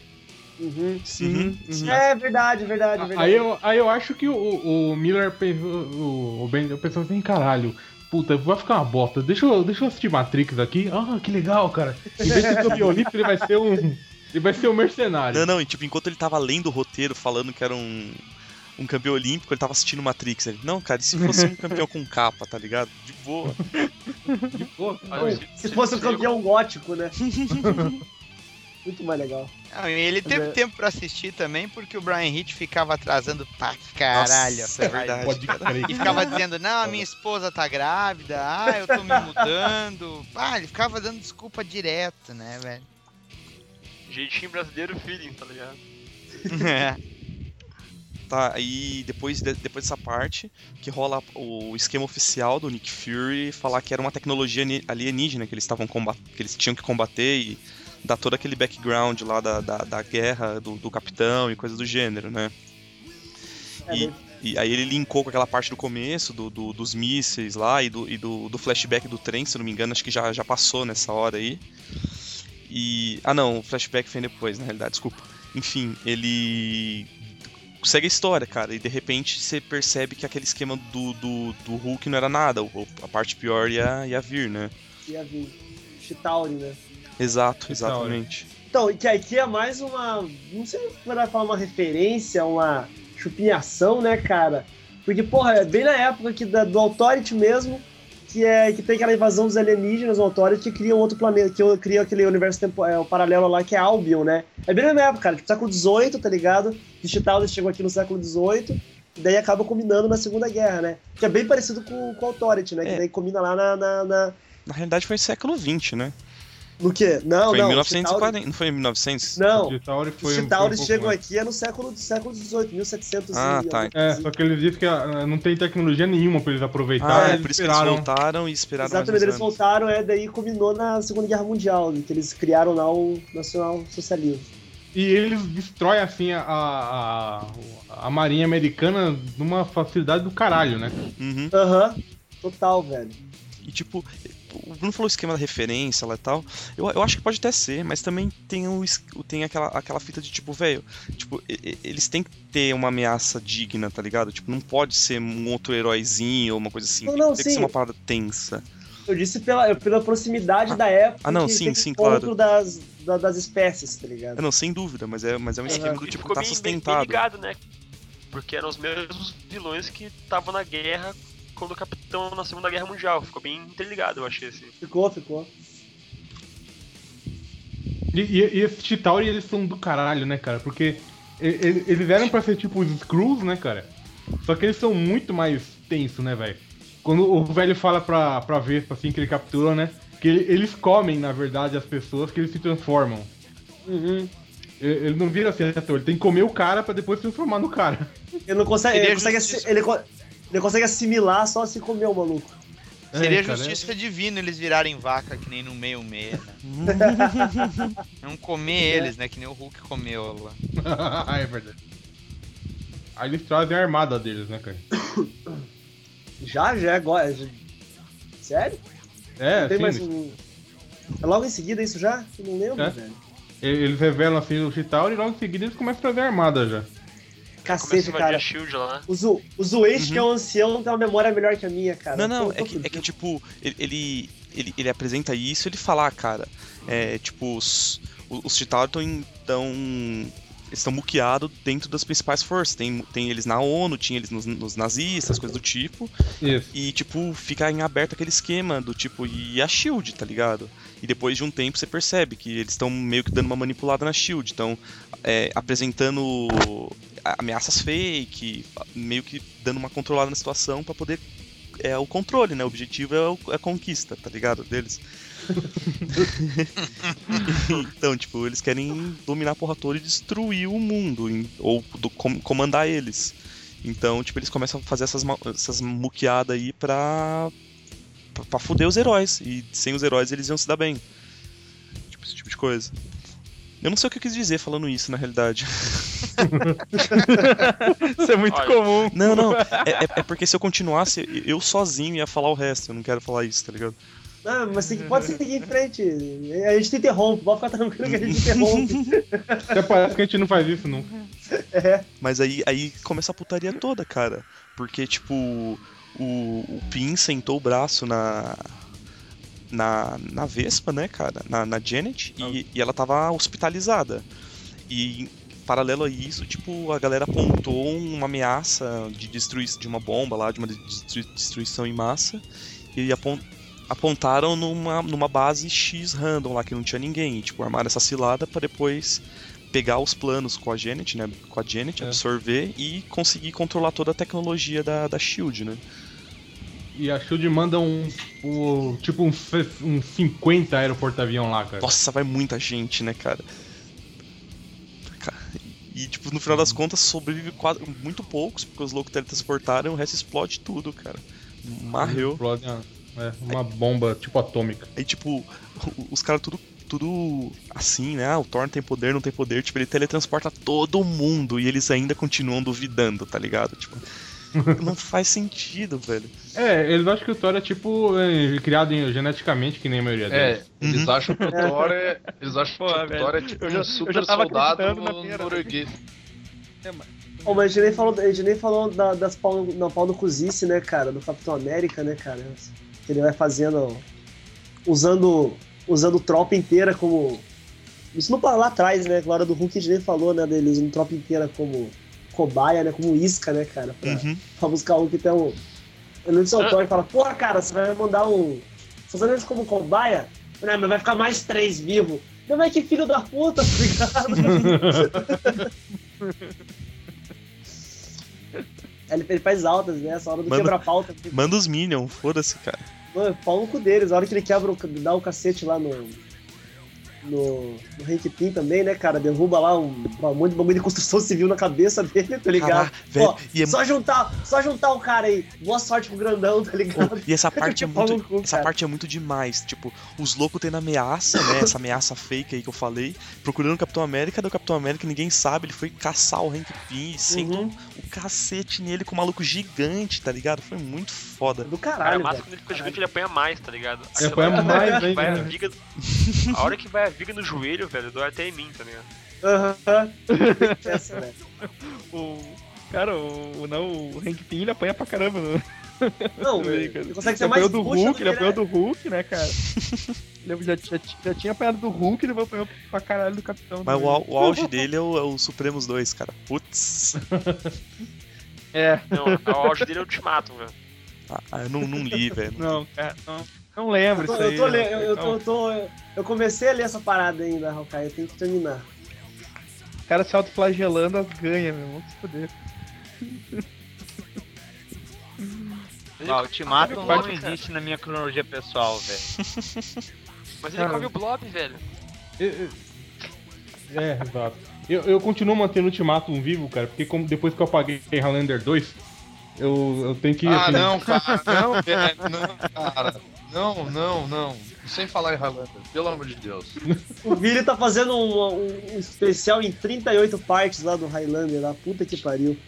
Uhum. Sim. uhum. É verdade, verdade, verdade. Aí eu, aí eu acho que o, o Miller pensou. O, o Ben pensou assim, caralho. Puta, vai ficar uma bosta. Deixa eu, deixa eu assistir Matrix aqui. Ah, que legal, cara. Em vez de ser campeão olímpico, ele vai ser um. Ele vai ser um mercenário. Não, não, e tipo, enquanto ele tava lendo o roteiro falando que era um, um campeão olímpico, ele tava assistindo Matrix. Ele, não, cara, e se fosse um campeão com capa, tá ligado? De boa. De boa. Olha, Se fosse um campeão gótico, né? Muito mais legal. Não, e ele teve É. tempo pra assistir também, porque o Brian Hitch ficava atrasando pra caralho. Nossa, é verdade. Pode crer. E ficava dizendo, não, a minha esposa tá grávida, ah, eu tô me mudando. Ah, ele ficava dando desculpa direto, né, velho? Jeitinho brasileiro feeling, tá ligado? É. Tá, aí depois, de- depois dessa parte, que rola o esquema oficial do Nick Fury falar que era uma tecnologia alienígena que eles estavam combat- que eles tinham que combater e dar todo aquele background lá da, da, da guerra do, do capitão e coisas do gênero, né? É, E- né? E aí ele linkou com aquela parte do começo, do, do- dos mísseis lá, e, do, e do, flashback do trem, se não me engano, acho que já, já passou nessa hora aí. E. Ah não, o flashback foi depois, na realidade, desculpa. Enfim, ele. Segue a história, cara, e de repente você percebe que aquele esquema do, do, do Hulk não era nada, a parte pior ia, ia vir, né? Ia vir. Chitauri, né? Exato, Que exatamente. Então, e que aqui é mais uma. Não sei se vai falar uma referência, uma chupinhação, né, cara? Porque, porra, é bem na época que da- do Authority mesmo, que é que tem aquela invasão dos alienígenas, o Authority que cria um outro planeta, que cria aquele universo tempo, é, o paralelo lá que é Albion, né? É bem na mesma época, cara, tipo, século XVIII, tá ligado? Digital chegou aqui no século XVIII, e daí acaba combinando na Segunda Guerra, né? Que é bem parecido com, com o Authority, né? Que É. daí combina lá na. na, na- Na realidade foi século XX, né? No quê? Não, foi não. em o 1940, não foi em 1900? Chitauri- Não, Chitauri Os foi, Chitauris um pouco chegam antes. aqui é no século, século XVIII, 1700 Ah, tá. É, só que eles dizem que ah, não tem tecnologia nenhuma pra eles Ah, aproveitarem. é eles por isso que eles esperaram. voltaram e esperaram Exatamente, mais eles anos. voltaram, é, daí combinou na Segunda Guerra Mundial, que eles criaram lá o Nacional Socialismo. E eles destroem, assim, a, a, a Marinha Americana numa facilidade do caralho, né? Uhum. Aham, total, velho. E tipo, o Bruno falou o esquema da referência lá e tal. Eu, eu acho que pode até ser, mas também tem, o, tem aquela, aquela fita de tipo, velho, tipo, e- e- eles têm que ter uma ameaça digna, tá ligado? Tipo, não pode ser um outro heróizinho ou uma coisa assim. Não, tem, não, tem que sim. ser uma parada tensa. Eu disse pela, pela proximidade da época ah, não, que sim, sim, claro. das, da- das espécies, tá ligado? É, não, sem dúvida, mas é, mas é um esquema do E tipo, ficou tá bem, bem, bem sustentado. ligado, né? Porque eram os mesmos vilões que estavam na guerra quando o capitão na Segunda Guerra Mundial. Ficou bem interligado, eu achei assim. Ficou, ficou. E, e, e esses Chitauri, eles são do caralho, né, cara? Porque e- e- eles eram pra ser tipo os Skrulls, né, cara? Só que eles são muito mais tensos, né, velho? Quando o velho fala pra, pra Vespa, assim, que ele captura, né? Que ele- eles comem, na verdade, as pessoas que eles se transformam. Uhum. Ele ele não vira assim, ator. Ele tem que comer o cara pra depois se transformar no cara. Ele não consegue. Ele consegue, justiça. assi- ele, ele consegue assimilar só se comer o maluco. Seria É, cara, justiça divina eles virarem vaca que nem no meio meia, né? Não comer eles, né? Que nem o Hulk comeu lá. é verdade. Aí eles trazem a armada deles, né, cara? Já, já, agora. já- Sério? É, Não tem sim. mais um. É logo em seguida isso já? Eu não lembro, É. velho. Eles revelam assim o Chitauri e logo em seguida eles começam a trazer a armada já. Cacete, cara. Shield lá. O, Zu, o Zuete, que é um ancião, tem uma memória melhor que a minha, cara. Não, não, Tô- é tô que, é que, tipo, ele, ele, ele, apresenta isso e ele fala, ah, cara, é, tipo, os, os Chitauri estão estão muqueados dentro das principais forças. Tem, tem eles na ONU, tinha eles nos, nos nazistas, coisas do tipo. Isso. E, tipo, fica em aberto aquele esquema do tipo, e a Shield, tá ligado? E depois de um tempo você percebe que eles estão meio que dando uma manipulada na Shield. Estão apresentando a- ameaças fake, meio que dando uma controlada na situação pra poder. É o controle, né? O objetivo é o- é a conquista, tá ligado? Deles. então, tipo, eles querem dominar a porra toda e destruir o mundo, em- ou do- com- comandar eles. Então, tipo, eles começam a fazer essas, essas muqueadas aí pra, pra, pra fuder os heróis. E sem os heróis eles iam se dar bem. Tipo, esse tipo de coisa. Eu não sei o que eu quis dizer falando isso, na realidade. Isso é muito Olha. comum. Não, não. É, é- é porque se eu continuasse, eu sozinho ia falar o resto. Eu não quero falar isso, tá ligado? Não, mas tem que, pode seguir em frente. A gente te interrompe, pode ficar tranquilo que a gente interrompe. Até parece que a gente não faz isso nunca. Mas aí, aí começa a putaria toda, cara. Porque, tipo, o, o Pin sentou o braço na. Na, na Vespa, né, cara? Na, na Janet, e, e ela tava hospitalizada. E paralelo a isso, tipo, a galera apontou uma ameaça de destruir de uma bomba lá, de uma destru- destruição em massa. E apon- apontaram numa, numa base X random lá que não tinha ninguém. E, tipo, armaram essa cilada pra depois pegar os planos com a Janet, né? Com a Janet, É. absorver e conseguir controlar toda a tecnologia da, da Shield, né? E a Shield manda um. um tipo uns um 50 aeroporto-avião lá, cara. Nossa, vai muita gente, né, cara? Ca- E, tipo, no final das contas, sobrevive quase, muito poucos, porque os loucos teletransportaram e o resto explode tudo, cara. Marreu. Explode uma, é, uma bomba tipo atômica. Aí, tipo, os caras tudo, tudo assim, né? Ah, o Thor não tem poder, não tem poder. Tipo, ele teletransporta todo mundo e eles ainda continuam duvidando, tá ligado? Tipo, não faz sentido, velho. É, eles acham que o Thor é tipo é, criado em- geneticamente, que nem a maioria É, deles. eles acham que o Thor é. Eles acham Pô, que o Thor é tipo eu já- um super soldado acreditando na primeira norueguês. Ô, mas a gente nem falou, a gente nem falou da- das pau, na pau no cozice, né, cara? Do Capitão América, né, cara? Que ele vai fazendo. Usando. Usando tropa inteira como. Isso não lá atrás, né? Na hora do Hulk a gente nem falou, né? Dele usando tropa inteira como cobaia, né? Como isca, né, cara? Pra, Uhum. pra buscar um que tem um. Eu não sei o Thor e fala, porra, cara, você vai mandar um. Você usando eles como cobaia? Não, mas vai ficar mais três vivos. Não, mas que filho da puta, tá ligado? ele, ele faz altas, né? Essa hora do Manda- quebra-pauta. Manda os Minions, foda-se, cara. Mano, pau no cu deles. A hora que ele quebra, o, dá o cacete lá no. No, no Hank Pym também, né, cara? Derruba lá um, um monte de bagulho de construção civil na cabeça dele, tá ligado? Caraca, velho, Ó, é- só, juntar, só juntar o cara aí. Boa sorte pro grandão, tá ligado? E essa parte é muito. cu, essa cara. parte é muito demais. Tipo, os loucos tendo ameaça, né? Essa ameaça fake aí que eu falei. Procurando o Capitão América, do Capitão América ninguém sabe. Ele foi caçar o Hank Pym e sentou Uhum. o cacete nele com um maluco gigante, tá ligado? Foi muito foda. Do Cara, caralho, massa velho. quando ele fica gigante, ele apanha mais, tá ligado? Ele apanha mais vai a, né? viga, a hora que vai a viga no joelho, velho, dói até em mim, tá ligado? Aham. Essa, velho. O, cara, o, não, o Hank Pym ele apanha pra caramba. Né? Não, ele cara. consegue Ele ser mais apanhou do Hulk, que ele apanhou é. do Hulk, né, cara? ele já, já, já tinha apanhado do Hulk, ele apanhou pra caralho do Capitão. Mas o, o auge dele é o, é o Supremos 2, cara. Putz. É, Não, o auge dele é o Ultimatum, velho. Ah, eu não, não li, velho. não, cara, não, não lembro Eu tô, isso eu, aí. tô, eu, eu, tô, eu tô- eu comecei a ler essa parada ainda, Hawkeye, eu tenho que terminar. O cara se autoflagelando as ganha, meu. Vamos se foder. Ah, o Ultimato não Blob, cara. existe na minha cronologia pessoal, velho. Mas ele Cara. come o Blob, velho. É, exato. Eu, eu continuo mantendo o Ultimatum vivo, cara, porque como- depois que eu apaguei Highlander 2, eu, eu tenho que. Ah, assim, não, cara. Não, velho. Não, cara. Não, não, não. Sem falar em Highlander, pelo amor de Deus. O Vili tá fazendo um, um- especial em 38 partes lá do Highlander, lá. Puta que pariu.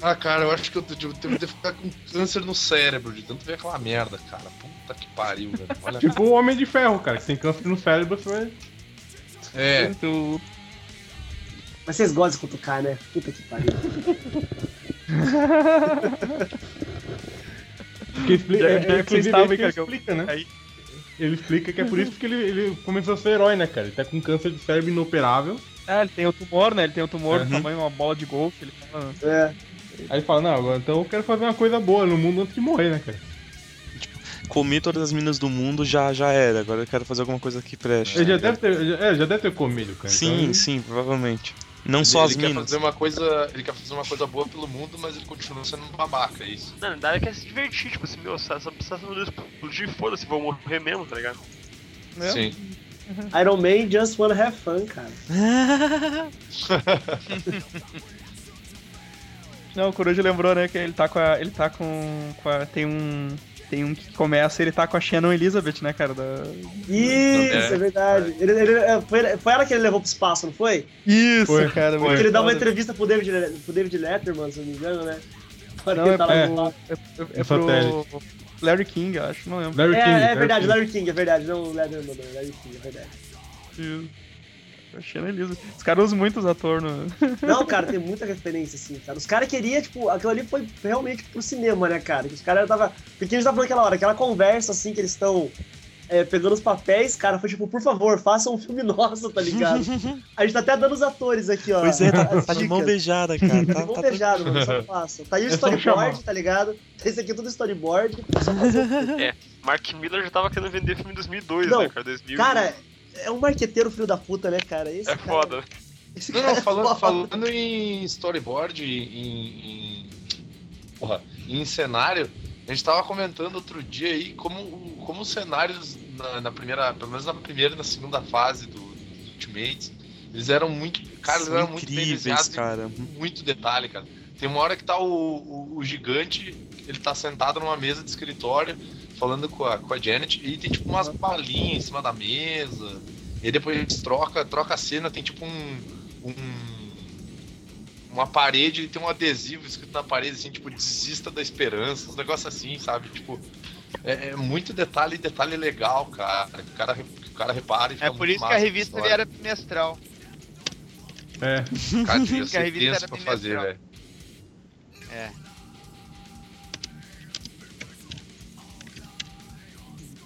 Ah, cara, eu acho que eu devo devo ficar com câncer no cérebro de tanto ver aquela merda, cara. Puta que pariu, velho. Olha. Tipo o Homem de Ferro, cara, que tem câncer no cérebro, você vai. É. Tu- Mas vocês gostam de cutucar, né? Puta que pariu. Porque explica, é, é, estavam, ele explica, né? aí- Ele explica que é por isso que ele, ele começou a ser herói, né, cara? Ele tá com câncer de cérebro inoperável. Ah, ele tem o tumor, né? Ele tem o tumor do Uhum. tamanho de uma bola de golfe. Ele fala, É. Aí ele fala, não, agora então eu quero fazer uma coisa boa no mundo antes de morrer, né, cara? Comi todas as minas do mundo, já, já era. Agora eu quero fazer alguma coisa que preste. Ele já deve ter, já- é, já deve ter comido, cara. Sim, Então, sim, provavelmente. Não Ele, só as ele quer minas. fazer uma coisa. Ele quer fazer uma coisa boa pelo mundo, mas ele continua sendo um babaca, é isso. Não, na verdade quer se divertir, tipo assim, meu, só só precisa explodir, foda-se, vou morrer mesmo, tá ligado? né? Sim. Iron Man just wanna have fun, cara. Não, o Coruja lembrou, né, que ele tá com a. Ele tá com. com a- tem um. Tem um que começa, ele tá com a Shannon Elizabeth, né, cara? Da... Isso, É. é, verdade. Ele, ele- é, foi, foi ela que ele levou pro espaço, não foi? Isso, Foi, cara. Porque ele dá uma entrevista pro David, pro David Letterman, se eu não me engano, né? Não, é, lá é, é, é No pro. Larry King, acho, não lembro. Larry É, King, é Larry verdade, King. Larry King, é verdade. Não o Letterman, não, Larry King, é verdade. Isso. A Shannon Elizabeth. Os caras usam muito os atores no. Não, cara, tem muita referência, assim, cara. Os caras queriam, tipo, aquilo ali foi realmente pro cinema, né, cara? Os caras tava. Porque a gente tava falando aquela hora, aquela conversa, assim, que eles estão é, pegando os papéis, cara, foi tipo, por favor, façam um filme nosso, tá ligado? A gente tá até dando os atores aqui, ó. Pois é, tá, tá de mão beijada, cara. Tá, Mão tá beijado, mano, só faça. Tá aí o É storyboard, tá ligado? Esse aqui é tudo storyboard. só o filme. Mark Miller já tava querendo vender filme em 2002, Não, né, cara? 2000. Cara, é um marqueteiro filho da puta, né, cara? Esse é cara- foda. esse Não, cara não, é falando, foda. falando em storyboard, em, em, porra, em cenário, a gente tava comentando outro dia aí como, como os cenários na, na primeira, pelo menos na primeira e na segunda fase do, do Ultimates, eles eram muito, cara, eles eram muito bem desenhados cara. muito detalhe, cara. Tem uma hora que tá o, o, o gigante, ele tá sentado numa mesa de escritório, falando com a, com a Janet, e tem tipo umas balinhas em cima da mesa. E depois troca, troca a cena, tem tipo um. um- uma parede e tem um adesivo escrito na parede, assim, tipo, desista da esperança, uns negócios assim, sabe? Tipo, é, é muito detalhe, detalhe legal, cara. que O cara, o cara repara e fica É por isso que a revista era bimestral. É. Cara, devia que a ser revista tenso era pra fazer, velho. É.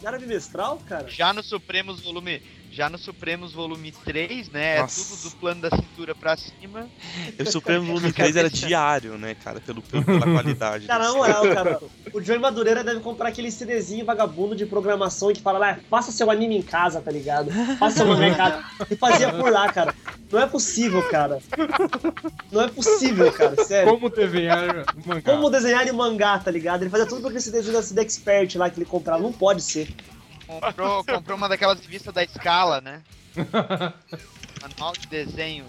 Não era bimestral, cara? Já no Supremos volume. Já no Supremos volume 3, né? Nossa. É tudo do plano da cintura pra cima. O Supremo Volume 3 era diário, né, cara? Pelo, pelo- pela qualidade. Cara, na moral, cara, o Johnny Madureira deve comprar aquele CDzinho vagabundo de programação que fala lá, faça seu anime em casa, tá ligado? Faça seu mangá em casa. E fazia por lá, cara. Não é possível, cara. Não é possível, cara, sério. Como desenhar um mangá? Como desenhar em mangá, tá ligado? Ele fazia tudo com aquele CDzinho da CD Expert lá que ele comprava. Não pode ser. Comprou, comprou uma daquelas revistas da escala, né? Manual de desenho.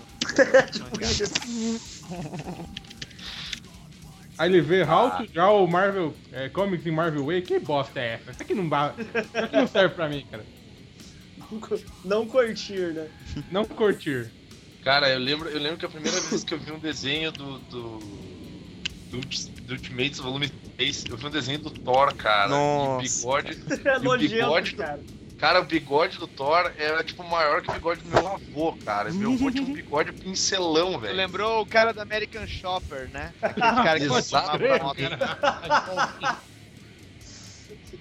Aí ele vê How to Draw Marvel é, Comics em Marvel Way. Que bosta é essa? Isso aqui não, ba- isso aqui não serve pra mim, cara. Não curtir, né? Não curtir. Cara, eu lembro, eu lembro que a primeira vez que eu vi um desenho do. do, do, do Ultimates Volume 3, eu vi um desenho do Thor, cara. Nossa. E bigode. É E o bigode nojento, do- cara. Cara, o bigode do Thor era tipo maior que o bigode do meu avô, cara. Meu avô tinha um bigode pincelão, velho. lembrou o cara do American Shopper, né? Aquele cara que Exato, fumava moto.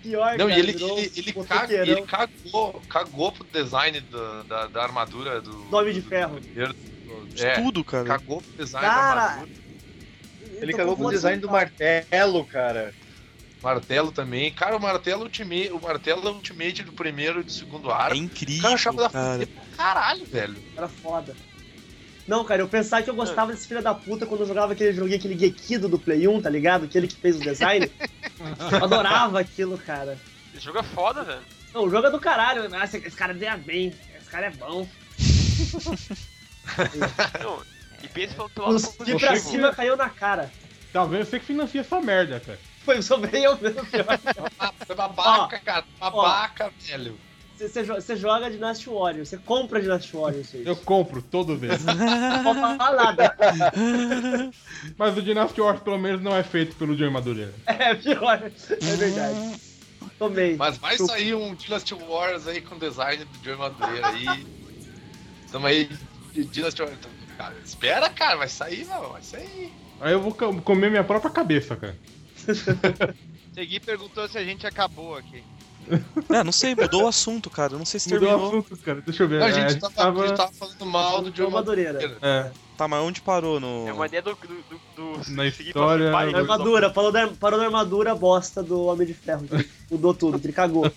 Pior, Não, cara, e ele, virou ele, ele, caga- ele cagou, cagou pro design da, da, da armadura do. Homem de do- Ferro. do É, tudo, cara. cagou pro design da Cara, armadura. Ele cagou com o design de do martelo, cara. Martelo também. Cara, o martelo Ultimate, o martelo Ultimate do primeiro e do segundo É arco. incrível, Cara, achava da cara. Caralho, velho. Era foda. Não, cara, eu pensava que eu gostava desse filho da puta quando eu jogava aquele joguinho, aquele Gekido do Play 1, tá ligado? Aquele que fez o design. eu adorava aquilo, cara. Esse jogo é foda, velho. Não, o jogo é do caralho. Nossa, esse cara desenha bem. Esse cara é bom. Não, e pensa pelo, lado Os de pra positivo. cima caiu na cara. Tá vendo? Você que financia essa merda, cara. Foi sobre eu mesmo. pior. Foi babaca, cara. Babaca, velho. Você, você jo- você joga Dynasty Warriors, você compra Dynasty Warriors. Eu compro todo vez. não falar nada. Mas o Dynasty Wars pelo menos não é feito pelo Joey Madureira. É pior. É verdade. Tomei. Mas vai sair um Dynasty Wars aí com design do Joey Madureira aí. Tamo aí, de Dynasty Wars. Cara, espera, cara, vai sair, não, vai sair. Aí eu vou co- comer minha própria cabeça, cara. Segui perguntou se a gente acabou aqui. É, não sei, mudou o assunto, cara. Não sei se Mudou o terminou. assunto, cara. Deixa eu ver. Não, a É, gente, tava, a gente tava falando mal do João Madureira. Madureira. É, Tá, mas onde parou no. É uma ideia do. do, do, do Na história- armadura, falou da, parou na armadura bosta do Homem de Ferro. que Mudou tudo, que ele cagou.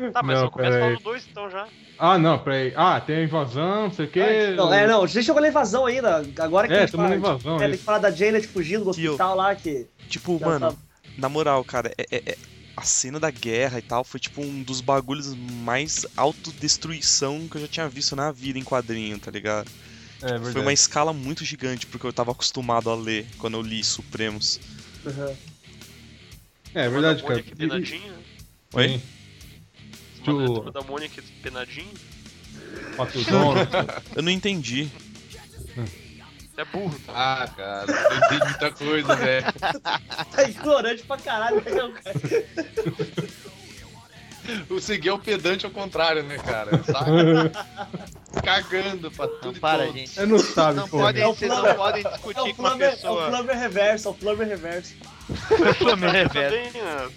Tá, mas Não, começa peraí. falando dois então já. Ah, não, peraí. Ah, tem a invasão, não sei o quê. Não, é, não, a gente chegou na invasão ainda. Agora que É, a gente tamo na fala- invasão, É, é tem que falar da Janet fugindo do Que eu- hospital lá, que. Tipo, Já mano, tá- na moral, cara, é, é- é- a cena da guerra e tal foi tipo um dos bagulhos mais autodestruição que eu já tinha visto na vida em quadrinho, tá ligado? É verdade. Foi uma escala muito gigante, porque eu tava acostumado a ler quando eu li Supremos. Uhum. É verdade, da cara. Penadinha. Oi? Sim. Manda Tu- turma da Mônica penadinha. Patudão. Eu não entendi. Você é burro, tá? Ah, cara, eu entendi muita coisa, velho. Tá ignorante pra caralho, né, cara? O Segui é o pedante ao contrário, né, cara? Saca? Cagando pra tudo Não para, todos. gente. Eu não sabe, Não pô. podem, É o vocês Flamengo. não podem É o discutir com uma Flamengo, é o pessoa. Flamengo reverso, é o Flamengo reverso. Flamengo reverso.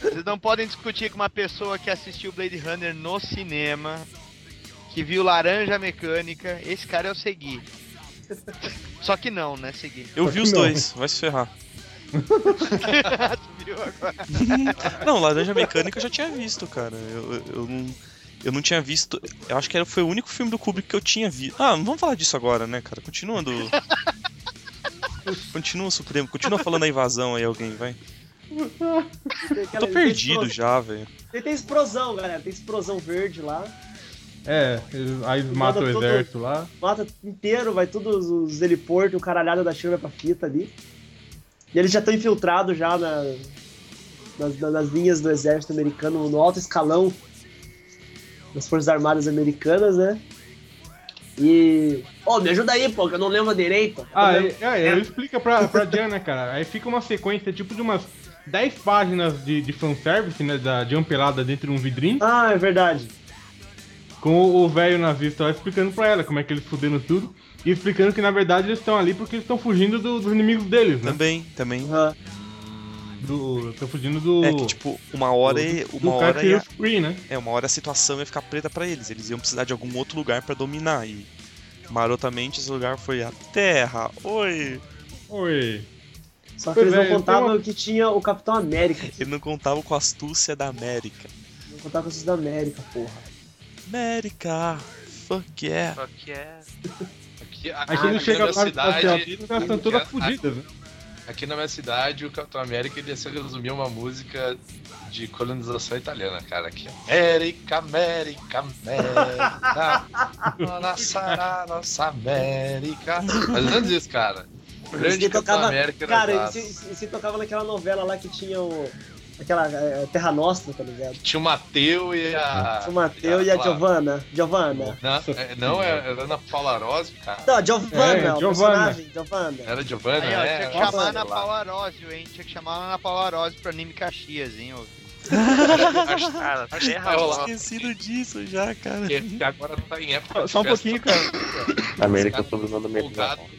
Vocês não podem discutir com uma pessoa que assistiu Blade Runner no cinema, que viu Laranja Mecânica. Esse cara é o Segui. Só que não, né, Segui? Eu Só vi os não. dois, vai se ferrar. Tu viu agora? Não, Laranja Mecânica eu já tinha visto, cara. Eu, eu, eu não. Eu não tinha visto. Eu acho que era, foi o único filme do Kubrick que eu tinha visto. Ah, não vamos falar disso agora, né, cara? Continua do. Continua, Supremo. Continua falando da invasão aí, alguém, vai. Tô perdido explosão- já, velho. Tem, tem explosão, galera. Tem explosão verde lá. É, aí eles matam o exército lá. Mata inteiro, vai todos os heliportos, o caralhado da China pra fita ali. E eles já estão infiltrados já na- nas, na- nas linhas do exército americano, no alto escalão das Forças Armadas Americanas, né? E. Ô, me ajuda aí, pô, que eu não lembro direito. Ah, Eu é, é, ele explica pra, pra Jan, né, cara? Aí fica uma sequência tipo de umas 10 páginas de, de fanservice, né? Da Jan pelada dentro de um vidrinho, Ah, é verdade. com o velho nazista lá explicando pra ela como é que eles fuderam tudo. E explicando que na verdade eles estão ali porque eles estão fugindo do- dos inimigos deles, né? Também, também. Aham. Estão fugindo do. É que, tipo, uma hora. e- do, Uma do cara hora ia, o Screen, né? É, uma hora a situação ia ficar preta pra eles. Eles iam precisar de algum outro lugar pra dominar. E marotamente esse lugar foi a Terra. Oi! Oi. Só que Pois eles não é, contavam uma- que tinha o Capitão América. Ele não contava com a astúcia da América. Não contava com os da América, porra. América! Fuck yeah! Que é. Aqui, aqui quando na chega minha lá, cidade, as elas estão todas aqui- fodidas, né? Aqui na minha cidade, o Capitão América ele ia se resumir a uma música de colonização italiana, cara. Aqui, América, América, América, nossa, nossa América. Mais ou menos isso, cara. Grande tocava- América era Cara, esse- esse tocava naquela novela lá que tinha o. Aquela é, Terra Nostra, tá ligado? Tinha o Mateu e a. o Mateu e a Clara. Giovanna. Giovanna. Não, é, não, era Ana Paula Rose, cara. Não, Giovanna, É, o Giovanna. personagem, Giovanna. Era Giovanna, Aí, ó, é. tinha que chamar a Ana. Paula Arósio, hein? Tinha que chamar a Ana Paula Arósio pro anime Caxias, hein? ô. Cara, vai rolar. Esquecido disso já, cara. agora tá em época Só um pouquinho, cara. América sob o nome da empolgado. América.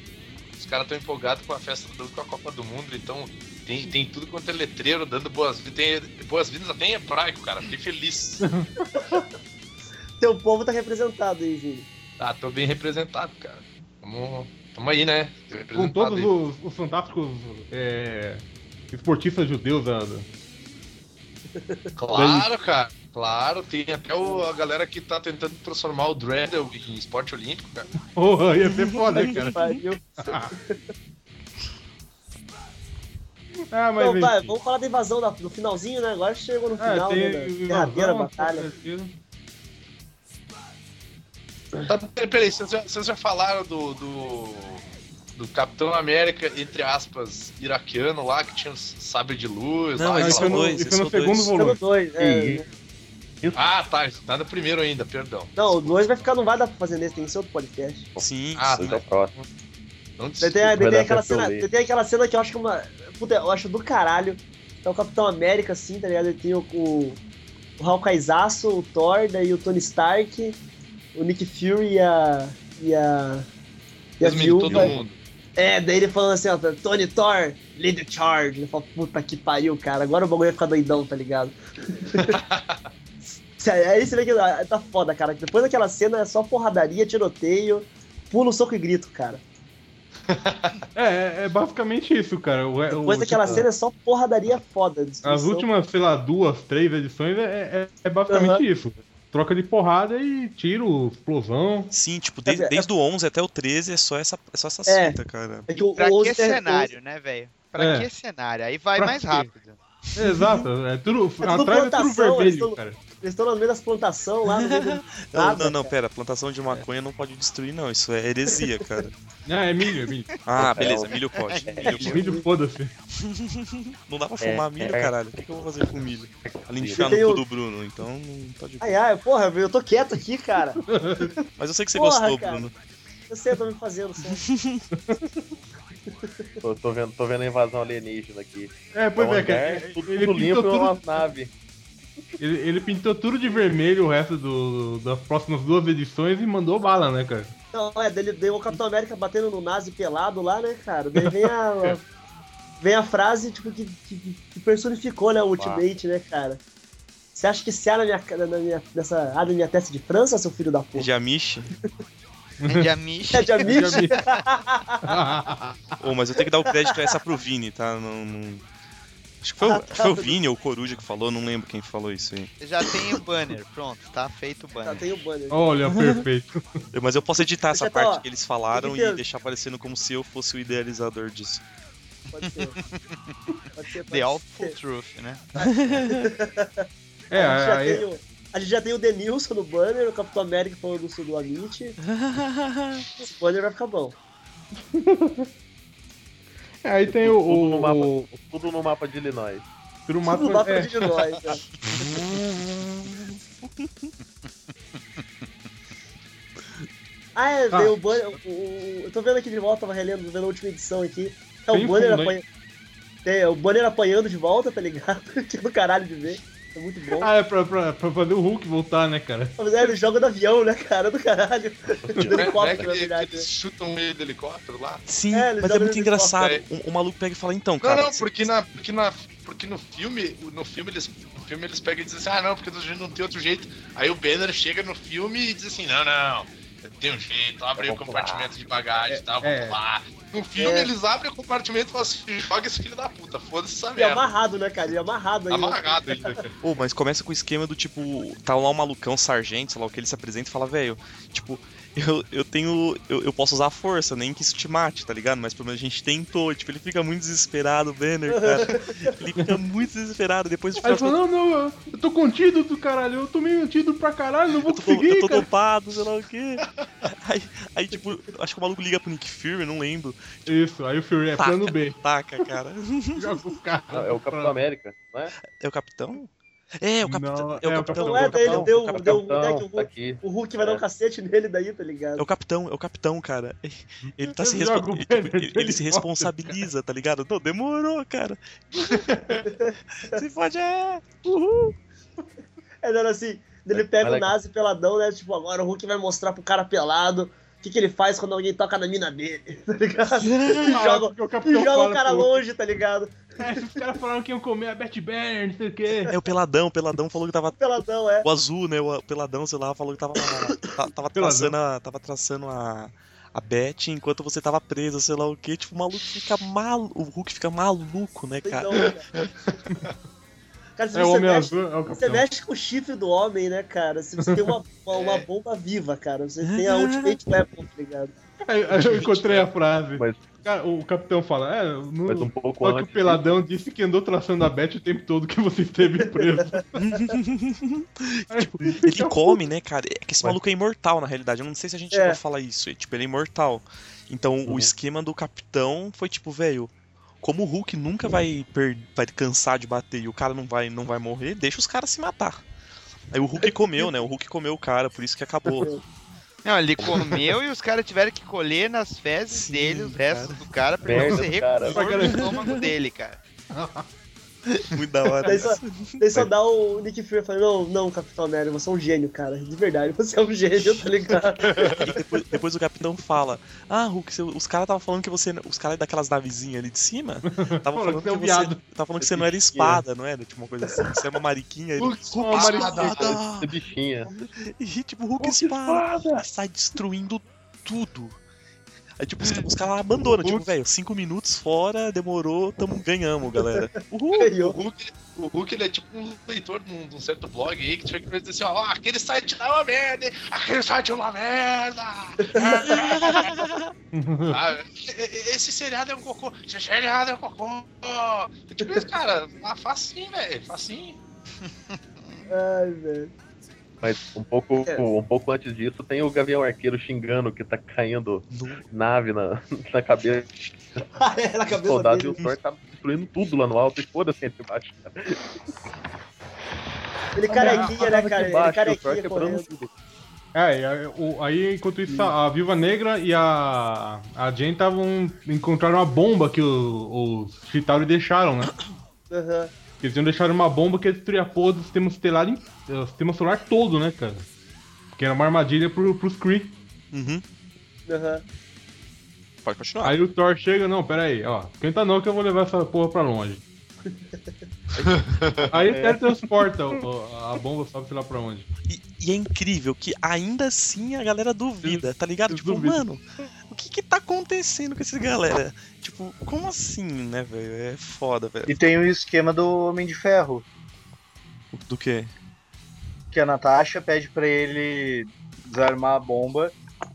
Os caras estão empolgados com a festa do com a Copa do Mundo, então tem, tem tudo quanto é letreiro dando boas-vindas. Tem boas-vindas até em hebraico, cara. Fiquei feliz. Teu povo tá representado aí, Vini. Ah, tô bem representado, cara. Tamo, tamo aí, né? Com todos aí. os, os fantásticos é, esportistas judeus da- Claro, cara. Claro, tem até o- a galera que tá tentando transformar o Dreddle em esporte olímpico, cara. Porra, ia ser foda, cara. Ah, mas Então, enfim. vamos falar da invasão da- no finalzinho, né? Agora chegou no É, final, tem né? Derradeira batalha. Tá, peraí, peraí, vocês já, vocês já falaram do, do. do Capitão América, entre aspas, iraquiano lá, que tinha um sabre de luz. Não, lá, e foi tal. no- Isso foi no foi segundo dois. volume. dois, é. Ah, tá, isso tá no primeiro ainda, perdão. Não, o 2 vai ficar, não vai dar pra fazer nesse, tem que ser outro podcast. Sim, Ah, sim. Esse é o próximo. Não tem, tem dar aquela cena, tem aquela cena que eu acho que é uma. Puta, eu acho do caralho. É o Capitão América, assim, tá ligado? Ele tem o, o, o Hawkeyezaço, o Thor, daí o Tony Stark, o Nick Fury e a. e a. e a Resumindo, todo viúva. mundo. É, daí ele falando assim, ó, Tony Thor, lead the charge. Ele fala, puta que pariu, cara, agora o bagulho vai ficar doidão, tá ligado? Aí você vê que ah, tá foda, cara. Depois daquela cena é só porradaria, tiroteio, pulo, soco e grito, cara. É, é, é basicamente isso, cara. O, o- Depois daquela tipo, cena é só porradaria foda. As últimas, sei lá, duas, três edições é, é, é basicamente Aham. isso. Troca de porrada e tiro, explosão. Sim, tipo, desde, É, é- desde o 11 até o 13 é só essa, é só essa É. cinta, cara. É que o, Pra o que 11 tem- cenário, né, velho? Pra É. que cenário? Aí vai Pra mais quê? rápido. Exato, é tudo. tudo atrás é tudo vermelho, cara. Eles estão no meio das plantações lá, no meio do Não, nada, não, não, cara. pera, plantação de maconha não pode destruir, não. Isso é heresia, cara. Ah, é milho, é milho. Ah, beleza, milho pode. Milho pode. Milho, foda-se. Não dá pra fumar É, milho, é. caralho. O que que eu vou fazer com milho? Além de enfiar Tem no cu do Bruno, então não pode. Ai, ai, porra, eu tô quieto aqui, cara. Mas eu sei que você Porra, gostou, cara. Bruno. Eu sei, eu tô me fazendo, certo? Tô, tô vendo, tô vendo a invasão alienígena aqui. É, pois É um é, cara. tudo, Ele tudo limpo pintou e uma tudo, nave. Ele, ele pintou tudo de vermelho o resto do, das próximas duas edições e mandou bala, né, cara? Não, é, dele deu o Capitão América batendo no nazi pelado lá, né, cara? Daí vem a. vem a frase, tipo, que, que, que personificou, né, o Ultimate, né, cara? Você acha que se há na minha, na minha, nessa, há na minha testa de França, seu filho da puta? De Amish. De Amish. É de Amish? Ô, mas eu tenho que dar o crédito essa pro Vini, tá? Não, não- Acho que foi, o- Ah, tá. foi o Vini ou o Coruja que falou, não lembro quem falou isso aí. Já tem o banner, pronto, tá feito o Já banner. tem o banner. Olha, perfeito. Mas eu posso editar essa Já tá, parte que eles falaram e deixar parecendo como se eu fosse o idealizador disso. Pode ser. Pode ser, pode The Awful. Truth, né? É, a, gente já aí, tem o, a gente já tem o Denilson no banner, o Capitão América falando do sul do Amit. Esse banner vai ficar bom. aí tem o. Tudo, o, no mapa, o tudo no mapa de Illinois. Tudo Mato- no mapa é, de nós, né? Ah, é, Ah. veio o banner. o- o- eu tô vendo aqui de volta, tava relendo, vendo a última edição aqui. É o banner apanhando. Tem, o banner apanhando de volta, tá ligado? que é do caralho de ver. É muito bom. Ah, é pra, pra, pra fazer o Hulk voltar, né, cara? Mas é, ele joga do avião, né, cara? Do caralho. Do Não é- não é helicóptero, que na ele- verdade. eles chutam meio do helicóptero lá? Sim, É, mas é muito engraçado. O, o maluco pega e fala, então, Não, cara. não, porque na, porque na, porque no filme, no filme eles, no filme eles pegam e dizem assim, ah não, porque a gente não tem outro jeito. Aí o Banner chega no filme e diz assim, não, não, tem um jeito, abre aí o compartimento de bagagem e tal, é. vamos lá. No filme É. eles abrem o compartimento e falam assim, joga esse filho da puta, foda-se essa E é merda. amarrado, né, cara? Ele é amarrado aí. Amarrado ainda, cara. Pô, mas começa com o esquema do tipo, tá lá um malucão, sargento, sei lá o que ele se apresenta e fala, velho, tipo, eu, eu tenho. Eu, eu posso usar a força, nem que isso te mate, tá ligado? Mas pelo menos a gente tentou. Tipo, ele fica muito desesperado, o Banner, cara. Ele fica muito desesperado. Depois tipo, Aí ele falou, não, não, eu, tô contido do caralho, eu tomei um tiro pra caralho, não vou eu tô, conseguir, eu tô cara. dopado, sei lá o quê. Aí, aí, tipo, acho que o maluco liga pro Nick Fury, não lembro. Isso, aí o Fury é Taca. plano B. Taca, cara. Joga os caras. Não, é o Capitão América, não é? É o capitão? É, o capitão. Não, é o é o capitão. Não é é o dele, capitão, deu, é o deu, né, que o, Hulk, tá aqui. o Hulk vai dar um É. cacete nele daí, tá ligado? É o capitão, é o capitão, cara. Ele tá se respo- ele, ele- ele se responsabiliza, tá ligado? Não, demorou, cara. Se pode é. Uhul. É, dando assim, ele pega o é Nazi peladão, né? Tipo, agora o Hulk vai mostrar pro cara pelado o que, que ele faz quando alguém toca na mina dele, tá ligado? E joga, o e joga o cara pro- longe, tá ligado? É, esses caras falaram que iam comer a Betty Banner, não sei o quê. É o peladão, o peladão falou que tava. Peladão, é. O azul, né? O peladão, sei lá, falou que tava. ta- Tava traçando a. Tava traçando a. A Beth enquanto você tava preso, sei lá o que. Tipo, o maluco fica maluco. O Hulk fica maluco, né, cara? Cara. Se É o você Homem mexe, Azul, é o você capitão. mexe com o chifre do homem, né, cara? Se você tem uma, uma, uma É. bomba viva, cara. Você tem a Ultimate Weapon, tá ligado? Aí, aí eu encontrei a frase. Mas Cara, o capitão fala, é, no, Mas um pouco só que o antes. Peladão disse que andou traçando a Beth o tempo todo que você esteve preso. tipo, ele come, né, cara? É que esse Mas- maluco é imortal, na realidade. Eu não sei se a gente É. a falar isso. é, Tipo, ele é imortal. Então, Uhum. o esquema do capitão foi tipo, velho, como o Hulk nunca vai, per... vai cansar de bater e o cara não vai, não vai morrer, deixa os caras se matar. Aí o Hulk comeu, né? O Hulk comeu o cara, por isso que acabou. Não, ele comeu e os caras tiveram que colher nas fezes Sim, dele os restos do cara pra não ser recurso no estômago dele, cara. Muito da hora. Daí só, daí só dá o Nick Fury falando, não, não, Capitão América, você é um gênio, cara. De verdade, você é um gênio, tá ligado? E depois, depois o capitão fala: Ah, Hulk, os caras estavam falando que você. Os caras daquelas navezinhas ali de cima estavam Falando falando que você é que você. Tava falando que você não era espada, não era? Tipo uma coisa assim, você é uma mariquinha. Ele, Hulk, Hulk, uma espada! bichinha. E tipo, Hulk espada! E sai destruindo tudo. Aí tipo, os, os caras abandonam, tipo, velho, cinco minutos fora, demorou, tamo, ganhamos, galera. Uhul! O. Hulk, o Hulk ele é tipo um leitor de um, de um certo blog aí que chega e dizer assim: ó, aquele site lá é uma merda, hein? aquele site é uma merda. Ah, esse seriado é um cocô, esse seriado é um cocô. Tipo, esse cara, ah, facinho, velho, facinho. Ai, velho. Mas um pouco, É. um pouco antes disso tem o Gavião Arqueiro xingando que tá caindo nave na, na cabeça Ah, é, na do cabeça soldado e o dele. Thor tá destruindo tudo lá no alto e foda-se entre baixo. Ele carequinha, né, cara? Ele o Thor carequinha quebrando correndo. tudo. É, aí, o- enquanto isso, a a Viúva Negra e a, a Jane estavam. encontraram uma bomba que o- os Chitauri deixaram, né? Aham. Eles iam deixar uma bomba que ia destruir a porra do sistema estelar, eh, o sistema solar todo, né, cara? Que era uma armadilha pro, pros Kree. Uhum. Aham. Pode continuar. Aí o Thor chega, não, pera aí, ó, esquenta não que eu vou levar essa porra pra longe. Aí ele teletransporta o- a bomba, sabe sei lá pra onde. E, e é incrível que ainda assim a galera duvida, tá ligado? Eles Tipo, duvidam. mano, o que que tá acontecendo com essa galera? Tipo, como assim, né, velho? É foda, velho. E tem o esquema do Homem de Ferro, Do que? que a Natasha pede pra ele desarmar a bomba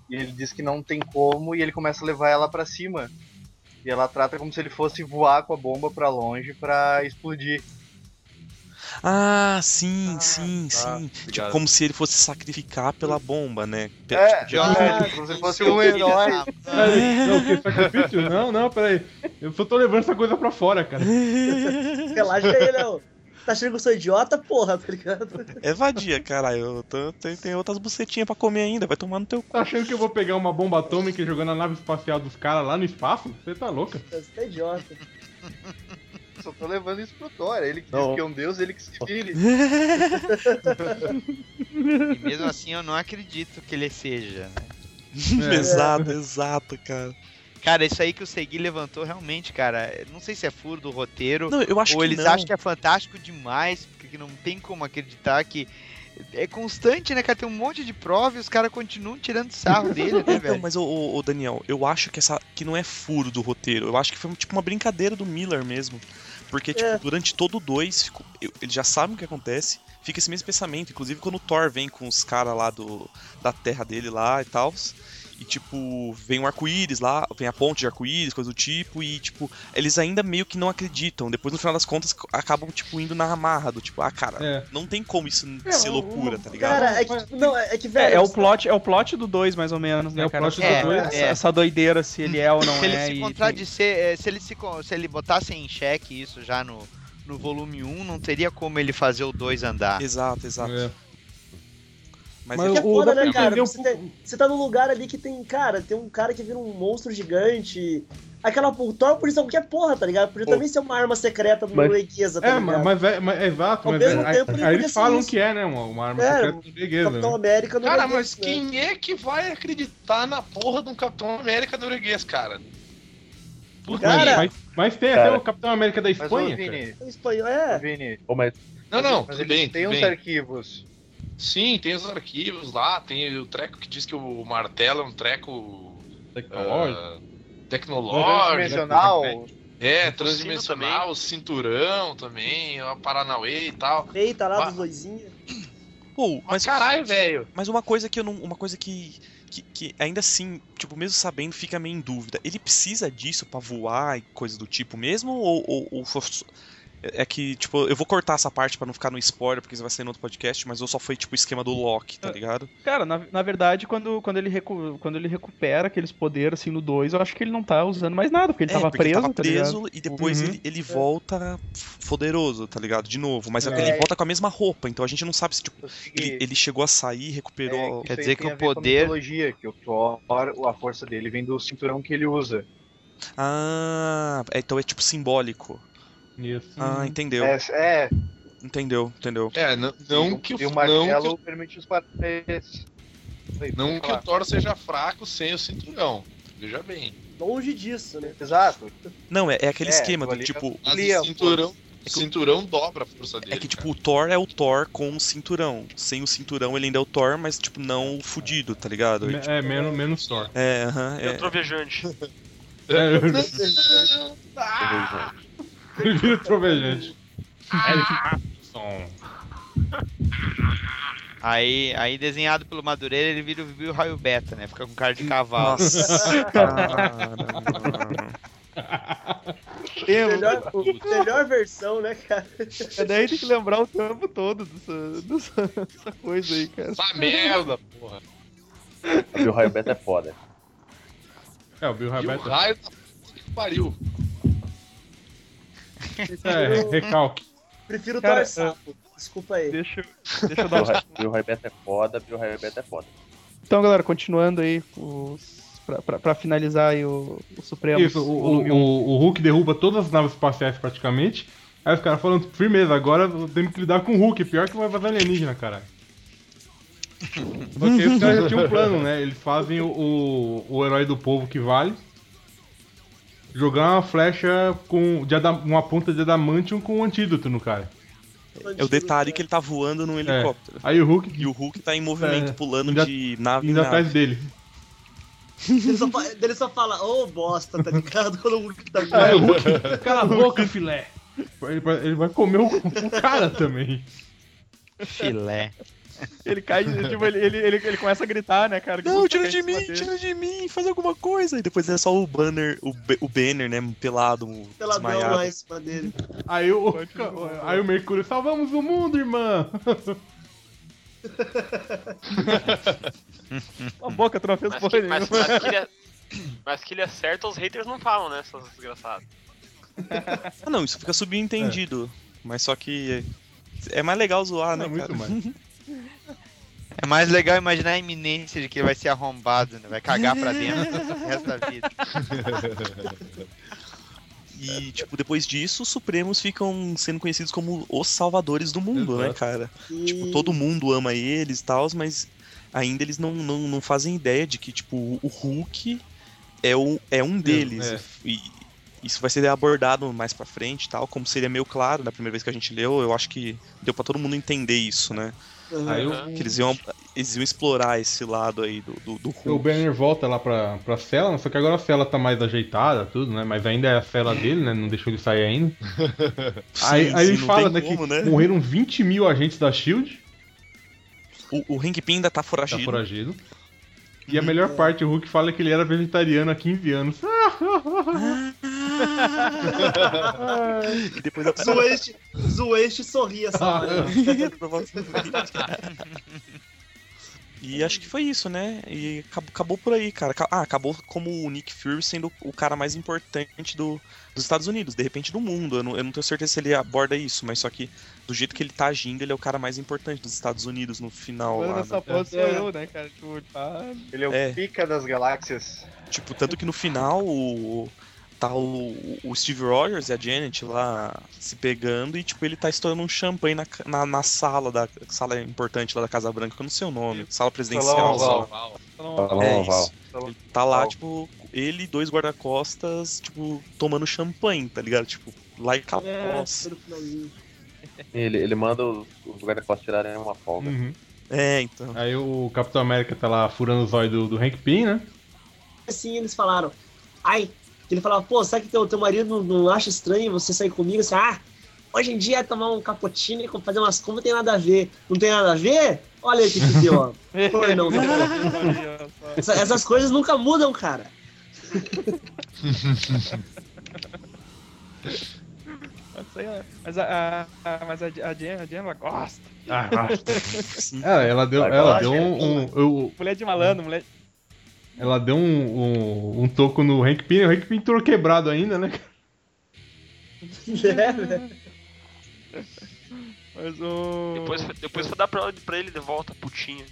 e ele diz que não tem como e ele começa a levar ela pra cima. E ela trata como se ele fosse voar com a bomba pra longe pra explodir. Ah, sim, sim, tá, sim. Tipo, obrigado. como se ele fosse sacrificar pela bomba, né? Pe- É, tipo, de- é, como se ele fosse um herói. Não, que sacrifício? Não, não, peraí. Eu só tô levando essa coisa pra fora, cara. Relaxa aí, Léo. Tá achando que eu sou idiota, porra, tá ligado? É vadia, caralho. Eu tô- tem, tem outras bucetinhas pra comer ainda, vai tomar no teu cu. Tá achando que eu vou pegar uma bomba atômica e jogar na nave espacial dos caras lá no espaço? Você tá louca? Você tá idiota. Só tô levando isso pro Thor. Ele que Não. diz que é um deus, ele que se vire. E mesmo assim eu não acredito que ele seja, né? É. exato, exato, cara. Cara, isso aí que o Segui levantou realmente, cara. Não sei se é furo do roteiro. Não, eu acho ou que eles não. acham que é fantástico demais, porque não tem como acreditar que. É constante, né, cara? Tem um monte de prova e os caras continuam tirando sarro dele, né, velho? mas ô, ô, ô, Daniel, eu acho que essa que não é furo do roteiro. Eu acho que foi tipo uma brincadeira do Miller mesmo. Porque, tipo, É. durante todo o 2, eles já sabem o que acontece. Fica esse mesmo pensamento. Inclusive quando o Thor vem com os caras lá do, da terra dele lá e tal. E, tipo, vem um arco-íris lá, vem a ponte de arco-íris, coisa do tipo, e, tipo, eles ainda meio que não acreditam. Depois, no final das contas, acabam, tipo, indo na amarra do tipo, ah, cara, É. não tem como isso É, ser o- loucura, tá ligado? Cara, é que, não, é que, É, velho. é o plot, é o plot do 2, mais ou menos, né, É o cara? plot do É, dois. Essa, é. essa doideira, se ele é ou não se ele é. se e contradizer, eh, se ele se, se ele botasse em xeque isso já no, no volume 1, não teria como ele fazer o 2 andar. Exato, exato. É. Mas, Mas é Que é o- foda, né, cara? um Você, tem- você tá num lugar ali que tem, cara, tem um cara que vira um monstro gigante. Aquela Thor podia ser qualquer porra, tá ligado? Podia também ser uma arma secreta norueguesa, tá É, ligado? mas, mas é, mas é exato, mas mesmo é, tempo, aí, ele aí eles falam isso. que é, né? Uma, uma arma É, secreta norueguesa, Capitão né? América não Cara, mas quem é que vai acreditar na porra de um Capitão América norueguês, cara? Cara, Mas, mas tem Cara. até o Capitão América da Mas, ô, Espanha, cara. Vini, O espanhol, é. Vini, Ô, mas Não, não, mas bem, tudo uns bem. arquivos. Sim, tem os arquivos lá, tem o treco que diz que o martelo é um treco Tecnológico. ah, tecnológico. Transdimensional. É, transdimensional, cinturão também, a Paranauê e tal. Feita lá Mas- dos doizinhos. Pô, Mas mas, caralho, velho. mas uma coisa que eu não. Uma coisa que. que, que ainda assim, tipo, mesmo sabendo, fica meio em dúvida. Ele precisa disso pra voar e coisa do tipo mesmo? Ou, ou, ou é que, tipo, eu vou cortar essa parte pra não ficar no spoiler, porque isso vai ser no outro podcast, mas eu só foi, tipo, o esquema do Loki, tá É. ligado? Cara, na, na verdade, quando, quando, ele recu- quando ele recupera aqueles poderes assim no 2, eu acho que ele não tá usando mais nada, porque ele É, tava porque preso. ele tava tá preso ligado? e depois Uhum. ele, ele volta poderoso, tá ligado? De novo. Mas é. que É. ele volta com a mesma roupa, então a gente não sabe se, tipo, ele, ele chegou a sair, É, recuperou. isso Quer dizer que o poder- que o Thor, a força dele vem do cinturão que ele usa. Ah, é, então é tipo simbólico. Isso. Ah, entendeu. É, é Entendeu, entendeu. É, não, não e, que o e o não martelo que, permite os parês. o- não que o Thor seja fraco sem o cinturão. Veja bem. Longe disso, né? Exato. Não, é, é aquele É, esquema do tipo. Mas Lia, o cinturão, o cinturão dobra a força dele. É que, tipo, cara. o Thor é o Thor com o cinturão. Sem o cinturão ele ainda é o Thor, mas, tipo, não o fudido, tá ligado? Me- É, menos, menos Thor. É, aham, É é. trovejante. É, Ah! Ele vira trovejante. Som. Aí, aí desenhado pelo Madureira, ele vira o Viu Raio Beta, né? Fica com cara de cavalo. Nossa, cara. Melhor, melhor versão, né, cara? É daí tem que lembrar o tempo todo dessa, dessa, dessa coisa aí, cara. Essa merda, porra. O raio beta é foda. É, o Bill E o Rabbit. raio puta que pariu. É, recalque. Prefiro o Cara, Thor Sapo. Desculpa aí. Deixa, eu- deixa eu dar o raio- o raio beta é foda, o raio beta é foda. Então, galera, continuando aí, os... pra, pra, pra finalizar aí o, o Supremo. Isso, o, o, o, o Hulk derruba todas as naves espaciais praticamente. Aí os caras falam, firmeza, agora temos que lidar com o Hulk. Pior que vai fazer alienígena, caralho. Só que os caras já tinham um plano, né? Eles fazem o, o, o herói do povo que vale. Jogar uma flecha com de uma ponta de adamantium com um antídoto no cara. É o detalhe que ele tá voando num helicóptero. Aí o Hulk E o Hulk tá em movimento, É, pulando ainda- de nave em indo nave. atrás dele. Ele só, ele só fala, ô bosta, tá ligado? Quando o Hulk tá Aí o Hulk, cala a boca, filé. Ele vai, ele vai comer o, o cara também. Filé. Ele cai, tipo, ele, ele, ele, ele começa a gritar, né, cara? Não, tira de mim, tira de mim, faz alguma coisa. E depois é só o banner, o, o banner, né, pelado, Peladão desmaiado. lá em cima dele. Aí o, aí o Mercúrio, salvamos o mundo, irmã! Cala a boca, tu não fez Mas porra que, nenhuma. mas, mas que ele é, mas que ele acerta, os haters não falam, né, seus desgraçados. Ah, não, isso fica subentendido. Mas só que é mais legal zoar, né, Não, muito cara? mais. É mais legal imaginar a iminência de que ele vai ser arrombado, né? Vai cagar pra dentro o resto da vida. E, tipo, depois disso, os Supremos ficam sendo conhecidos como os salvadores do mundo, né, cara? E... Tipo, todo mundo ama eles e tal, mas ainda eles não, não, não fazem ideia de que, tipo, o Hulk é, o, é um deles. é. E isso vai ser abordado mais pra frente e tal, como seria meio claro da primeira vez que a gente leu, eu acho que deu pra todo mundo entender isso, né? Aí o, Que eles iam, eles iam explorar esse lado aí do, do, do o Hulk. Banner volta lá pra, pra cela, só que agora a cela tá mais ajeitada, tudo, né? Mas ainda é a cela dele, né? Não deixou ele sair ainda. aí Sim, aí sim, ele fala né, como, que né? morreram 20 mil agentes da SHIELD, O, o Hank Pym ainda tá tá foragido. foragido. E a melhor parte, o Hulk fala que ele era vegetariano há 15 anos. E depois a Zueste, Zueste sorria só. né? E acho que foi isso, né? E acabou, acabou por aí, cara. Ca- Ah, acabou como o Nick Fury sendo o cara mais importante do, dos Estados Unidos, de repente do mundo. Eu não, eu não tenho certeza se ele aborda isso, mas só que do jeito que ele tá agindo, ele é o cara mais importante dos Estados Unidos no final. Lá, essa né? sou É. eu, né, cara? Tipo, tá... Ele é o É. pica das galáxias. Tipo, tanto que no final o, tá o, o Steve Rogers e a Janet lá se pegando e, tipo, ele tá estourando um champanhe na, na, na sala da sala importante lá da Casa Branca, que eu não sei o nome, sala presidencial. Salão oval. Salão É oval. isso. Ele tá lá, tipo, ele e dois guarda-costas, tipo, tomando champanhe, tá ligado? Tipo, lá pelo finalzinho. Ele, ele manda os, os guarda-costas tirarem uma folga. Uhum. É, então. Aí o Capitão América tá lá furando os olhos do, do Hank Pym, né? Assim eles falaram, ai, ele falava, pô, será que teu, teu marido não, não acha estranho você sair comigo? Assim, ah, hoje em dia tomar um cappuccino e fazer umas compras não tem nada a ver. Não tem nada a ver? Olha aí o que que deu, ó. Foi não. Essa- essas coisas nunca mudam, cara. Mas, aí, mas a, a, a- mas a, a, Jen, a Jen, ela gosta. Ah, ela, ela deu, ela lá, deu um, um- eu- Mulher de malandro, mulher. Ela deu um, um, um toco no Hank Pym. O Hank Pym entrou quebrado ainda, né? É, né? Mas o. Depois, depois foi dar pra, pra ele de volta putinha.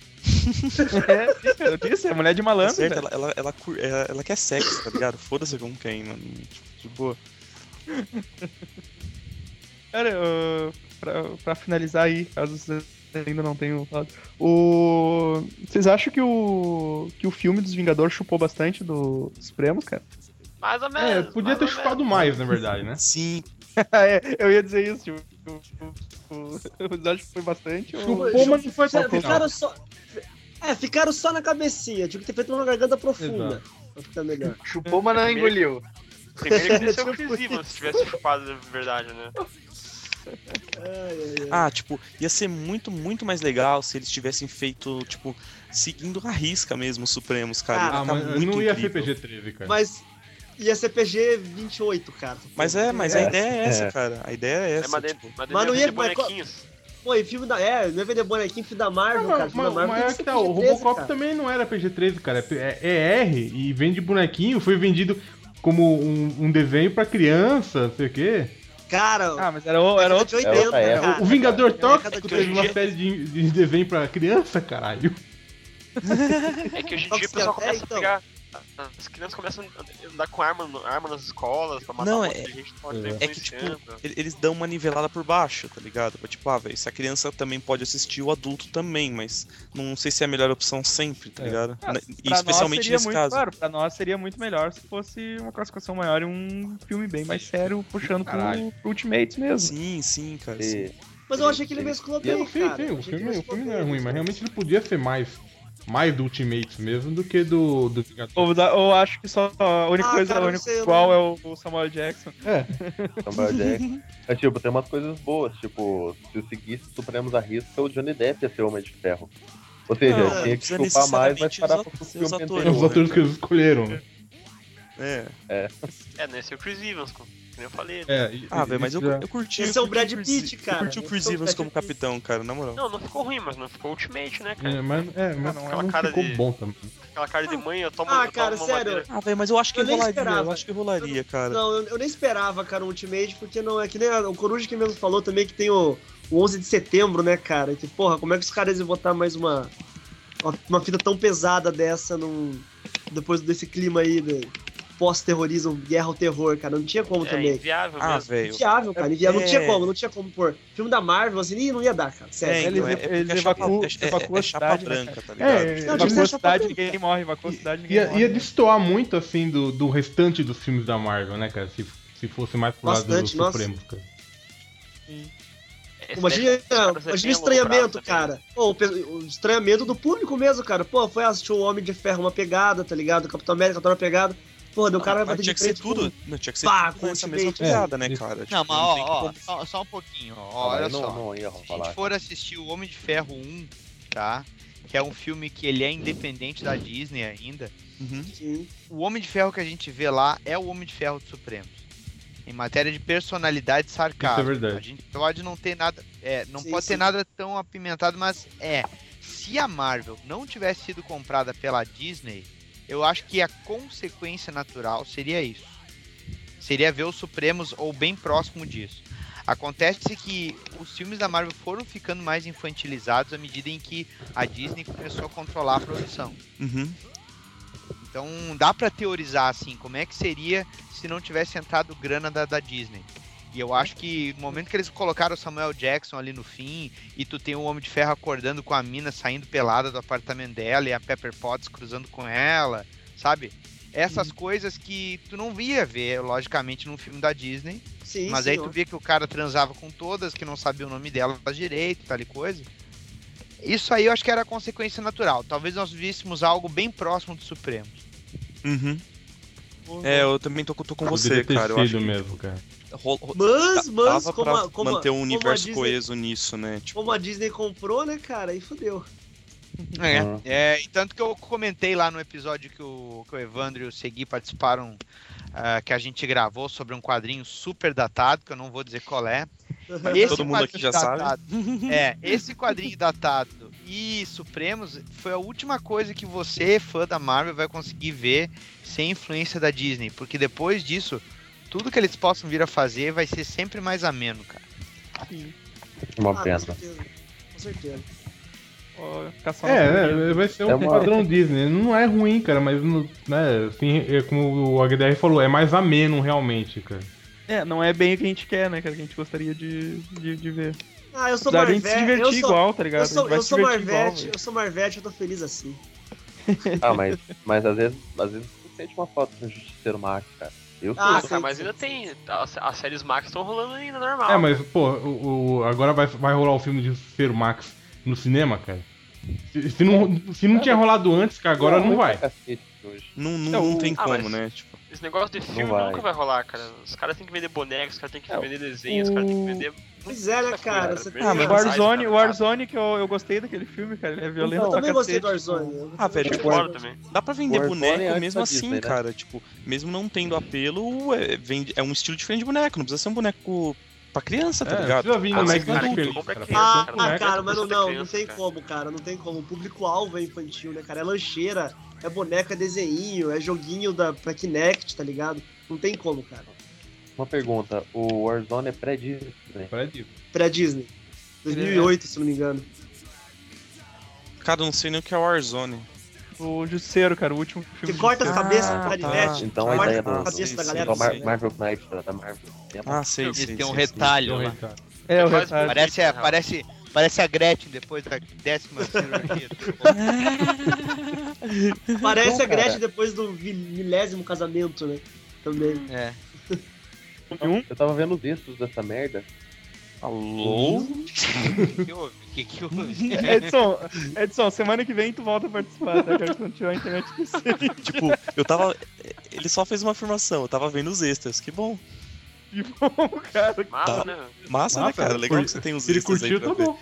É, eu disse, é mulher de malandro. certo, velho. ela, ela, ela, ela, ela quer sexo, tá ligado? Foda-se com quem, mano. Tipo, de boa. Cara, eu- pra, pra finalizar aí, caso vocês ainda não tenham falado. O... Vocês acham que o, que o filme dos Vingadores chupou bastante do Supremos, cara? Mais ou É, menos. podia mais ter ou chupado mais, na verdade, né? Sim, é, eu ia dizer isso, tipo. o- o- Vocês acham que foi bastante? ou- Chupou, mas não foi até final. Ficaram só. É, ficaram só na cabecinha. Tinha que ter feito uma garganta profunda. Exato. Pra ficar melhor. Chupou, mas não engoliu. Primeiro que Tipo Chris Evans se tivesse chupado de verdade, né? Ah, tipo, ia ser muito, muito mais legal se eles tivessem feito, tipo, seguindo a risca mesmo os Supremos, cara. Ia Ah, ficar mas muito não ia incrível. ser PG-13, cara. Mas ia ser PG 28, cara. Mas é, mas a É, ideia é essa, é. cara. A ideia é É, essa. mas, de- tipo, mas, Mas não ia ia- mas bonequinhos. Pô, e filme da. É, não é vender bonequinho, filme da Marvel, Não, cara. mas, Filme da mas, Marvel tem mas é que tá, o PG-13, Robocop cara. também não era PG-13, cara. É, é R e vende bonequinho, foi vendido como um, um desenho pra criança, não sei o quê. Cara, Ah, mas era, o- era outro. É outra época. cara. o Vingador É Tóxico teve uma 80. série de, de desenho pra criança, caralho. É que hoje em dia o pessoal é, começa então. a pegar. As crianças começam a andar com arma, arma nas escolas pra matar Não, um é- gente é. É que, tipo, eles dão uma nivelada por baixo, tá ligado? Pra, Tipo, ah, velho, se a criança também pode assistir, o adulto também, mas não sei se é a melhor opção sempre, tá É. ligado? Na- E especialmente nesse muito, caso. Claro, pra nós seria muito melhor se fosse uma classificação maior e um filme bem mais sério, puxando pro, pro Ultimates mesmo. Sim, sim, cara. sim. E- Mas eu achei que ele mesclou bem, Não, sim, cara. sim, Eu o filme, o mesclou filme não é bem, ruim, mas realmente ele podia ser mais, mais do Ultimates mesmo do que do, do Vingador. Ou, da- ou acho que só a única Ah, coisa, cara, a única sei, eu igual não- é o, o Samuel Jackson. É, Samuel Jackson. Mas, tipo, tem umas coisas boas, tipo, se eu seguisse Supremos à risca, o Johnny Depp ia ser o Homem de Ferro. Ou seja, Não, tinha que chupar mais, mas parar os pro atores- filme os atores, anterior. os atores que eles escolheram, né? É. É, nesse é o Chris Evans, como eu falei. É, e- Ah, velho, mas eu, já- eu curti. Esse eu é o Brad Pitt, cara. Eu curti o Chris é Evans Brad como capitão, cara, na moral. Não, não ficou ruim, mas não ficou Ultimate, né, cara? É, mas, é, mas não, não, aquela cara ficou de- bom também. Aquela cara de mãe, eu tomo, Ah, eu tomo cara, uma sério. madeira. Ah, velho, mas eu acho que Eu nem rolaria. Eu esperava. acho que rolaria, cara. Não, eu, eu nem esperava, cara, um Ultimate, porque não é que nem a- o Coruja que mesmo falou também que tem o, o 11 de setembro, né, cara? Que, porra, como é que os caras iam botar mais uma, uma, uma fita tão pesada dessa num, depois desse clima aí de pós-terrorismo, guerra ao terror, cara? Não tinha como É também. inviável Ah, mesmo. velho. Inviável, cara. Inviável. Não tinha É. como, não tinha como pôr. Filme da Marvel, assim, não ia dar, cara. Sério. É, Eles- então, é, é eles é chapa, evacuam- é, é- é a chapa cidade, né, branca, tá É, ligado? Não, tinha que a cidade, ninguém morre, evacuou a cidade, ninguém Ia, morre. ia destoar muito, assim, do, do restante dos filmes da Marvel, né, cara? Se, se fosse mais pro lado dos Bastante, nossa. Supremos, cara. Esse Imagina, é imagina o estranhamento, cara. Pô, o, o estranhamento do público mesmo, cara. Pô, foi assistir o Homem de Ferro uma pegada, tá ligado? Capitão América tá uma pegada. Pô, daí o cara vai tinha que ser tudo. com- Não, tinha que ser Pá, com mesma Ultimate. pegada, né, cara? Não, Tipo, mas ó, tem ó, como- só, só um pouquinho, ó. Olha não, só. não ia Se a gente for assistir o Homem de Ferro 1, tá? Que é um filme que ele é independente da Disney ainda. Uhum. O Homem de Ferro que a gente vê lá é o Homem de Ferro dos Supremos. Em matéria de personalidade e sarcasmo. Isso é verdade. A gente pode não ter nada. É, não Sim, pode ter sim. nada tão apimentado, mas é. Se a Marvel não tivesse sido comprada pela Disney, eu acho que a consequência natural seria isso. Seria ver os Supremos ou bem próximo disso. Acontece que os filmes da Marvel foram ficando mais infantilizados à medida em que a Disney começou a controlar a produção. Uhum. Então dá pra teorizar assim, como é que seria se não tivesse entrado grana da, da Disney. E eu acho que no momento que eles colocaram o Samuel Jackson ali no fim, e tu tem o Homem de Ferro acordando com a mina saindo pelada do apartamento dela e a Pepper Potts cruzando com ela, sabe? Essas coisas que tu não via ver, logicamente, num filme da Disney. Sim, mas sim, aí tu via que o cara transava com todas, que não sabia o nome delas direito, tal e coisa. Isso aí eu acho que era a consequência natural. Talvez nós víssemos algo bem próximo do Supremo. Uhum. É, eu também tô, tô com você, Poderia ter cara. Eu acho que mesmo, cara. Mas, mas, dava como pra a, como, manter um como universo Disney- coeso nisso, né? Tipo, como a Disney comprou, né, cara? Aí fodeu. É, Ah. é, e tanto que eu comentei lá no episódio que o, que o Evandro e o Segui participaram, ah, que a gente gravou sobre um quadrinho super datado, que eu não vou dizer qual é. Esse Todo mundo aqui já sabe. datado- É, esse quadrinho datado e Supremos foi a última coisa que você, fã da Marvel, vai conseguir ver sem influência da Disney, porque depois disso, tudo que eles possam vir a fazer vai ser sempre mais ameno, cara. Uma Ah, com pena. certeza. Com certeza. Ficar só na É, é, vai ser um É uma- padrão Disney. Não é ruim, cara, mas né, assim, é como o HDR falou, é mais ameno realmente, cara. É, não é bem o que a gente quer, né? cara, Que a gente gostaria de, de, de ver. Ah, eu sou Marvete. se divertir eu sou, igual, tá ligado? Eu sou, vai eu sou igual, Marvete, velho. eu sou Marvete, eu tô feliz assim. Ah, mas, mas às vezes, às vezes você sente uma falta do Justiceiro Max, cara. Eu Ah. Ah, mas ainda tem. As, as séries Max estão rolando ainda normal. É, mas, pô, o, o- agora vai, vai rolar o filme de Ser Max no cinema, cara. Se, se não, se não tinha rolado antes, cara, agora não vai. Cacete hoje. Não, não, É, não tem Ah, como, né? Tipo, Esse negócio de filme vai. nunca vai rolar, cara. Os caras têm que vender bonecos, os caras têm que É, vender desenhos, os caras têm que vender. Pois é, né, cara? Você Ah, mas o Warzone, o Warzone que eu, eu gostei daquele filme, cara. Ele é violento Eu pra também gostei do Warzone. tipo, eu Ah, velho, Warzone. também. Dá pra vender Warzone boneco é mesmo assim, Disney, né? cara. Tipo, mesmo não tendo apelo, é, vende, é um estilo diferente de boneco. Não precisa ser um boneco pra criança, tá É, ligado? precisa vir Ah, no mas Max cara, criança, Ah, cara, ah, é mas não, não, não tem como, cara. Não tem como. O público-alvo é infantil, né, cara? É lancheira, é boneco, é desenho, é joguinho da, pra Kinect, tá ligado? Não tem como, cara. Uma pergunta, o Warzone é pré-Disney? Prédio. Pré-Disney. 2008, se não me engano. Cara, eu não sei nem o que é Warzone. O Justiceiro, cara, o último Que filme. corta as Ah, cabeças tá. com canivete, Então a corta ideia a do, cabeça da galera. do Mar-. Marvel Knight da, Marvel. Ah, sei, sei. tem um retalho lá. É, o retalho. Parece, a, parece, parece a Gretchen depois da décima cirurgia. Parece Não, a Gretchen cara. depois do milésimo casamento, né? Também. É. Eu tava vendo os textos dessa merda. Alô? O que, que houve? O que, que houve? Edson, Edson, semana que vem tu volta a participar, tá? Não tiver a internet. Tipo, eu tava. Ele só fez uma afirmação, eu tava vendo os extras. Que bom. Que bom, cara. Massa, Tá. né? Massa, né, Massa, cara? Legal curti- que você tem os Se ele curtiu, tá bom.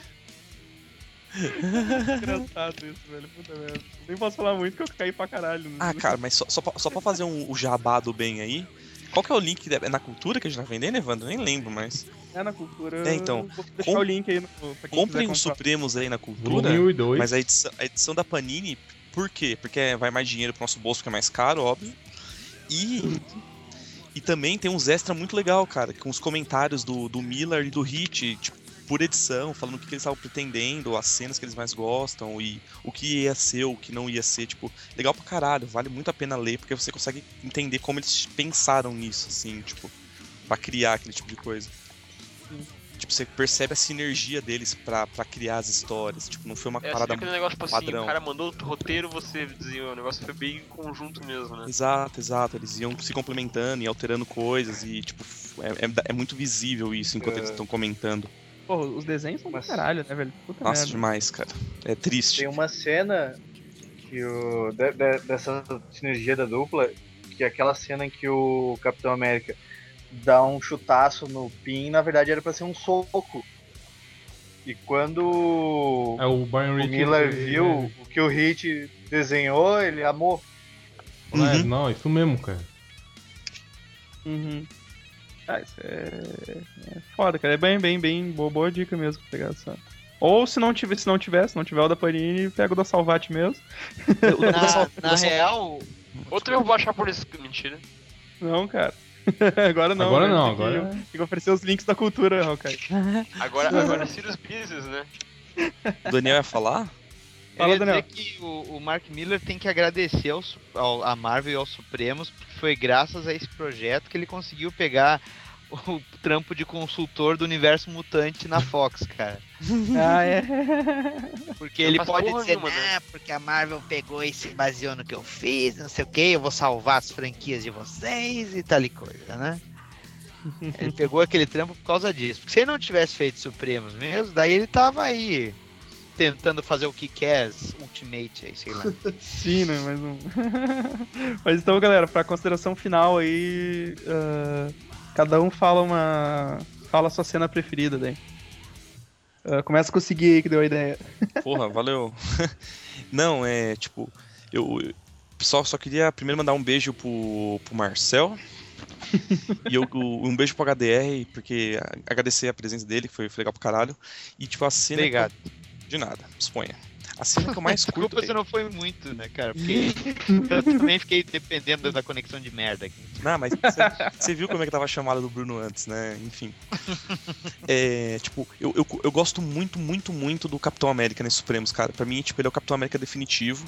Engraçado isso, velho. Puta merda. Nem posso falar muito que eu caí pra caralho. né? Ah, cara, mas só, só, pra, só pra fazer um, o jabá do bem aí. Qual que é o link? É na cultura que a gente tá vendendo, Evandro? Nem lembro, mas. É na cultura. É, então, Vou deixar com- o link aí no, pra quem Comprem os. Supremos aí na cultura. Volume 1 e 2. Mas a edição, a edição da Panini, por quê? Porque vai mais dinheiro pro nosso bolso, que é mais caro, óbvio. E. E também tem uns extra muito legal, cara, com os comentários do, do Miller e do Hit, tipo, por edição, falando o que, que eles estavam pretendendo, as cenas que eles mais gostam e o que ia ser, o que não ia ser, tipo, legal pra caralho, vale muito a pena ler, porque você consegue entender como eles pensaram nisso, assim, tipo, pra criar aquele tipo de coisa. Tipo, você percebe a sinergia deles pra, pra criar as histórias, tipo, não foi uma É, parada aquele negócio, tipo assim, padrão. o cara mandou o roteiro, você desenhou. O negócio foi bem em conjunto mesmo, né? Exato, exato. Eles iam se complementando e alterando coisas e, tipo, é, é- é muito visível isso enquanto É. eles estão comentando. Pô, os desenhos são do Mas- caralho, né, velho? Puta Nossa, merda. demais, cara. É triste. Tem uma cena que o, de- de- dessa sinergia da dupla, que é aquela cena em que o Capitão América dá um chutaço no Pin, na verdade era pra ser um soco. E quando É o Brian o. Miller ele- viu o que o Hit desenhou, ele amou. É, Uhum. Não, isso mesmo, cara. Uhum. Ah, isso é... é foda, cara. É bem, bem, bem boa, boa dica mesmo pra pegar essa. Ou se não tiver, se não tiver, se não tiver o da Panini, pega o da Salvati mesmo. Na, na real, Outro eu vou baixar por isso. Mentira. Não, cara. agora não. Agora né? não, Tem que- agora- Tem que oferecer os links da cultura, Hawkeye. Agora, agora é Sirius Business, né? O Daniel ia falar? eu Fala, ia dizer Daniel. que o, o Mark Miller tem que agradecer ao, ao, a Marvel e aos Supremos, porque foi graças a esse projeto que ele conseguiu pegar o trampo de consultor do universo mutante na Fox, cara. ah, é. Porque Não ele pode dizer, nenhuma, né? ah, porque a Marvel pegou e se baseou no que eu fiz, não sei o que, eu vou salvar as franquias de vocês e tal e coisa, né? ele pegou aquele trampo por causa disso. Porque se ele não tivesse feito Supremos mesmo, daí ele tava aí tentando fazer o que quer, Ultimate aí, sei lá. Sim, né? Mas não. Mas então, galera, pra consideração final aí. ah, cada um fala uma. Fala a sua cena preferida daí. Ah, começa com o Segui aí que deu a ideia. Porra, valeu. Não, é tipo, eu só, só queria primeiro mandar um beijo pro, pro Marcel. e eu, o- um beijo pro HDR, porque a- agradecer a presença dele, que foi, foi legal pro caralho. E tipo, a cena. que eu- Obrigado. de nada, exponha. A cena que eu mais curto. Desculpa se não foi muito, né, cara? Porque eu também fiquei dependendo da conexão de merda aqui. Não, mas você- você viu como é que tava a chamada do Bruno antes, né? Enfim. É, tipo, eu, eu, eu gosto muito, muito, muito do Capitão América nesse Supremos, cara. Pra mim, tipo, ele é o Capitão América definitivo.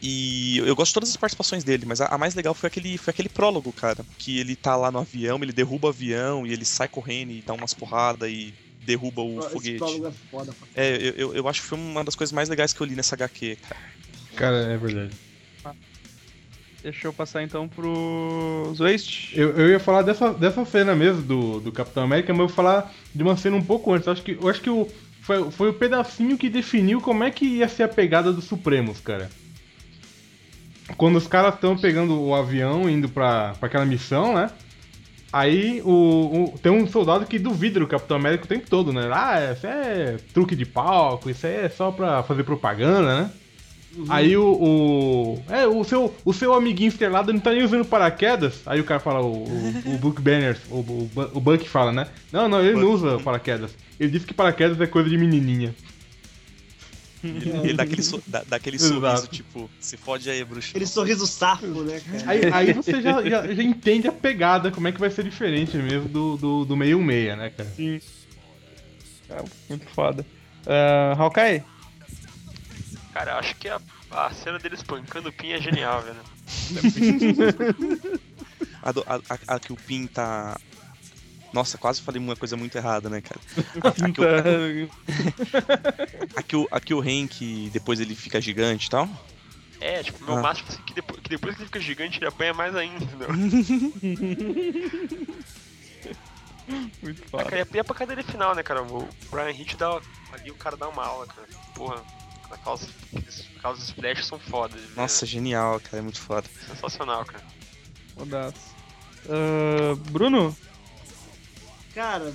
E eu gosto de todas as participações dele, mas a, a mais legal foi aquele, foi aquele prólogo, cara. Que ele tá lá no avião, ele derruba o avião e ele sai correndo e dá umas porradas e derruba o Esse foguete. é foda. É, eu, eu, eu acho que foi uma das coisas mais legais que eu li nessa HQ, cara. Cara, é verdade. Deixa eu passar então pro Waste. Eu, eu ia falar dessa, dessa cena mesmo do, do Capitão América, mas eu vou falar de uma cena um pouco antes. Eu acho que, eu acho que o, foi, foi o pedacinho que definiu como é que ia ser a pegada dos Supremos, cara. Quando os caras estão pegando o avião, indo pra, pra aquela missão, né? Aí o, o- tem um soldado que duvida do Capitão América o tempo todo, né? Ah, isso é truque de palco, isso é só pra fazer propaganda, né? Aí o, o. É, o seu, o seu amiguinho estrelado não tá nem usando paraquedas. Aí o cara fala, o, o, o Book Banner, o, o, o Buck fala, né? Não, não, ele não usa paraquedas. Ele disse que paraquedas é coisa de menininha. Ele, ele dá aquele, so- dá, dá aquele sorriso, tipo, se fode aí, bruxo. Aquele sorriso safo, né, cara? Aí, aí você já, já, já entende a pegada, como é que vai ser diferente mesmo do, do, do meio meia, né, cara? Sim. Cara, muito foda. Uh, Hawkeye? Cara, eu acho que a, a cena dele espancando o Pin é genial, velho. A, do- a, a- a que o Pin tá. Nossa, quase falei uma coisa muito errada, né, cara? A, a que, o, a, que o, a que o Hank depois ele fica gigante e tal. É, tipo, meu Ah. máximo assim, que, depois, que depois que ele fica gigante, ele apanha mais ainda, entendeu? Muito Ah, foda. cara, e a- e a pancadaria final, né, cara? O Brian Hitch dá. Ali o cara dá uma aula, cara. Porra, aquelas, aqueles- aquelas splashes são fodas. né? Nossa, genial, cara, é muito foda. Sensacional, cara. Fodaço. Uh, Bruno? Cara,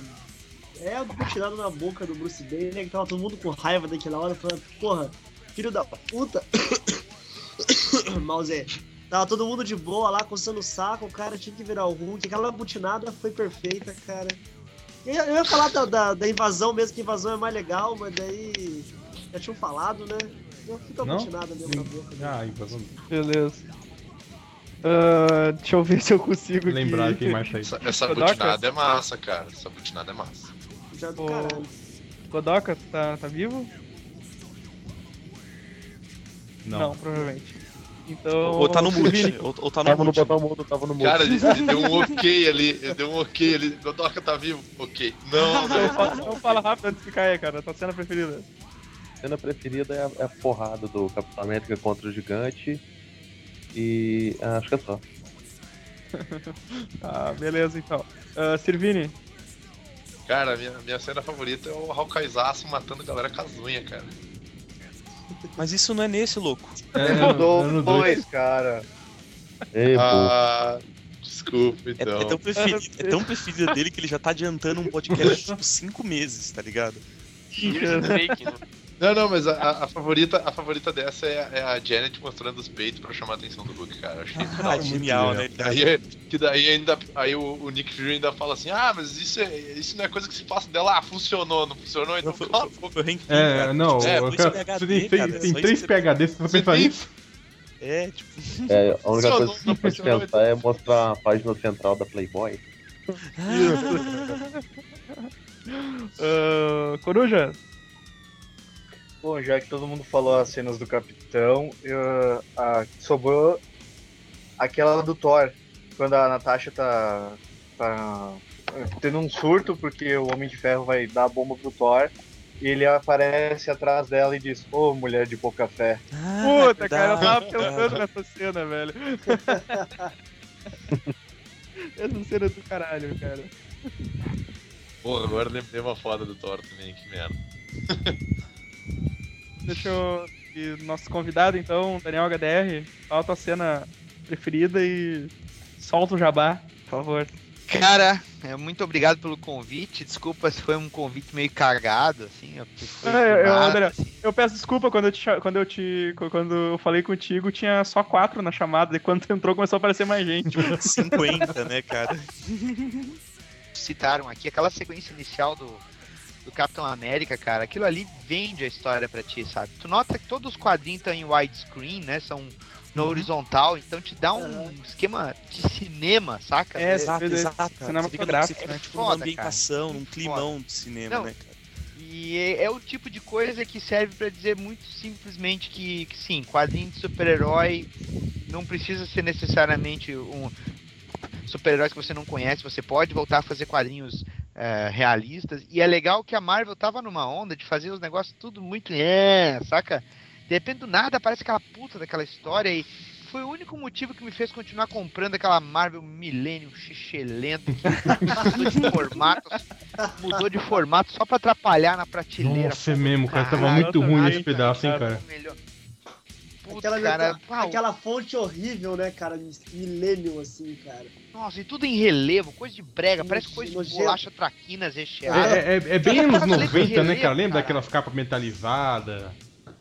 é a butinada na boca do Bruce Banner, né? Que tava todo mundo com raiva daquela hora, falando, porra, filho da puta. Mouse, tava todo mundo de boa lá, coçando o saco, o cara tinha que virar o Hulk. Aquela butinada foi perfeita, cara. Eu ia, eu ia falar da, da, da invasão mesmo, que a invasão é mais legal, mas daí já tinham falado, né? Eu fico a Não? butinada mesmo na boca. né? Ah, invasão. Beleza. Uh, deixa eu ver se eu consigo Lembrar aqui. quem mais tá aí. Essa, essa butinada é massa, cara. Essa butinada é massa. Já do caralho. Godoka, tá, tá vivo? Não. provavelmente. Então. Ou tá no mute, ou, ou tá no Tava no mute. botão mudo, tava no mudo. Cara, ele, ele deu um ok ali. Ele deu um ok ali. Godoka tá vivo? Ok. Não, não. fala, então fala rápido antes de ficar aí, cara. Tua cena preferida. cena preferida é a, é a porrada do Capitão América contra o gigante. E ah, acho que é só. Ah, beleza então. Uh, Sirvini. Cara, minha, minha cena favorita é o Hawkeyezaço matando a galera com as unhas, cara. Mas isso não é nesse, louco. É, Mudou no- no dois. cara. Ei. Ah, desculpa, É, então. é tão preferido, é tão preferido dele que ele já tá adiantando um podcast tipo cinco meses, tá ligado? Years fake, né? Não, não, mas a, a- favorita, a favorita dessa é, a- é a Janet mostrando os peitos pra chamar a atenção do Hulk, cara. Eu achei Ah, genial, né? Aí, é- que daí ainda. Aí o, o Nick Fury ainda fala assim: Ah, mas isso, é, isso não é coisa que se passa dela. Ah, funcionou, não funcionou, então foi, cala foi, foi o Hank Pym, É, cara. não, dois quero- PhD, você tem, cara, tem isso três PHD, você vai Você pensar nisso? É, tipo. É, a única coisa que você pode pensar é mostrar a página central da Playboy. Uh, Coruja. Bom, já que todo mundo falou as cenas do Capitão, eu- a- sobrou aquela do Thor, quando a Natasha tá, tá tendo um surto porque o Homem de Ferro vai dar a bomba pro Thor e ele aparece atrás dela e diz: Ô mulher de pouca fé. Ah, Puta, cara, eu tava pensando nessa cena, velho. Essa cena é do caralho, cara. Pô, agora lembrei uma foda do Thor também, que merda. Deixa eu. E nosso convidado, então, Daniel HDR, fala a tua cena preferida e solta o jabá, por favor. Cara, é, muito obrigado pelo convite. Desculpa se foi um convite meio cagado, assim. foi É, eu, André, assim. eu peço desculpa quando eu, te, quando eu te. Quando eu falei contigo, tinha só quatro na chamada, e quando tu entrou começou a aparecer mais gente. 50, né, cara? citaram aqui, aquela sequência inicial do, do Capitão América, cara, aquilo ali vende a história pra ti, sabe? Tu nota que todos os quadrinhos estão em widescreen, né? São no horizontal, então te dá um esquema de cinema, saca? É, exato, você- exato. cara. cinematográfico, Você fica, né? tipo, Foda, numa ambientação, num climão de cinema, Não, né, cara? E é, é o tipo de coisa que serve pra dizer muito simplesmente que, que sim, quadrinho de super-herói não precisa ser necessariamente um super-heróis que você não conhece, você pode voltar a fazer quadrinhos é, realistas. E é legal que a Marvel tava numa onda de fazer os negócios tudo muito. É, saca? De repente do nada aparece aquela puta daquela história e foi o único motivo que me fez continuar comprando aquela Marvel Millennium xixelento que mudou de formato, mudou de formato só pra atrapalhar na prateleira. Nossa, é mesmo, cara. Tava muito ruim esse pedaço, hein, cara. Melhor. Puta, Aquela, cara, aquela, fonte horrível, né, cara? Millennium, assim, cara. Nossa, e tudo em relevo, coisa de brega, parece coisa de nojento. bolacha traquinas recheada. É, é- é bem anos Aquelas letras 90, né, relevo, cara? Lembra cara. daquelas capas metalizadas?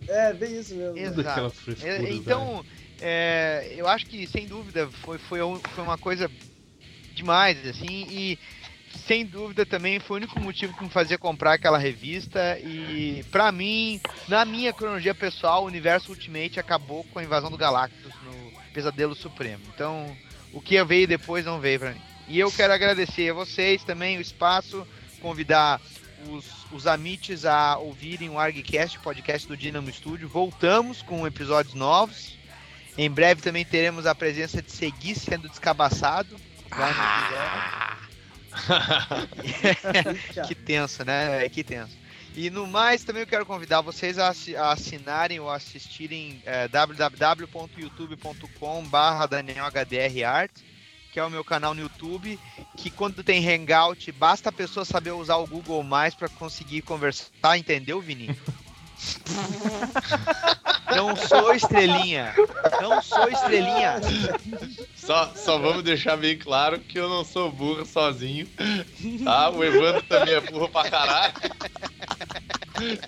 É, bem isso mesmo. Exato. É, então, é, eu acho que sem dúvida foi, foi, foi uma coisa demais, assim, e sem dúvida também foi o único motivo que me fazia comprar aquela revista. E pra mim, na minha cronologia pessoal, o universo Ultimate acabou com a invasão do Galactus no Pesadelo Supremo. Então, o que veio depois não veio pra mim. E eu quero agradecer a vocês também o espaço, convidar os, os amites a ouvirem o ArgCast, podcast do Dynamo Studio. Voltamos com episódios novos. Em breve também teremos a presença de Segui sendo descabaçado. No episódio. que tenso, né? É, Que tenso. E no mais, também eu quero convidar vocês a, assi- a assinarem ou assistirem é, www.youtube.com/barra DanielHDRArt, que é o meu canal no YouTube. Que quando tem Hangout, basta a pessoa saber usar o Google Mais para conseguir conversar, entendeu, Vini? Não sou estrelinha. Não sou estrelinha. Só, só vamos deixar bem claro que eu não sou burro sozinho, tá? O Evandro também é burro pra caralho.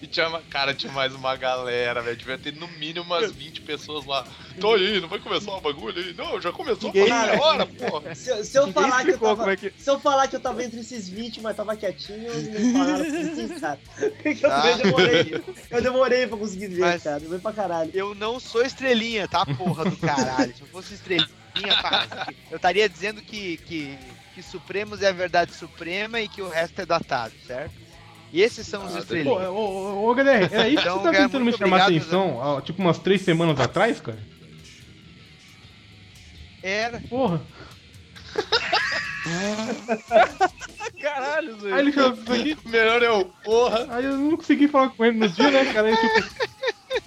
E tinha, uma- cara, tinha mais uma galera, velho. Devia ter no mínimo umas 20 pessoas lá. Tô aí, não vai começar o bagulho aí? Não, já começou Ninguém- meia hora, porra. Se, se eu falar que eu tava. é que- Se eu falar que eu tava entre esses 20, mas tava quietinho, não falaram assim, cara. Eu, Tá. eu demorei. Eu demorei pra conseguir ver, Mas- cara. Demorei pra caralho. Eu não sou estrelinha, tá, porra do caralho. Se eu fosse estrelinha, pá, eu estaria dizendo que, que, que Supremos é a verdade suprema e que o resto é datado, certo? E esses são os Pô, estrelinhas. ô, ô, ô, galera, é isso Então, que você tá tentando me chamar a atenção, há, tipo umas três semanas atrás, cara? Era. Porra. Caralho, Zé. Aí ele falou isso aqui, O melhor é o porra. aí eu não consegui falar com ele no dia, né, cara? Aí, tipo,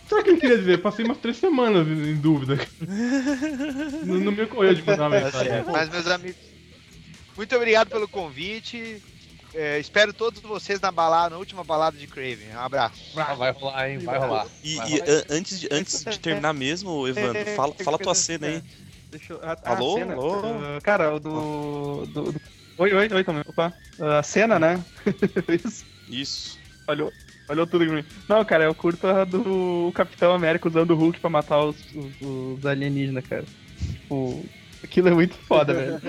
será que ele queria dizer? Passei umas três semanas em dúvida. Não, não me ocorreu de mandar uma Tá mensagem. certo. Mas, meus amigos, muito obrigado pelo convite. É, espero todos vocês na balada, na última balada de Craven. Um abraço. Ah, vai rolar, hein? Vai rolar. E, Vai e, rolar. an- antes, de, antes de terminar mesmo, Evandro, fala, fala tua cena aí. Deixa eu... ah, ah, Alô? a cena. Alô? Ah, cara, o do, do, do- Oi, oi, oi também. Opa. Ah, A cena, né? Isso. Isso. Olhou. Olhou tudo em mim. Não, cara, eu curto a do Capitão América usando o Hulk pra matar os, os, os alienígenas, cara. Tipo, aquilo é muito foda, velho.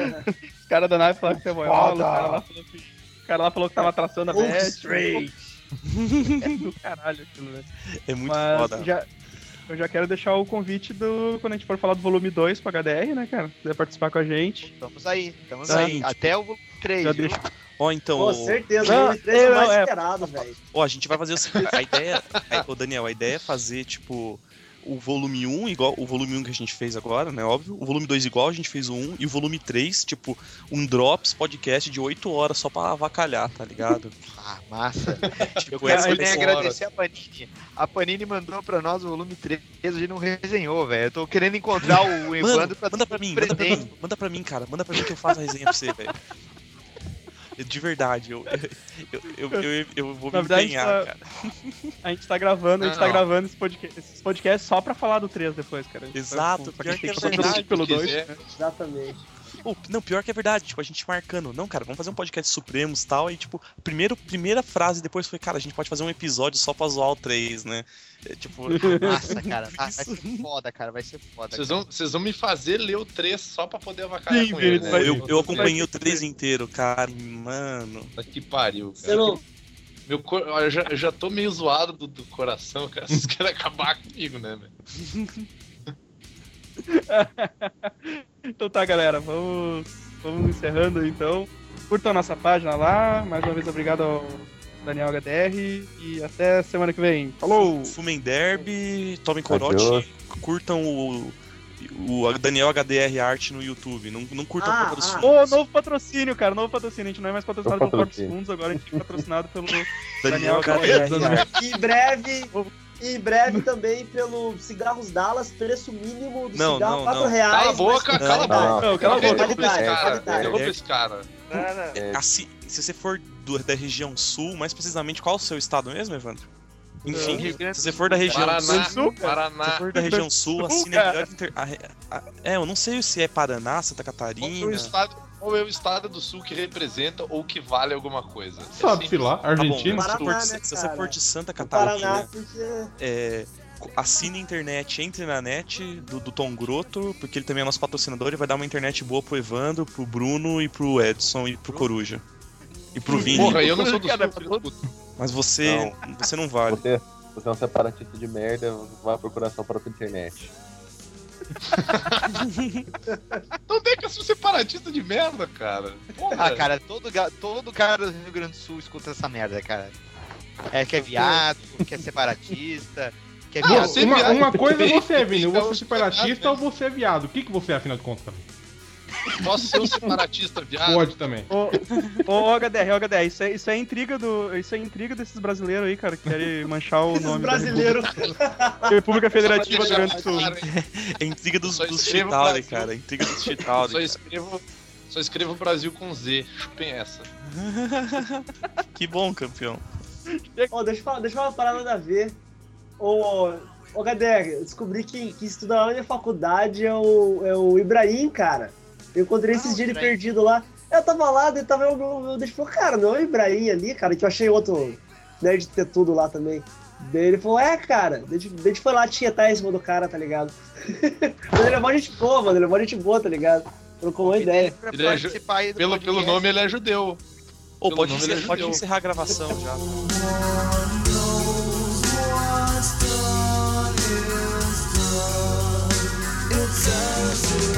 Os caras da nave falaram que é boiola, o cara lá falou que, o cara lá falou que tava traçando a Hulk Beth. Straight. É do caralho aquilo, velho. É muito Mas foda. já, eu já quero deixar o convite do. Quando a gente for falar do volume 2 pro HDR, né, cara? Se quiser participar com a gente. Estamos aí, estamos Tá. aí. Até o volume 3. Já viu? deixa. Ó, então, ô, certeza. O volume 3 é o mais é- esperado, velho. ó, a gente vai fazer o seguinte, a ideia, a- ô Daniel, a ideia é fazer, tipo, o volume 1 igual, o volume 1 que a gente fez agora, né, óbvio, o volume 2 igual a gente fez o 1, e o volume 3, tipo, um Drops podcast de 8 horas só pra avacalhar, tá ligado? Ah, massa. Eu Tipo, quero também vai ser- agradecer a Panini. A Panini mandou pra nós o volume 3, a gente não resenhou, velho. Eu tô querendo encontrar o Mano, Evandro pra manda pra mim, manda pra mim, manda pra mim, cara, manda pra mim que eu faço a resenha pra você, velho. De verdade, eu, eu, eu, eu, eu, vou me verdade, empenhar, tá- cara. A gente tá gravando, a gente tá não. gravando esse podcast, esses podcasts só pra falar do 3 depois, cara. Exato, Pra pior que é verdade, pelo se 2. quiser. Exatamente. Não, pior que é verdade, tipo, a gente marcando. Não, cara, vamos fazer um podcast Supremos e tal. E, tipo, primeiro, primeira frase depois foi, cara, a gente pode fazer um episódio só pra zoar o 3, né? É, tipo. Nossa, cara, vai, vai ser foda, cara, vai ser foda. Vocês cara. vão, vocês vão me fazer ler o 3 só pra poder avacalhar Sim, com ele, né? eu, eu acompanhei o 3 inteiro, cara. Mano. Que pariu, Você cara. não. Meu cor... eu, já, eu já tô meio zoado do, do coração, cara. Vocês querem acabar comigo, né, velho? Então tá, galera, vamos, vamos encerrando aí, então. Curtam a nossa página lá. Mais uma vez, obrigado ao Daniel HDR. E até semana que vem. Falou! Fumem Derby, tomem Adeus. corote, curtam o, o Daniel HDR Art no YouTube. Não, não curtam Ah, dos ah. Fundos. Ô, novo patrocínio, cara, novo patrocínio. A gente não é mais patrocinado pelo patrocínio. Fundos, agora a gente é patrocinado pelo Daniel Daniel HDR. E em breve. Em breve também pelo Cigarros Dallas, preço mínimo do Não, cigarro não, 4 não. reais. Cala a boca, mas- cala a boca. Não, cala a boca. Esse Qualidade, cara. esse cara. Assim, se você for do- da região sul, mais precisamente, qual o seu estado mesmo, Evandro? Enfim, Grande se você for da região Paraná, sul, cara. se Paraná. for da região sul, assine a cara. melhor inter... a- a- É, eu não sei se é Paraná, Santa é, Catarina. estado, qual é o estado do sul que representa ou que vale alguma coisa? É Sabe-se simples. lá, Tá bom, Argentina. se, Paraná, né, se você for de Santa Paraná, Catarina, porque. é, assine a internet, entre na net do, do Tom Grotto, porque ele também é nosso patrocinador e vai dar uma internet boa pro Evandro, pro Bruno e pro Edson e pro Coruja. E pro Vini. Porra, eu não sou do Cara, sul. Mas você não. você não vale. Você, você é um separatista de merda, vai procurar sua própria internet. Então tem que ser um separatista de merda, cara. Porra. Ah, cara, todo, todo cara do Rio Grande do Sul escuta essa merda, cara. É que é viado, que é separatista, que é Ah, viado. uma, uma coisa é você, Vini. Ou você é separatista ou você é viado. O que, que você é, afinal de contas? Posso ser um separatista viado? Pode também. Ô, ô, ô, HDR, ô, HDR, isso é, isso é intriga do. Isso é intriga desses brasileiros aí, cara, que querem manchar o Esses nome brasileiros. da República, República Federativa do Só Rio pra Grande do Sul. É intriga dos, Só dos cara. Intriga dos Só Chitauri. cara. escrevo, só escrevo Brasil com Z. Chupem essa. que bom, campeão. Ó, deixa eu falar, deixa eu falar uma parada nada a ver. Ô, ô HDR, eu descobri que, que estuda lá na minha faculdade é o, é o Ibrahim, cara. Eu encontrei esses Ah, dias ele perdido lá. Eu tava lá, daí tava eu, eu, eu, ele falou, cara, não é o Ibrahim ali, cara, que eu achei outro nerd de ter tudo lá também. Daí ele falou, é, cara. Daí a gente- daí a gente foi lá tietar em cima do cara, tá ligado? Mas ele é mó gente boa, mano, ele é mó gente boa, tá ligado? Trocou uma ideia. Pra Ele é Pelo, pelo nome, ele é judeu. Pelo pode, nome, encerrar- ele é pode judeu. encerrar a gravação já. Hollow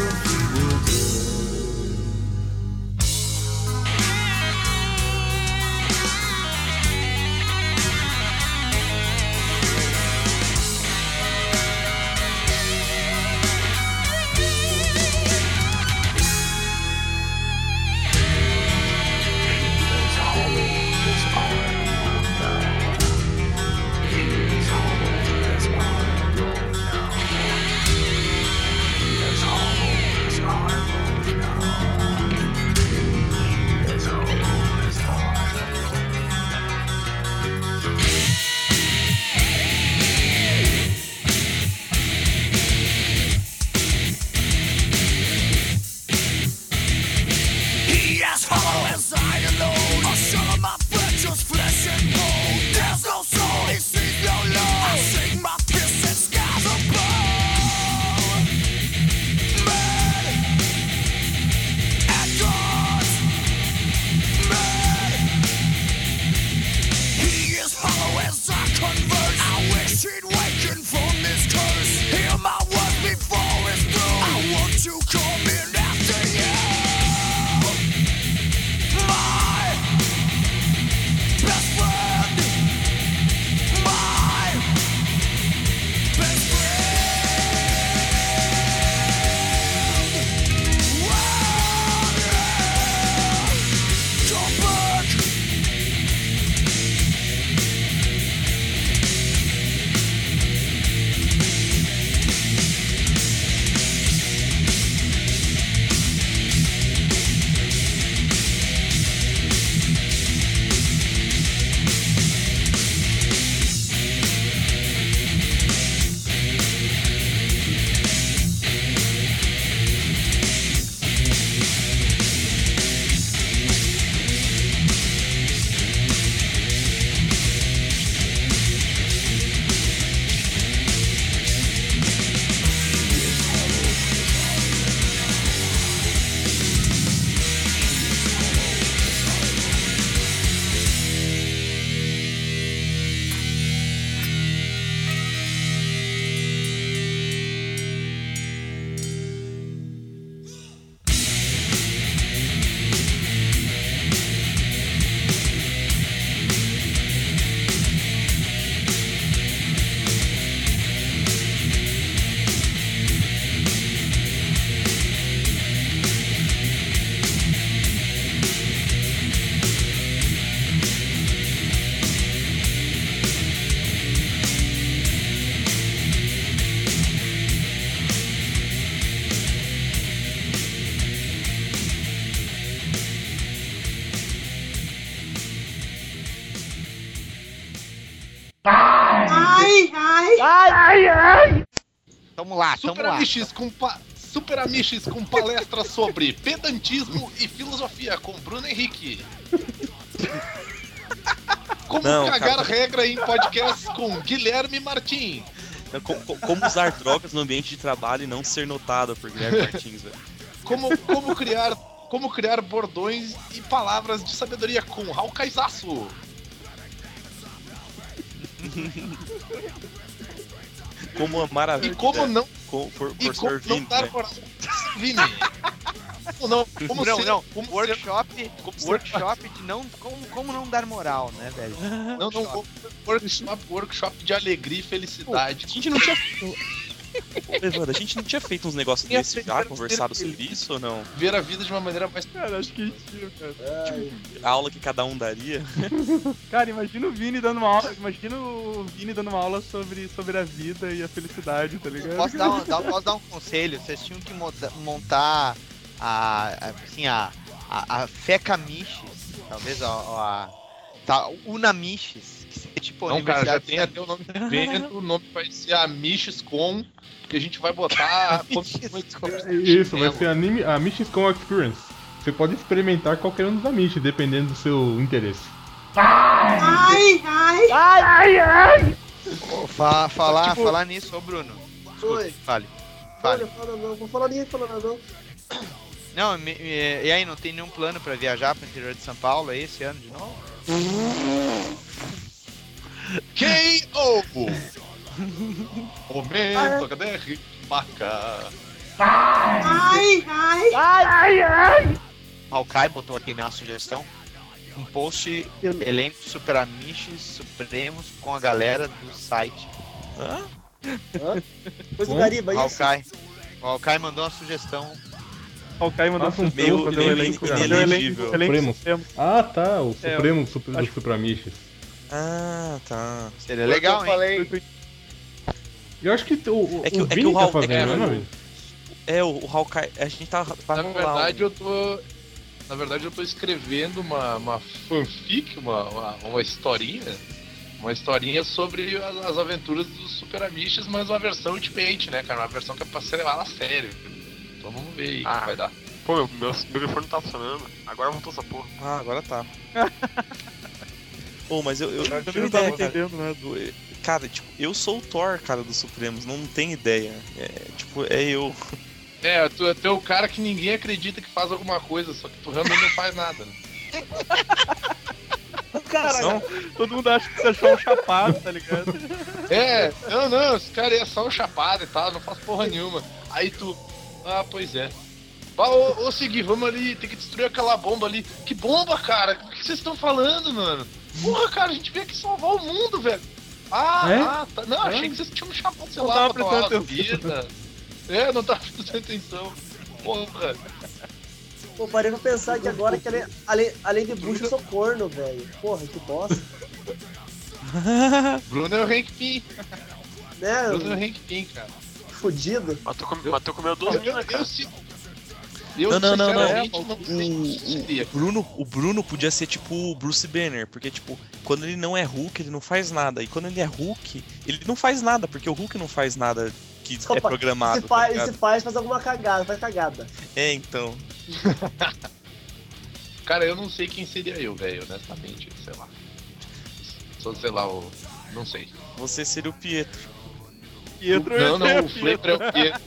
Super lá. Amiches com, pa... Super com palestra sobre pedantismo e filosofia com Bruno Henrique. Como Não, cagar cara. regra em podcast com Guilherme Martins. Co- co- Como usar drogas no ambiente de trabalho e não ser notado por Guilherme Martins, velho. Como, como criar como criar bordões e palavras de sabedoria com Raul Caisaço. Como amar a E vida como não, com- por, por como Sr. não Vini, dar né? moral. Vini. Não, como não, ser- não. como ser- workshop, como ser- workshop de não como, como não dar moral, né, velho? Não, não, workshop, workshop de alegria e felicidade. A gente não tinha. Evandro, a gente não tinha feito uns negócios desses ser já, ser conversado sobre isso ou não? Ver a vida de uma maneira mais. Cara, acho que tinha, cara. A aula que cada um daria. Cara, imagina o Vini dando uma aula. Imagina o Vini dando uma aula sobre, sobre a vida e a felicidade, tá ligado? Posso dar um, dar- posso dar um conselho? Vocês tinham que monta- montar a, a- assim, a, a, a Fecamiches, talvez a, a tá, Unamiches, tipo a Não, cara, já tem até o nome do evento, o nome vai ser Amiches Com, que a gente vai botar. Isso, vai ser a, Anime, a Experience. Você pode experimentar qualquer um dos Amish, dependendo do seu interesse. Ai, ai, ai, ai. Fa- falar, Tipo- falar nisso, ô Bruno. Desculpe, Oi. fale. Fale. Olha, fala não, vou falar ninguém falando não. Não, me- me- e aí, não tem nenhum plano pra viajar pro interior de São Paulo aí esse ano de novo? K.O. Momento, HDR, maca. Ai, ai, ai, ai. Hawkeye botou aqui na sugestão um post elenco Super Amiches Supremos com a galera do site. Hã? Hã? Coisa Bom, gariba, isso. Hawkeye. O Hawkeye mandou uma sugestão. Caio mandou Ah, um meio- fazer meio o elenco. inelegível. fazer o elenco- elenco Supremos. supremo. Ah, tá, o É, Supremo super, acho- dos Supramiches. Ah, tá. Seria legal, eu hein? falei, Eu acho que o, o, É que- o é que Vini o tá fazendo, é né, Vini? É, o, o Hawkeye. A gente tá. Na verdade, eu tô. Na verdade, eu tô escrevendo uma, uma fanfic, uma, uma, uma historinha. Uma historinha sobre as, as aventuras dos Super Amiches, mas uma versão Ultimate, né, cara? Uma versão que é pra ser levada a sério. Então vamos ver aí o Ah. que vai dar. Pô, meu, meu microfone não tá funcionando. Agora voltou essa porra. Ah, agora tá. Pô, mas eu, eu Eu não tenho ideia, cara. né? do- Cara, tipo, eu sou o Thor, cara, dos Supremos, não tem ideia. É, tipo, é eu. É, tu, tu é o cara que ninguém acredita que faz alguma coisa, só que tu realmente não faz nada, né? Cara, todo mundo acha que você achou um chapado, tá ligado? É, não, não, esse cara aí é só um chapado e tal, não faz porra nenhuma. Aí tu, ah, pois é. Ah, ô, ô Segui, vamos ali, tem que destruir aquela bomba ali. Que bomba, cara? O que vocês estão falando, mano? Porra, cara, a gente veio aqui salvar o mundo, velho. Ah, É? ah, tá. Não, achei que vocês tinham me chamado, sei Não lá, tava pra tomar uma vida. É, não tava prestando atenção. Porra. Pô, parei pra pensar que agora que além, além, além de bruxo eu sou corno, velho. Porra, que bosta. Bruno é o Hank Pym. Né? Bruno é o Hank Pym, cara. Fudido. Mas tu, com- mas tu comeu duas Eu, minas, eu, cara. se- eu Não, não, não, não. se seria. O Bruno, o Bruno podia ser tipo o Bruce Banner, porque tipo, quando ele não é Hulk, ele não faz nada. E quando ele é Hulk, ele não faz nada, porque o Hulk não faz nada que é Opa, programado. Se tá faz, se faz, faz alguma cagada, faz cagada. É, então. Cara, eu não sei quem seria eu, velho, honestamente, sei lá. Só, sei lá, o. Não sei. Você seria o Pietro. Pietro Não, não, o Pietro. Flamer é o Pedro.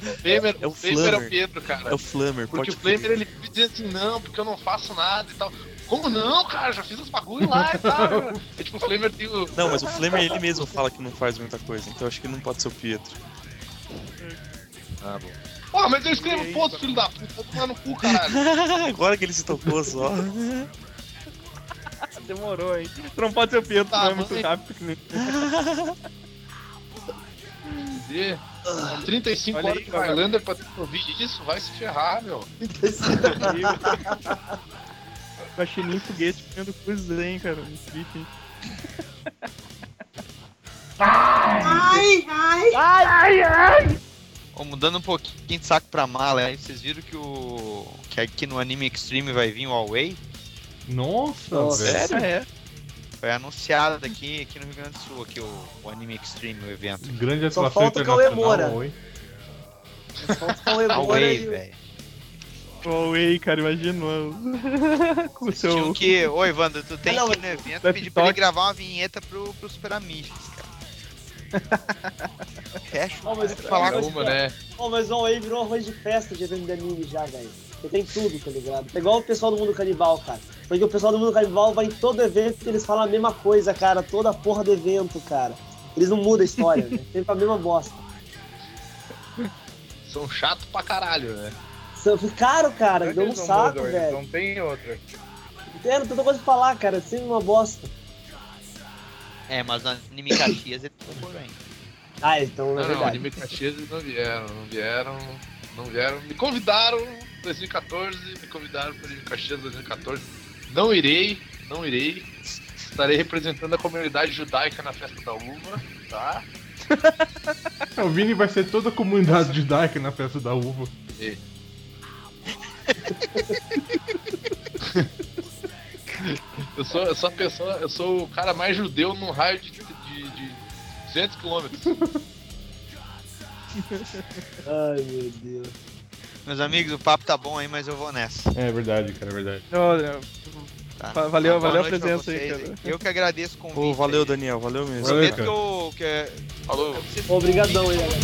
O Flamer, É o Flamer é o Flamer. Pedro, cara. É o Flammer, Porque o Flamer ele dizendo assim, não, porque eu não faço nada e tal. Como não, cara? Já fiz os bagulho lá e tal. É tipo, o Flamer tem o. Não, mas o Flamer ele mesmo fala que não faz muita coisa, então acho que não pode ser o Pietro. Ah, bom. Porra, mas eu escrevo foto, filho da puta, tomar no cu, caralho. Agora que ele se tocou só. Demorou, hein? Tu não pode ser o Pietro, Tá, não é muito rápido que nem. Cadê? 35 Olha horas aí, de. Highlander pra ouvir isso, vai se ferrar, meu. Guaxinim foguete comendo hein, cara. Um triste, hein? Ai, ai, ai, ai. Ó, mudando um pouquinho de saco pra mala, aí vocês viram que o. que aqui no Anime Extreme vai vir o Huawei? Nossa, Nossa. velho. É. Foi anunciado aqui, aqui no Rio Grande do Sul, aqui o, o Anime Extreme, o evento. Grande Só atuação falta o Cauê internacional. Moura. Oi. Falta o Cauê Moura Away, o- velho. Huawei, cara, imagina. Com seu. que. Ô, Evandro, tu tem Ah, não, que ir no evento pedir pra ele gravar uma vinheta pro, pro Super Amiches, cara. Fecha. Ó, mas- falar com Uma, né? Pô, mas o Huawei virou arroz de festa de evento de anime já, velho. Você tem tudo, tá ligado? É igual o pessoal do Mundo Canibal, cara. Porque o pessoal do Mundo Canibal vai em todo evento e eles falam a mesma coisa, cara. Toda porra do evento, cara. Eles não mudam a história, né? Sempre a mesma bosta. São chatos pra caralho, né? São- Caro, cara, Não é deu um eles não saco, mudam, velho. Não tem outra. Entendo, tanta coisa pra falar, cara. Sempre uma bosta. É, mas no Anime Caxias ele ficou bem. Ah, então, Não, na não, verdade. Anime Caxias eles não vieram, não vieram, não vieram. Me convidaram em 2014, me convidaram para Anime Caxias 2014. Não irei, não irei. Estarei representando a comunidade judaica na festa da uva, tá? É, O Vini vai ser toda a comunidade judaica na festa da uva. Eu sou, eu sou a pessoa, eu sou o cara mais judeu num raio de, de, de 200 quilômetros. Ai, meu Deus. Meus amigos, o papo tá bom aí, mas eu vou nessa. É verdade, cara, é verdade. Olha, Tá? Va- valeu- valeu a presença aí, cara. Eu que agradeço o convite. Ô, valeu, aí. Daniel, valeu mesmo. Valeu, Prometo que eu. Que, Falou. eu preciso- Obrigadão aí, galera.